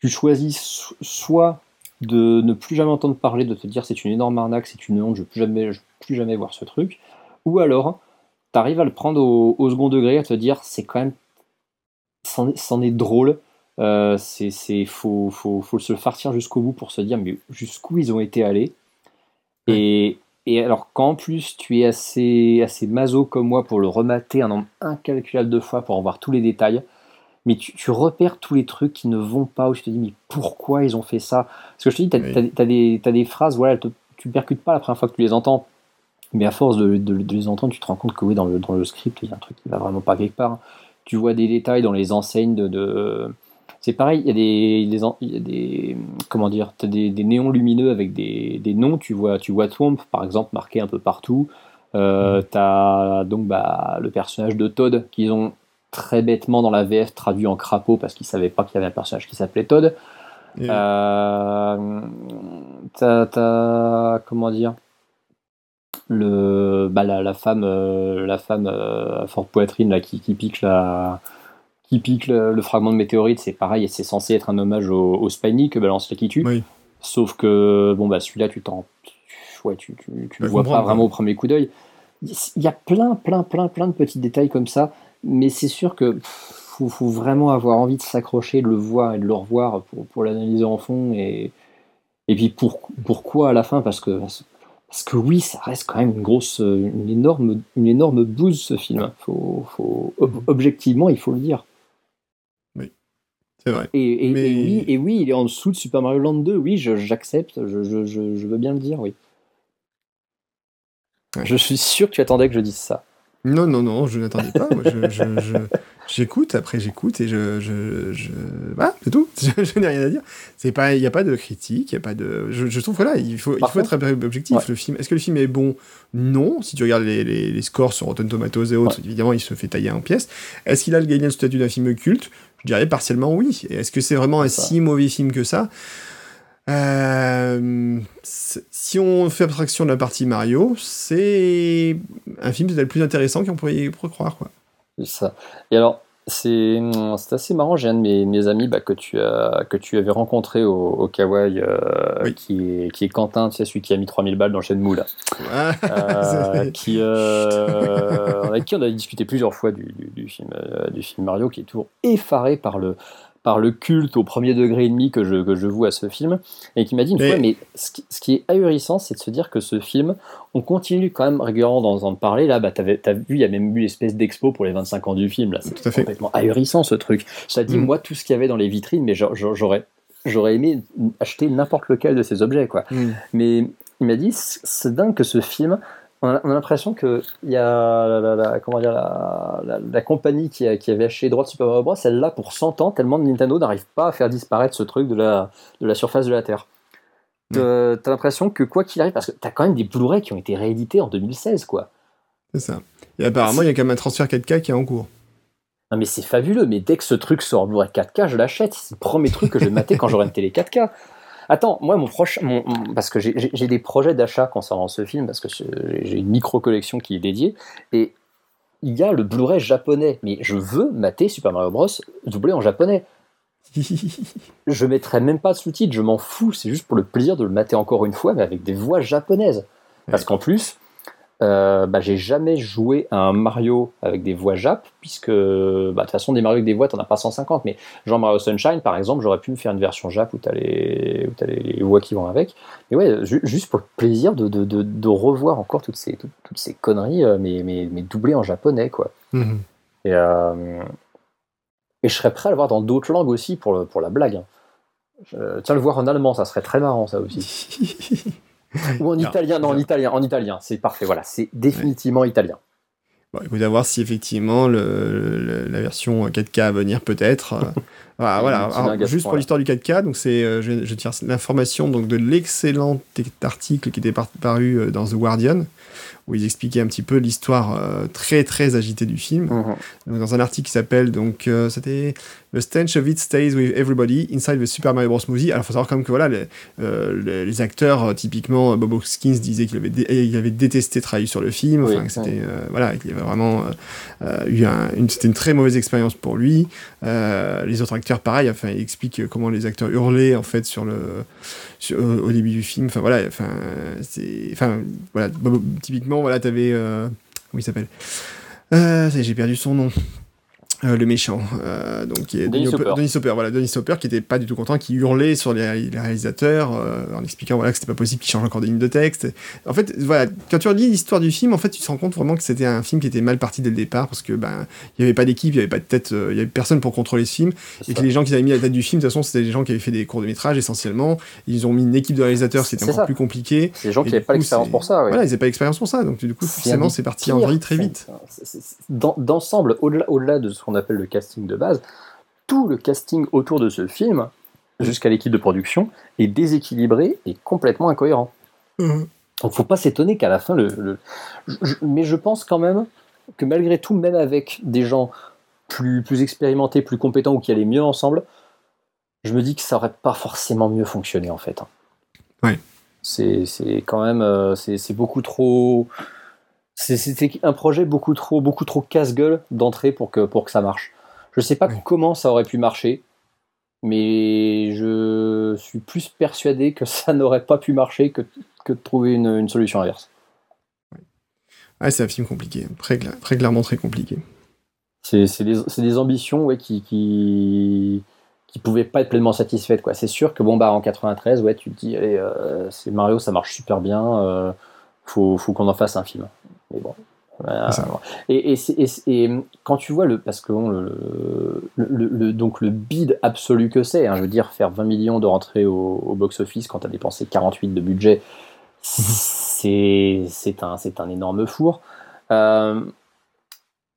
tu choisis so- soit de ne plus jamais entendre parler, de te dire c'est une énorme arnaque, c'est une honte, je ne veux plus jamais, je veux plus jamais voir ce truc, ou alors tu arrives à le prendre au, au second degré, à te dire c'est quand même, c'en est, drôle, euh, c'est, faut, faut, faut se le fartir jusqu'au bout pour se dire mais jusqu'où ils ont été allés. Et, et alors qu'en plus tu es assez, assez maso comme moi pour le remater un nombre incalculable de fois pour en voir tous les détails, mais tu, tu repères tous les trucs qui ne vont pas, où tu te dis mais pourquoi ils ont fait ça? Parce que je te dis, tu Oui. as, des, t'as des phrases, voilà, te- tu percutes pas la première fois que tu les entends, mais à force de, de- de les entendre, tu te rends compte que oui, dans le, dans le script, il y a un truc qui va vraiment pas quelque part. Tu vois des détails dans les enseignes de. de- C'est pareil, il y a des, y a comment dire, t'as des, des néons lumineux avec des, des noms. Tu vois, tu vois Twomp par exemple marqué un peu partout. Euh, T'as donc bah, le personnage de Todd qu'ils ont très bêtement dans la VF traduit en crapaud parce qu'ils savaient pas qu'il y avait un personnage qui s'appelait Todd. Et- Euh, t'as, comment dire le bah, la, la femme euh, la femme euh, à forte poitrine là qui, qui pique la qui pique le, le fragment de météorite c'est pareil et c'est censé être un hommage au, au Spiny que balance la qui tue Oui. sauf que bon bah celui-là tu t'en ouais tu, tu, vois pas vraiment au premier coup d'œil il y a plein plein plein plein de petits détails comme ça mais c'est sûr que pff, faut, faut vraiment avoir envie de s'accrocher, de le voir et de le revoir pour, pour l'analyser en fond. Et, et puis pour, pourquoi à la fin parce que, parce que oui, ça reste quand même une grosse, une énorme, une énorme bouse ce film. Faut, faut, ob- objectivement, il faut le dire. C'est C'est vrai. Et, et- Mais- et oui, et oui, il est en dessous de Super Mario Land 2. Oui, je- j'accepte. Je, je, je, je veux bien le dire, oui. Ouais. Je suis sûr que tu attendais que je dise ça. Non, non, non, je n'attendais pas. Moi, je- j'écoute, après j'écoute et je, je, je- voilà, c'est tout. *laughs* Je, je n'ai rien à dire. C'est pas, il n'y a pas de critique, il a pas de. Je, je trouve que là, il faut, il faut être objectif. Ouais. Le film, est-ce que le film est bon? Non. Si tu regardes les, les, les scores sur Rotten Tomatoes et autres, évidemment, il se fait tailler en pièces. Est-ce qu'il a gagné le statut d'un film culte? Je dirais partiellement oui. Est-ce que c'est vraiment un ça. si mauvais film que ça? Euh, si on fait abstraction de la partie Mario, c'est un film peut-être plus intéressant qu'on pourrait y pourrait croire. Quoi. Ça. Et alors, c'est c'est assez marrant. J'ai un de mes, mes amis bah, que, tu as, que tu avais rencontré au, au Kawaii, euh, Oui. qui, est, qui est Quentin, tu sais, celui qui a mis 3000 balles dans le Shenmue, là. Ah, Euh, *laughs* qui, euh, avec qui on a discuté plusieurs fois du, du, du film, euh, du film Mario, qui est toujours effaré par le, par le culte au premier degré et demi que je, que je voue à ce film, et qui m'a dit une Mais- fois, mais ce qui, ce qui est ahurissant, c'est de se dire que ce film, on continue quand même régulièrement d'en en parler. Là, bah, t'avais- t'as vu, il y a même eu l'espèce d'expo pour les 25 ans du film. Là, c'est Tout à fait. complètement ahurissant ce truc. Ça dit, Mm. moi, tout ce qu'il y avait dans les vitrines, mais j'a- j'a- j'aurais, j'aurais aimé acheter n'importe lequel de ces objets, quoi. Hmm. Mais il m'a dit, c'est c'est dingue que ce film, on a, on a l'impression que il y a la, la- la- comment dire, la, compagnie qui, a- qui avait acheté les droits de Super Mario Bros. Elle l'a pour 100 ans, tellement Nintendo n'arrive pas à faire disparaître ce truc de la, de la surface de la Terre. T'as t'as l'impression que quoi qu'il arrive, parce que t'as quand même des Blu-ray qui ont été réédités en 2016, quoi. C'est ça. Et apparemment, il y a quand même un transfert 4K qui est en cours. Non mais c'est fabuleux, mais dès que ce truc sort en Blu-ray 4K, je l'achète. C'est le premier truc que je vais mater quand j'aurai une télé 4K. Attends, moi mon proche, mon, mon- parce que j'ai- des projets d'achat concernant ce film, parce que j'ai une micro collection qui est dédiée, et il y a le Blu-ray japonais, mais je veux mater Super Mario Bros. doublé en japonais. *laughs* Je mettrai même pas de sous-titres, je m'en fous, c'est juste pour le plaisir de le mater encore une fois, mais avec des voix japonaises. Parce qu'en plus, euh, bah, j'ai jamais joué à un Mario avec des voix jap, puisque bah, de toute façon, des Mario avec des voix, t'en as pas 150, mais genre Mario Sunshine, par exemple, j'aurais pu me faire une version jap où t'as les, où les, les voix qui vont avec. Mais ouais, ju- juste pour le plaisir de, de, de, de revoir encore toutes ces, toutes, toutes ces conneries, euh, mais, mais, mais doublées en japonais, quoi. Mhm. Et, euh, et je serais prêt à le voir dans d'autres langues aussi pour, le, pour la blague. hein. Je- tiens, le voir en allemand, ça serait très marrant, ça aussi. *laughs* Ou en Non, italien, non, en italien, en italien, c'est parfait, voilà, c'est définitivement italien. Bon, il faut voir si effectivement le, le- la version 4K à venir peut-être. *laughs* euh, voilà, Alors, juste pour l'histoire du 4K, donc c'est, euh, je, je tire l'information donc de l'excellent article qui était par- paru euh, dans The Guardian où ils expliquaient un petit peu l'histoire euh, très très agitée du film. Dans un article qui s'appelle donc euh, c'était The stench of it stays with everybody inside the Super Mario Bros movie. Alors faut savoir quand même que voilà les, euh, les, les acteurs typiquement Bob Hoskins disait qu'il avait, dé- il avait détesté travailler sur le film. Oui, Enfin c'était voilà qu'il avait vraiment eu un- une c'était une très mauvaise expérience pour lui. Les autres acteurs pareil. Enfin il explique comment les acteurs hurlaient en fait sur le sur- au début du film. Enfin voilà enfin c'est enfin voilà typiquement voilà t'avais euh, comment il s'appelle? Euh, j'ai perdu son nom. Euh, le méchant, euh, donc qui est Dennis Hopper- Hopper. Dennis Hopper, voilà, Dennis Hopper qui était pas du tout content, qui hurlait sur les, les réalisateurs euh, en expliquant voilà que c'était pas possible qu'ils changent encore des lignes de texte. En fait, voilà, quand tu relis l'histoire du film, en fait, tu te rends compte vraiment que c'était un film qui était mal parti dès le départ parce que ben il y avait pas d'équipe, il y avait pas de tête, euh, il y avait personne pour contrôler ce film et que les gens qui avaient mis la tête du film, de toute façon, c'était des gens qui avaient fait des courts de métrage essentiellement. Ils ont mis une équipe de réalisateurs, c'était encore ça. plus compliqué. C'est des gens qui n'avaient pas l'expérience pour ça. ouais. Voilà, ils n'avaient pas l'expérience pour ça, donc du coup, forcément, c'est parti en vrille très vite. D'ensemble, au-delà au-delà de qu'on appelle le casting de base, tout le casting autour de ce film, jusqu'à l'équipe de production, est déséquilibré et complètement incohérent. Mhm. Donc faut pas s'étonner qu'à la fin, le, le- je- mais je pense quand même que malgré tout, même avec des gens plus, plus expérimentés, plus compétents ou qui allaient mieux ensemble, je me dis que ça aurait pas forcément mieux fonctionné en fait. hein. Ouais. C'est c'est quand même, euh, c'est c'est beaucoup trop. C'était un projet beaucoup trop, beaucoup trop casse-gueule d'entrée pour que, pour que ça marche. Je sais pas Oui. comment ça aurait pu marcher, mais je suis plus persuadé que *laughs* ça n'aurait pas pu marcher que, que de trouver une, une solution inverse. Ouais, c'est un film compliqué, très, cla- très clairement très compliqué. C'est des, ambitions ouais, qui, qui qui pouvaient pas être pleinement satisfaites. C'est sûr que bon bah en 93, ouais, tu te dis, allez, euh, c'est Mario, ça marche super bien, euh, faut, faut qu'on en fasse un film. Mais bon, Voilà. Et, et, et, et, quand tu vois le, parce que bon, le, le, le, donc le bid absolu que c'est, hein, je veux dire faire 20 millions de rentrées au, au box-office quand tu as dépensé 48 de budget, c'est c'est un c'est un énorme four. Euh,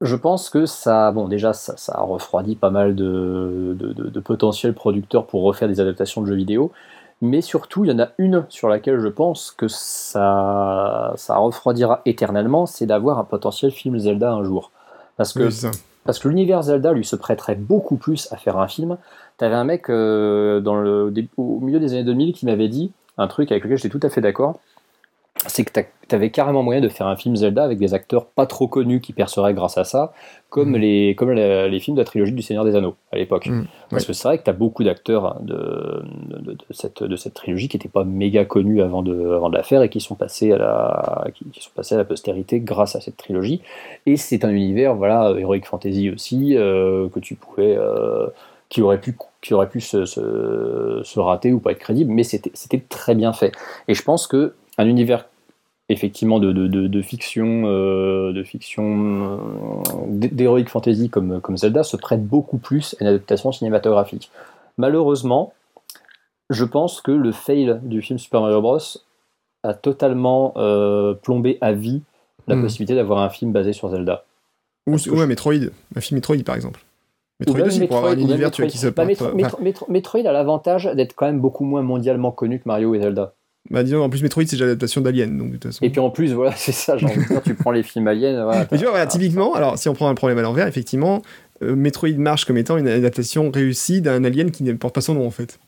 je pense que ça, bon déjà ça, ça a refroidi pas mal de, de, de, de potentiels producteurs pour refaire des adaptations de jeux vidéo mais surtout, il y en a une sur laquelle je pense que ça, ça refroidira éternellement, c'est d'avoir un potentiel film Zelda un jour. Parce que, parce que l'univers Zelda lui se prêterait beaucoup plus à faire un film. T'avais un mec euh, dans le, au milieu des années 2000 qui m'avait dit un truc avec lequel j'étais tout à fait d'accord c'est que tu avais carrément moyen de faire un film Zelda avec des acteurs pas trop connus qui perceraient grâce à ça, comme, mm. les, comme les, films de la trilogie du Seigneur des Anneaux à l'époque. Mm. Parce que c'est vrai que tu as beaucoup d'acteurs de, de, de, cette, de cette trilogie qui n'étaient pas méga connus avant de, avant de la faire et qui sont, passés à la, qui, sont passés à la postérité grâce à cette trilogie. Et c'est un univers, voilà, Heroic Fantasy aussi, euh, que tu pouvais. Euh, qui aurait pu, qui aurait pu se, se, se, rater ou pas être crédible, mais c'était très bien fait. Et je pense que un univers effectivement de, de, de, fiction, euh, de fiction euh, d'heroic fantasy comme, comme Zelda se prête beaucoup plus à une adaptation cinématographique. Malheureusement, je pense que le fail du film Super Mario Bros a totalement euh, plombé à vie la hmm. possibilité d'avoir un film basé sur Zelda. Ou ouais, Metroid, un film Metroid par exemple. Metroid aussi, pour avoir un univers qui se bah, Metroid a l'avantage d'être quand même beaucoup moins mondialement connu que Mario et Zelda. Bah disons, en plus Metroid c'est l'adaptation d'Alien, donc de toute façon. Et puis en plus, voilà, *laughs* c'est ça, genre, tu prends les films Alien, voilà. Mais tu vois, voilà, typiquement, alors si on prend un problème à l'envers, effectivement, euh, Metroid marche comme étant une adaptation réussie d'un Alien qui ne porte pas son nom en fait.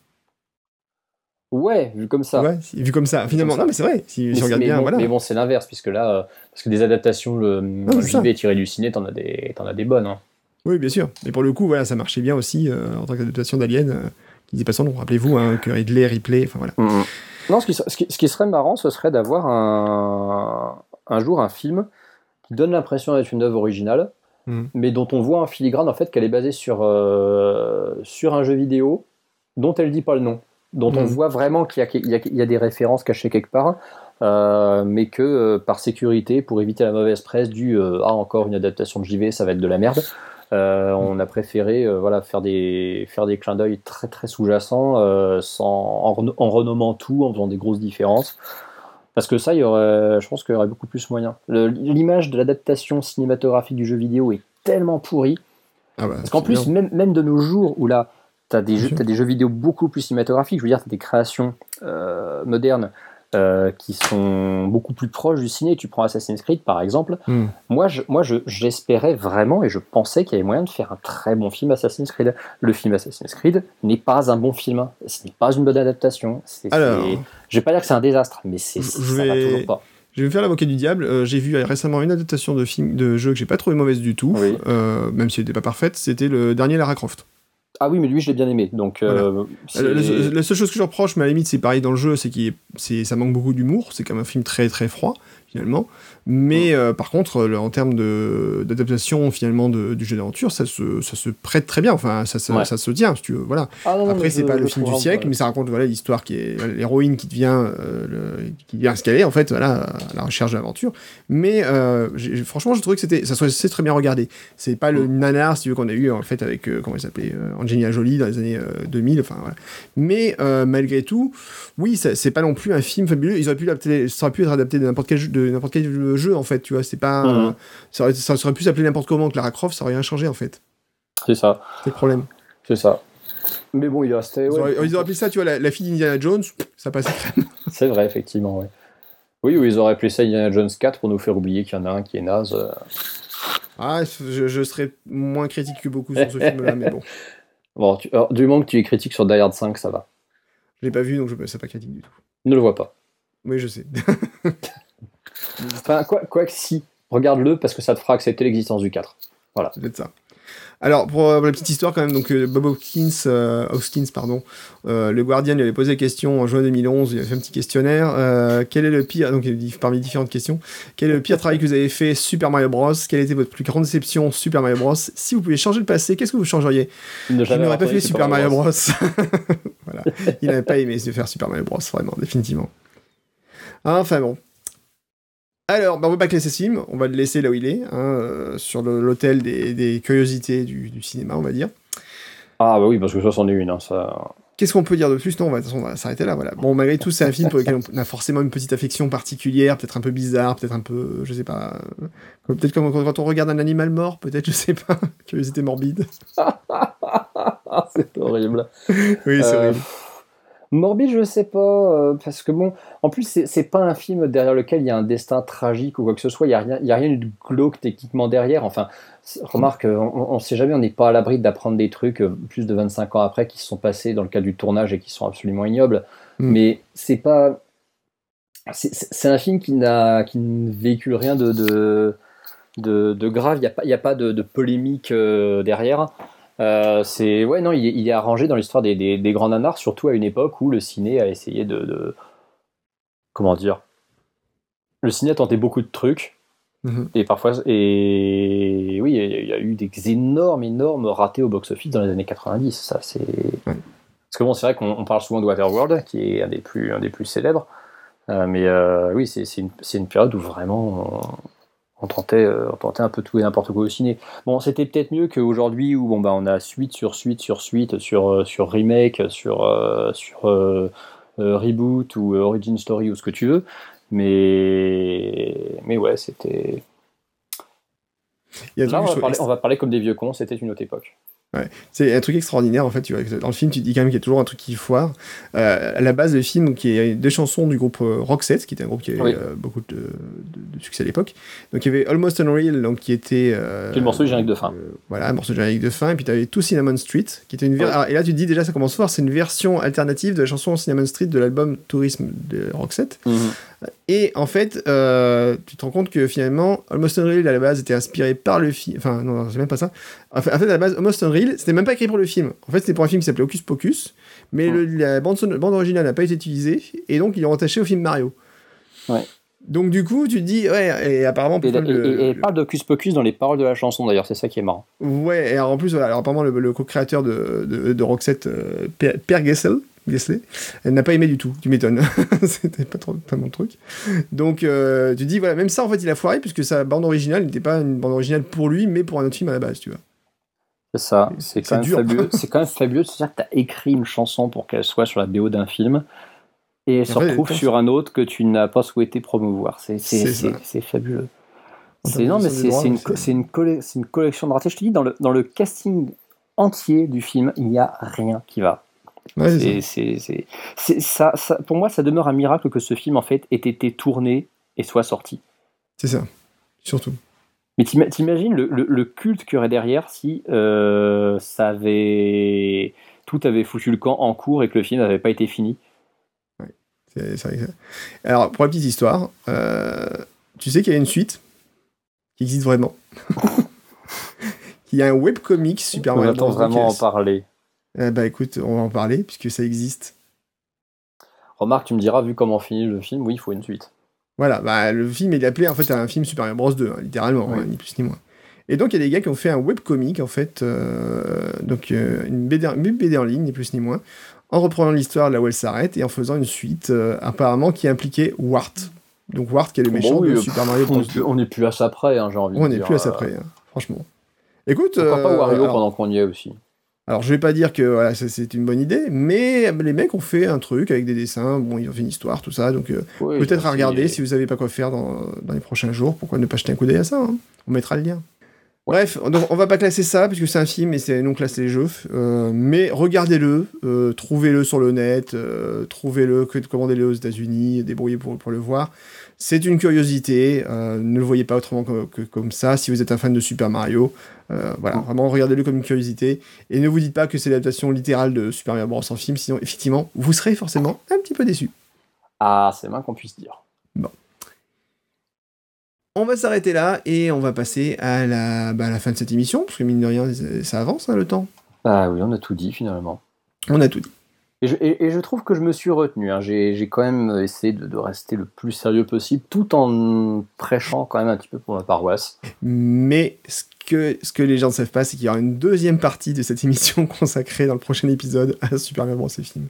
Ouais, vu comme ça. Ouais, vu comme ça. Finalement, non, mais c'est vrai. Si, si on regarde bien, bon, voilà. Mais bon, c'est l'inverse, puisque là, euh, parce que des adaptations, le non, JV tiré du ciné, t'en as des, en as des bonnes. Hein. Oui, bien sûr. Mais pour le coup, voilà, ça marchait bien aussi euh, en tant qu'adaptation d'Alien, qui disait pas son nom. Rappelez-vous hein, que Ridley, Ripley, enfin voilà. Mm -hmm. Non, ce qui, ce, qui, ce qui, serait marrant, ce serait d'avoir un, un jour un film qui donne l'impression d'être une œuvre originale, mm. mais dont on voit en filigrane en fait qu'elle est basée sur, euh, sur un jeu vidéo dont elle dit pas le nom, dont on voit vraiment qu'il y, y, y, a des références cachées quelque part, euh, mais que euh, par sécurité, pour éviter la mauvaise presse du ah encore une adaptation de JV, ça va être de la merde. Euh, on a préféré euh, voilà, faire, des, faire des clins d'œil très très sous-jacents euh, en, en, renommant tout, en faisant des grosses différences. Parce que ça, il y aurait, je pense qu'il y aurait beaucoup plus moyen. L'image de l'adaptation cinématographique du jeu vidéo est tellement pourrie. Ah bah, parce qu'en plus, même, même, de nos jours où là, tu as, as, des jeux vidéo beaucoup plus cinématographiques, je veux dire, tu as des créations euh, modernes euh, qui sont beaucoup plus proches du ciné. Tu prends Assassin's Creed par exemple. Mm. Moi, je, moi, j'espérais vraiment et je pensais qu'il y avait moyen de faire un très bon film Assassin's Creed. Le film Assassin's Creed n'est pas un bon film. Ce n'est pas une bonne adaptation. Alors, je vais pas dire que c'est un désastre, mais c'est ça vais... va toujours pas. Je vais me faire l'avocat du diable. Euh, j'ai vu récemment une adaptation de film de jeu que j'ai pas trouvé mauvaise du tout, oui. euh, même si elle n'était pas parfaite. C'était le dernier Lara Croft. Ah oui, mais lui, je l'ai bien aimé. Donc, voilà. euh, la, la, seule chose que je reproche, mais à la limite, c'est pareil dans le jeu, c'est que ça manque beaucoup d'humour. C'est comme un film très très froid, finalement. Mais mmh. euh, par contre, le, en termes d'adaptation finalement de, du jeu d'aventure, ça se, ça se prête très bien. Enfin, ça, ça, ouais. ça se tient, si tu veux. Voilà. Ah non, Après, c'est pas le film du siècle, mais ça raconte voilà l'histoire qui est l'héroïne qui devient euh, le, qui devient ce qu'elle est en fait, voilà, à la recherche de l'aventure. Mais euh, franchement, je trouvais que c'était ça c'est très bien regardé. C'est pas le nanar, si tu veux, qu'on a eu en fait avec euh, comment il s'appelait Angelina Jolie dans les années 2000. Enfin voilà. Mais malgré tout, oui, c'est pas non plus un film fabuleux. Ils auraient pu ça aurait pu être adapté de n'importe quel jeu, de n'importe quel jeu en fait, tu vois, c'est pas. Mhm. Euh, ça, aurait, ça, aurait, pu s'appeler n'importe comment que Lara Croft, ça aurait rien changé en fait. C'est ça. C'est le problème. C'est ça. Mais bon, il restait. Ils, auraient, ils auraient appelé ça, tu vois, la, la fille d'Indiana Jones, ça passait crème. *laughs* C'est vrai, effectivement, ouais. Oui, ou ils auraient appelé ça Indiana Jones 4 pour nous faire oublier qu'il y en a un qui est naze. Euh... Ah, je, je, serais moins critique que beaucoup sur ce film-là, mais bon. *laughs* Bon, tu, alors, du moment que tu es critique sur Die Hard 5, ça va. Je l'ai pas vu, donc je c'est pas critique du tout. Ne le vois pas. Oui, je sais. *laughs* Enfin, quoi, quoi que si, regarde-le parce que ça te fera accepter l'existence du 4. Voilà. C'est ça. Alors, pour, euh, pour, la petite histoire, quand même, donc euh, Bob Hopkins, euh, Hoskins, pardon, euh, le Guardian lui avait posé la question en juin 2011, il avait fait un petit questionnaire. Euh, quel est le pire, donc parmi différentes questions, quel est le pire travail que vous avez fait Super Mario Bros? Quelle était votre plus grande déception Super Mario Bros? Si vous pouviez changer le passé, qu'est-ce que vous changeriez? Je n'aurais pas fait Super Mario Bros. *laughs* voilà. Il n'avait pas aimé faire Super Mario Bros, vraiment, définitivement. Enfin bon, Alors, bah, on va pas classer ce film, on va le laisser là où il est, hein, euh, sur l'hôtel des, des curiosités du, du cinéma, on va dire. Ah bah oui, parce que ça, c'en est une. Hein, ça... Qu'est-ce qu'on peut dire de plus? Non, on va, s'arrêter là, voilà. Bon, malgré tout, c'est un film pour lequel on a forcément une petite affection particulière, peut-être un peu bizarre, peut-être un peu, je sais pas, euh, peut-être comme quand on regarde un animal mort, peut-être, *laughs* je sais pas, curiosité morbide. *laughs* c'est horrible. Oui, c'est Euh, horrible. Morbide, je sais pas, euh, parce que bon, en plus, c'est pas un film derrière lequel il y a un destin tragique ou quoi que ce soit, il y a rien, y a rien de glauque techniquement derrière. Enfin, remarque, euh, on, on sait jamais, on n'est pas à l'abri d'apprendre des trucs euh, plus de 25 ans après qui se sont passés dans le cadre du tournage et qui sont absolument ignobles. Mm. Mais c'est pas. C'est un film qui, ne véhicule rien de, de, de, de grave, il n'y a pas, a de, de polémique derrière. Euh, c'est ouais non il est, il est arrangé dans l'histoire des, des, des grands nanars surtout à une époque où le ciné a essayé de, de- comment dire le ciné a tenté beaucoup de trucs. Mhm. et parfois et oui il y a- eu des énormes énormes ratés au box office dans les années 90 ça c'est parce que bon c'est vrai qu'on on parle souvent de Waterworld qui est un des plus un des plus célèbres. Euh, mais euh, oui c'est une, c'est une période où vraiment on, tentait euh, on tentait un peu tout et n'importe quoi au ciné Bon, c'était peut-être mieux qu'aujourd'hui où bon, bah, on a suite sur suite sur suite sur, euh, sur remake, sur, euh, sur euh, reboot ou origin story ou ce que tu veux. Mais, mais ouais, c'était. Là, on va, parler, on va parler comme des vieux cons, c'était une autre époque. C'est un truc extraordinaire en fait. Tu vois, dans le film, tu dis quand même qu'il y a toujours un truc qui foire. Euh, à la base, le film, y a deux chansons du groupe euh, Roxette, qui était un groupe qui avait Oui. euh, beaucoup de, de- de succès à l'époque. Donc il y avait Almost Unreal, donc qui était. euh, Qui est le morceau générique de fin. voilà, un morceau générique de fin. Et puis tu avais Tout Cinnamon Street, qui était une. ver- Ouais. Alors, et là, tu te dis déjà, ça commence fort. C'est une version alternative de la chanson Cinnamon Street de l'album Tourisme de Roxette. Et en fait, euh, tu te rends compte que finalement, Almost Unreal à la base était inspiré par le film. Enfin, non, non, c'est même pas ça. En fait, à la base, Almost Unreal, c'était même pas écrit pour le film. En fait, c'était pour un film qui s'appelait Hocus Pocus, mais le- la bande, originale n'a pas été utilisée, et donc ils l'ont rattaché au film Mario. Ouais. Donc du coup, tu te dis, ouais, et apparemment, Et, pourquoi et- le- et- et elle le- parle d'Ocus Pocus dans les paroles de la chanson d'ailleurs, c'est ça qui est marrant. Ouais, et alors en plus, voilà, alors apparemment, le, le co-créateur de, de, de Roxette, euh, Per, Per Gessel, Gessler, elle n'a pas aimé du tout, tu m'étonnes. *laughs* C'était pas trop pas mon truc. Donc, euh, tu dis, voilà, même ça, en fait, il a foiré, puisque sa bande originale n'était pas une bande originale pour lui, mais pour un autre film à la base, tu vois. C'est ça, C'est- quand, même fabuleux. *laughs* C'est quand même fabuleux de se dire que tu as écrit une chanson pour qu'elle soit sur la BO d'un film et elle se retrouve sur un autre que tu n'as pas souhaité promouvoir. C'est fabuleux. C'est non, mais une, colle- collection de ratés. Je te dis, dans le, dans le casting entier du film, il n'y a rien qui va. Ouais, c'est ça. C'est- c'est- c'est- c'est- ça, ça- pour moi, ça demeure un miracle que ce film, en fait, ait été tourné et soit sorti. C'est ça, surtout. Mais t'ima- t'imagines le, le- le culte qu'il y aurait derrière si euh, ça avait tout avait foutu le camp en cours et que le film n'avait pas été fini? Alors, pour la petite histoire, euh, tu sais qu'il y a une suite qui existe vraiment. *laughs* *laughs* Il y a un webcomic Super On Bros. vraiment en parler. Eh bah écoute, on va en parler, puisque ça existe. Remarque, tu me diras, vu comment finit le film, oui, il faut une suite. Voilà, bah, le film il est appelé en fait un film Super Mario Bros 2, hein, littéralement, Oui. hein, ni plus ni moins. Et donc il y a des gars qui ont fait un webcomic en fait, euh, donc euh, une, BD, une BD en ligne, ni plus ni moins, en reprenant l'histoire là où elle s'arrête et en faisant une suite euh, apparemment qui impliquait Wart. Donc Wart qui est le Bon, méchant oui, de Super Mario On Bros n'est on est plus à ça près, hein, j'ai envie On de n'est dire. plus à ça près, hein, franchement. Écoute, Pourquoi pas Wario alors, pendant qu'on y est aussi alors, je vais pas dire que voilà, c'est une bonne idée, mais les mecs ont fait un truc avec des dessins, bon ils ont fait une histoire, tout ça, donc euh, Oui, Peut-être à regarder si vous savez pas quoi faire dans, dans les prochains jours. Pourquoi ne pas jeter un coup d'œil à ça hein On mettra le lien. Bref, donc on va pas classer ça puisque c'est un film et c'est non classé les jeux. euh, mais regardez-le, euh, trouvez-le sur le net, euh, trouvez-le, que- commandez-le aux États-Unis, débrouillez pour, pour le voir. C'est une curiosité, ne le voyez pas autrement que, que comme ça. Si vous êtes un fan de Super Mario, voilà, vraiment regardez-le comme une curiosité et ne vous dites pas que c'est l'adaptation littérale de Super Mario Bros en film, sinon effectivement vous serez forcément un petit peu déçu. Ah, c'est moins qu'on puisse dire. On va s'arrêter là et on va passer à la, bah, à la fin de cette émission, parce que mine de rien, ça avance hein, le temps. Ah oui, on a tout dit finalement. On a tout dit. Et je, et- et je trouve que je me suis retenu. hein. J'ai quand même essayé de, de rester le plus sérieux possible, tout en prêchant quand même un petit peu pour la paroisse. Mais ce que, ce que les gens ne savent pas, c'est qu'il y aura une deuxième partie de cette *laughs* émission consacrée dans le prochain épisode à Super Mario Bros. et film.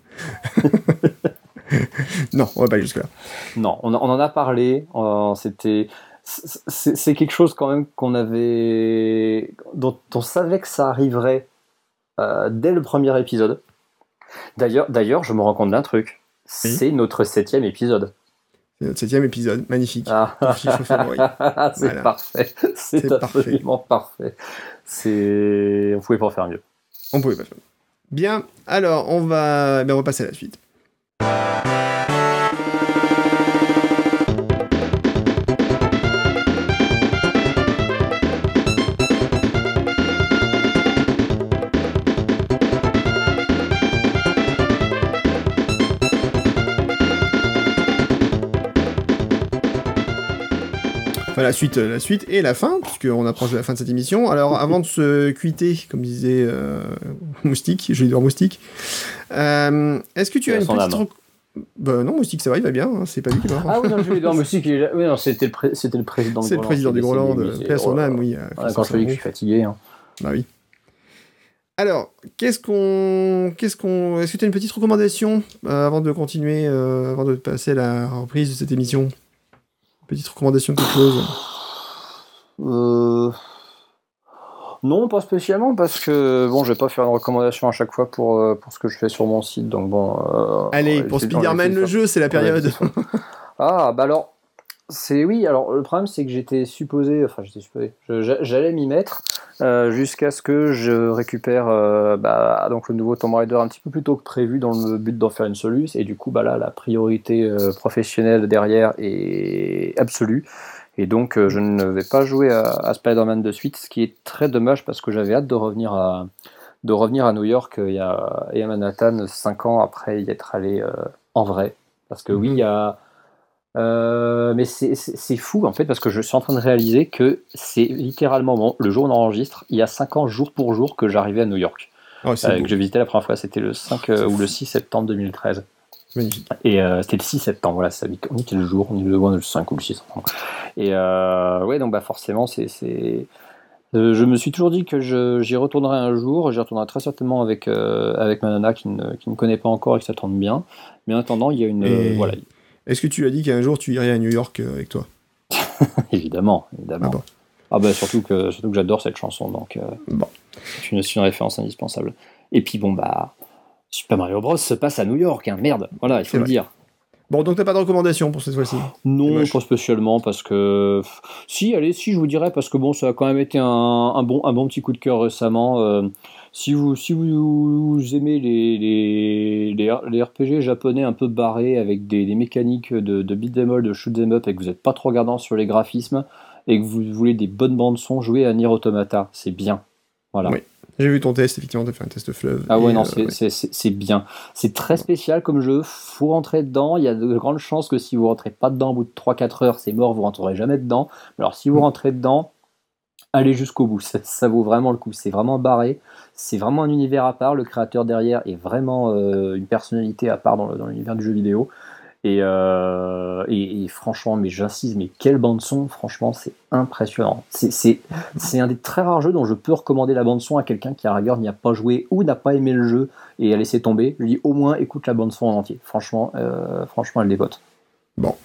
*laughs* non, on va pas jusque-là. Non, on, en a parlé. C'était, c'est quelque chose quand même qu'on avait, dont on savait que ça arriverait euh, dès le premier épisode. D'ailleurs, d'ailleurs, je me rends compte d'un truc. C'est notre septième épisode. C'est notre septième épisode, magnifique. Ah. *laughs* c'est parfait. C'est absolument parfait. C'est, on pouvait pas faire mieux. On pouvait pas faire mieux. Bien, alors on va, ben, on va passer à la suite. Enfin, la suite, la suite et la fin, puisqu'on approche de la fin de cette émission. Alors, avant de se cuiter, comme disait euh, Moustique, je vais dire Moustique, euh, est-ce que tu as une petite. Bah non, Moustique, ça va, il va bien, hein, c'est pas lui qui va. Ah oui, non, je vais dire *laughs* Moustique, oui, non, c'était le, c'était le président C'est le président du Groland, paix à son âme, oui. Euh, quand je dis que je suis fatigué. Hein. Bah oui. Alors, qu'est-ce qu'on, qu'est-ce qu'on, est-ce que tu as une petite recommandation avant de continuer, avant de passer à la reprise de cette émission? Petite recommandation, quelque chose euh... Non, pas spécialement, parce que bon, je vais pas faire une recommandation à chaque fois pour, euh, pour ce que je fais sur mon site, donc bon. Euh, Allez, pour Spider-Man le jeu, c'est la période. ah, bah alors, c'est oui. Alors le problème, c'est que j'étais supposé, enfin j'étais supposé, j'allais m'y mettre euh, jusqu'à ce que je récupère bah, donc le nouveau Tomb Raider un petit peu plus tôt que prévu dans le but d'en faire une soluce, et du coup, bah là, la priorité professionnelle derrière est absolue. Et donc, euh, je ne vais pas jouer à, Spider-Man de suite, ce qui est très dommage parce que j'avais hâte de revenir à, de revenir à New York euh, y a, et à Manhattan 5 ans après y être allé euh, en vrai. Parce que oui, il y a. mais c'est fou en fait parce que je suis en train de réaliser que c'est littéralement bon, le jour où on enregistre, il y a 5 ans jour pour jour que j'arrivais à New York. Oh, que je visitais la première fois, c'était le 5 ou le 6 septembre 2013. Et euh, c'était le 6 septembre, voilà, ça on était le jour, on est le 5 ou le 6 septembre. Et euh, ouais, donc bah forcément, c'est. Euh, je me suis toujours dit que j'y retournerai un jour, j'y retournerai très certainement avec, avec ma nana qui ne, qui ne connaît pas encore et qui s'attend bien. Mais en attendant, il y a une. voilà. Est-ce que tu as dit qu'un jour tu irais à New York avec toi *laughs* Évidemment, évidemment. Ah, ah, bah surtout que, surtout que j'adore cette chanson, donc bon. c'est une, une référence indispensable. Et puis bon, bah Super Mario Bros se passe à New York, hein. merde, voilà, il faut le dire. Bon, donc t'as pas de recommandation pour cette fois-ci? Non, pas spécialement, parce que... Si, allez, si, je vous dirais, parce que bon, ça a quand même été un, bon, un bon petit coup de cœur récemment. Euh, si, vous, si vous, aimez les, les, les, RPG japonais un peu barrés, avec des, mécaniques de, de beat them all, de shoot them up, et que vous n'êtes pas trop regardant sur les graphismes, et que vous voulez des bonnes bandes son, jouez à Nier Automata, c'est bien. Voilà. Oui. J'ai vu ton test, effectivement, as fait un test fleuve. Ah ouais, non, euh, c'est bien. C'est très spécial comme jeu, faut rentrer dedans. Il y a de grandes chances que si vous rentrez pas dedans au bout de 3-4 heures, c'est mort, vous rentrerez jamais dedans. Alors si vous mm. rentrez dedans, allez jusqu'au bout, ça, vaut vraiment le coup. C'est vraiment barré, c'est vraiment un univers à part. Le créateur derrière est vraiment euh, une personnalité à part dans l'univers du jeu vidéo. Euh, et, et, franchement, mais j'insiste, mais quelle bande son, franchement, c'est impressionnant. C'est un des très rares jeux dont je peux recommander la bande son à quelqu'un qui à rigueur n'y a pas joué ou n'a pas aimé le jeu et a laissé tomber. Je lui dis au moins écoute la bande son en entier. Franchement, euh, franchement, elle dépote. Bon.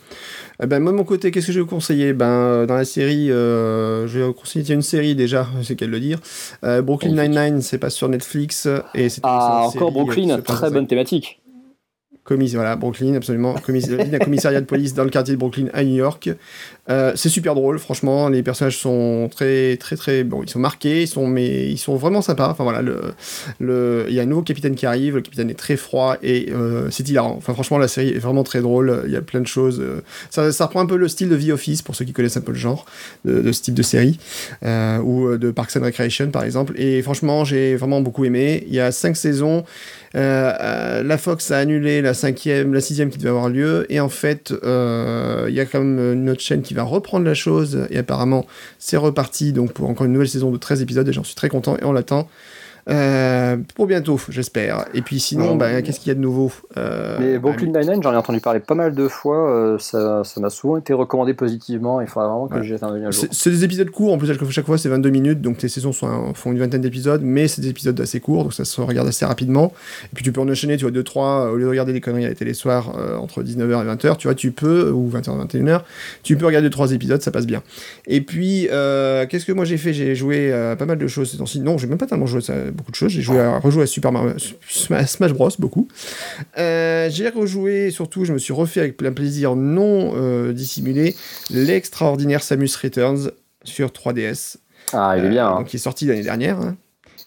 Eh ben, moi, de mon côté, qu'est-ce que je vais vous conseiller? Ben, Dans la série, euh, je vais vous conseiller une série déjà, *laughs* c'est qu'elle le dire. Brooklyn Nine-Nine, c'est pas sur Netflix. Et ah, encore Brooklyn, très bonne thématique voilà, Brooklyn, absolument. un *laughs* commissariat de police dans le quartier de Brooklyn à New York. Euh, c'est super drôle, franchement. Les personnages sont très, très, très. Bon, ils sont marqués, ils sont, mais ils sont vraiment sympas. Enfin voilà, le, le, il y a un nouveau capitaine qui arrive. Le capitaine est très froid et euh, c'est hilarant. Enfin, franchement, la série est vraiment très drôle. Il y a plein de choses. Euh, ça, ça reprend un peu le style de The Office pour ceux qui connaissent un peu le genre de, ce type de série ou de Parks and Recreation par exemple. Et franchement, j'ai vraiment beaucoup aimé. Il y a cinq saisons. La Fox a annulé la cinquième, la sixième qui devait avoir lieu. Et en fait, il y a quand même une autre chaîne qui va reprendre la chose. Et apparemment c'est reparti. Donc pour encore une nouvelle saison de 13 épisodes. Et j'en suis très content et on l'attend Euh, pour bientôt, j'espère. Et puis sinon, Ouais. bah, qu'est-ce qu'il y a de nouveau Euh, Mais bah, Brooklyn Nine-Nine, j'en ai entendu parler pas mal de fois. euh, ça ça m'a souvent été recommandé positivement. Il faudra vraiment que Ouais. je jette un œil. C'est des épisodes courts, en plus chaque- fois c'est 22 minutes, donc tes saisons sont un- font une vingtaine d'épisodes, mais c'est des épisodes assez courts, donc ça se regarde assez rapidement. Et puis tu peux en enchaîner, tu vois, 2-3, au lieu de regarder des conneries à la télé soir euh, entre 19h et 20h, tu vois, tu peux, ou 20h et 21h, tu peux regarder 3 épisodes, ça passe bien. Et puis, euh, qu'est-ce que moi j'ai fait? J'ai joué pas mal de choses ces temps-ci. Non, j'ai même pas tellement joué à beaucoup de choses, j'ai joué à rejouer à Super Mario, Sma- Smash Bros, beaucoup. Euh, j'ai rejoué, surtout, je me suis refait avec plein plaisir non euh, dissimulé, l'extraordinaire Samus Returns sur 3DS. Ah, il est Euh, bien. hein. Donc, il est sorti l'année dernière. hein.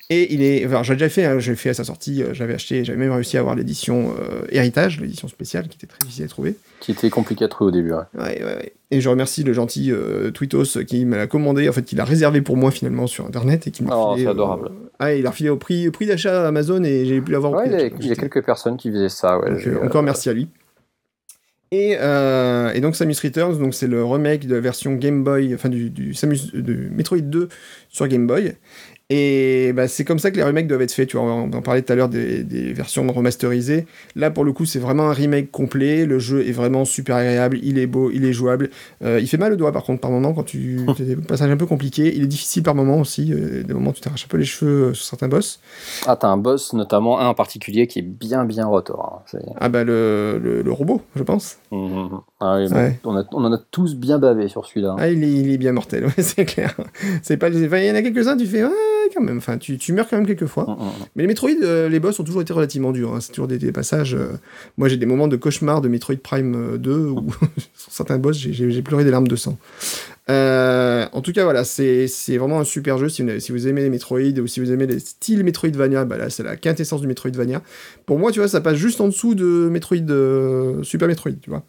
Et il est. Enfin, j'ai déjà fait, hein, j'ai fait à sa sortie, euh, j'avais acheté, j'avais même réussi à avoir l'édition euh, Héritage, l'édition spéciale, qui était très difficile à trouver. Qui était compliqué à trouver au début. ouais. Ouais, ouais, ouais. Et je remercie le gentil euh, Twitos qui me l'a commandé, en fait, qui l'a réservé pour moi finalement sur internet et qui m'a Oh, c'est adorable. euh, ah, il a refilé au prix, prix d'achat Amazon et j'ai pu l'avoir il y, a, il y a quelques personnes qui faisaient ça. Ouais, Donc, euh, encore merci à lui. Et, euh, et donc Samus Returns, donc c'est le remake de la version Game Boy, enfin du, du Samus de Metroid 2 sur Game Boy. Et bah, c'est comme ça que les remakes doivent être faits. Tu vois, on en parlait tout à l'heure des, des versions remasterisées. Là, pour le coup, c'est vraiment un remake complet. Le jeu est vraiment super agréable. Il est beau, il est jouable. Euh, il fait mal au doigt, par contre, par moment, quand tu. *laughs* t'as des passages un peu compliqués. Il est difficile par moment aussi. Euh, des moments où tu t'arraches un peu les cheveux euh, sur certains boss. Ah, t'as un boss, notamment un en particulier, qui est bien, bien rotor. hein. Ah bah, le, le, le robot, je pense. Mhm. Ah oui, Ouais. bon, on, a- on en a tous bien bavé sur celui-là. Ah, il est, il est bien mortel, *laughs* ouais, c'est clair. C'est pas, il y en a quelques-uns, tu fais, ouais, quand même. Enfin, tu, tu meurs quand même quelques fois. Mhm. Mais les Metroid, euh, les boss ont toujours été relativement durs. hein. C'est toujours des, des passages. euh, Moi, j'ai des moments de cauchemar de Metroid Prime euh, 2 où *laughs* sur certains boss, j'ai- pleuré des larmes de sang. Euh, en tout cas, voilà, c'est vraiment un super jeu. Si vous, si vous aimez les Metroid ou si vous aimez les styles Metroidvania, bah là, c'est la quintessence du Metroidvania. Pour moi, tu vois, ça passe juste en dessous de Metroid, euh, Super Metroid, tu vois.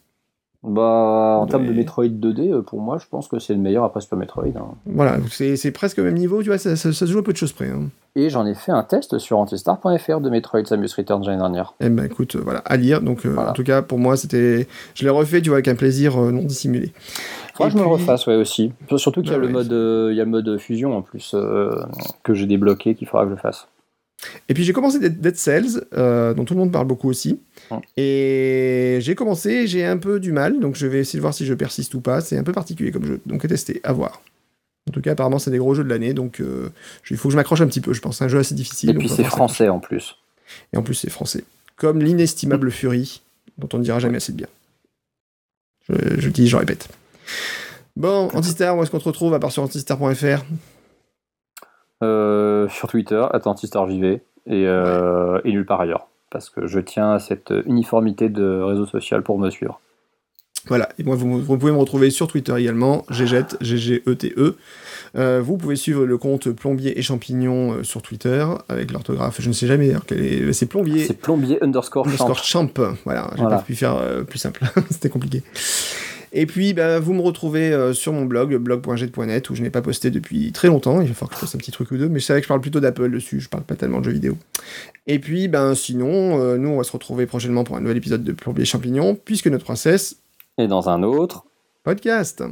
Bah, en termes de Metroid 2D, euh, pour moi, je pense que c'est le meilleur après Super Metroid. hein. Voilà, c'est c'est presque au même niveau, tu vois, ça, ça- ça se joue à peu de choses près. hein. Et j'en ai fait un test sur antistar.fr de Metroid Samus Returns l'année dernière. Eh ben écoute, euh, voilà, à lire. Donc, euh, Voilà. en tout cas, pour moi, c'était. Je l'ai refait, tu vois, avec un plaisir euh, non dissimulé. Faudra Et que je me le refasse, ouais, aussi. Surtout qu'il y, a Bah le ouais. mode, euh, il y a le mode fusion en plus que j'ai débloqué qu'il faudra que je fasse. Et puis j'ai commencé Dead, Cells, euh, dont tout le monde parle beaucoup aussi. Ouais. Et j'ai commencé, j'ai un peu du mal, donc je vais essayer de voir si je persiste ou pas. C'est un peu particulier comme jeu, donc à tester, à voir. En tout cas, apparemment, c'est des gros jeux de l'année, donc euh, il faut que je m'accroche un petit peu, je pense. C'est un jeu assez difficile. Et puis c'est français en plus. Et en plus, c'est français. Comme l'inestimable Fury, dont on ne dira jamais assez de bien. Je, je le dis, je répète. Bon, Antistar, où est-ce qu'on te retrouve à part sur antistar.fr sur Twitter, AtlantistarJV, et, euh, et nulle part ailleurs. Parce que je tiens à cette uniformité de réseau social pour me suivre. Voilà, et moi vous, vous pouvez me retrouver sur Twitter également, GGET, G-G-E-T-E. Euh, vous pouvez suivre le compte Plombier et Champignons euh, sur Twitter, avec l'orthographe, je ne sais jamais, quel est- c'est Plombier C'est plombier underscore underscore champ. champ. Voilà, j'ai Voilà. pas pu faire euh, plus simple, *laughs* c'était compliqué. Et puis, bah, vous me retrouvez euh, sur mon blog, blog.jet.net, où je n'ai pas posté depuis très longtemps. Il va falloir que je poste un petit truc ou deux, mais c'est vrai que je parle plutôt d'Apple dessus, je parle pas tellement de jeux vidéo. Et puis, ben, sinon, euh, nous, on va se retrouver prochainement pour un nouvel épisode de Plombier Champignons, puisque notre princesse Et dans un autre, podcast.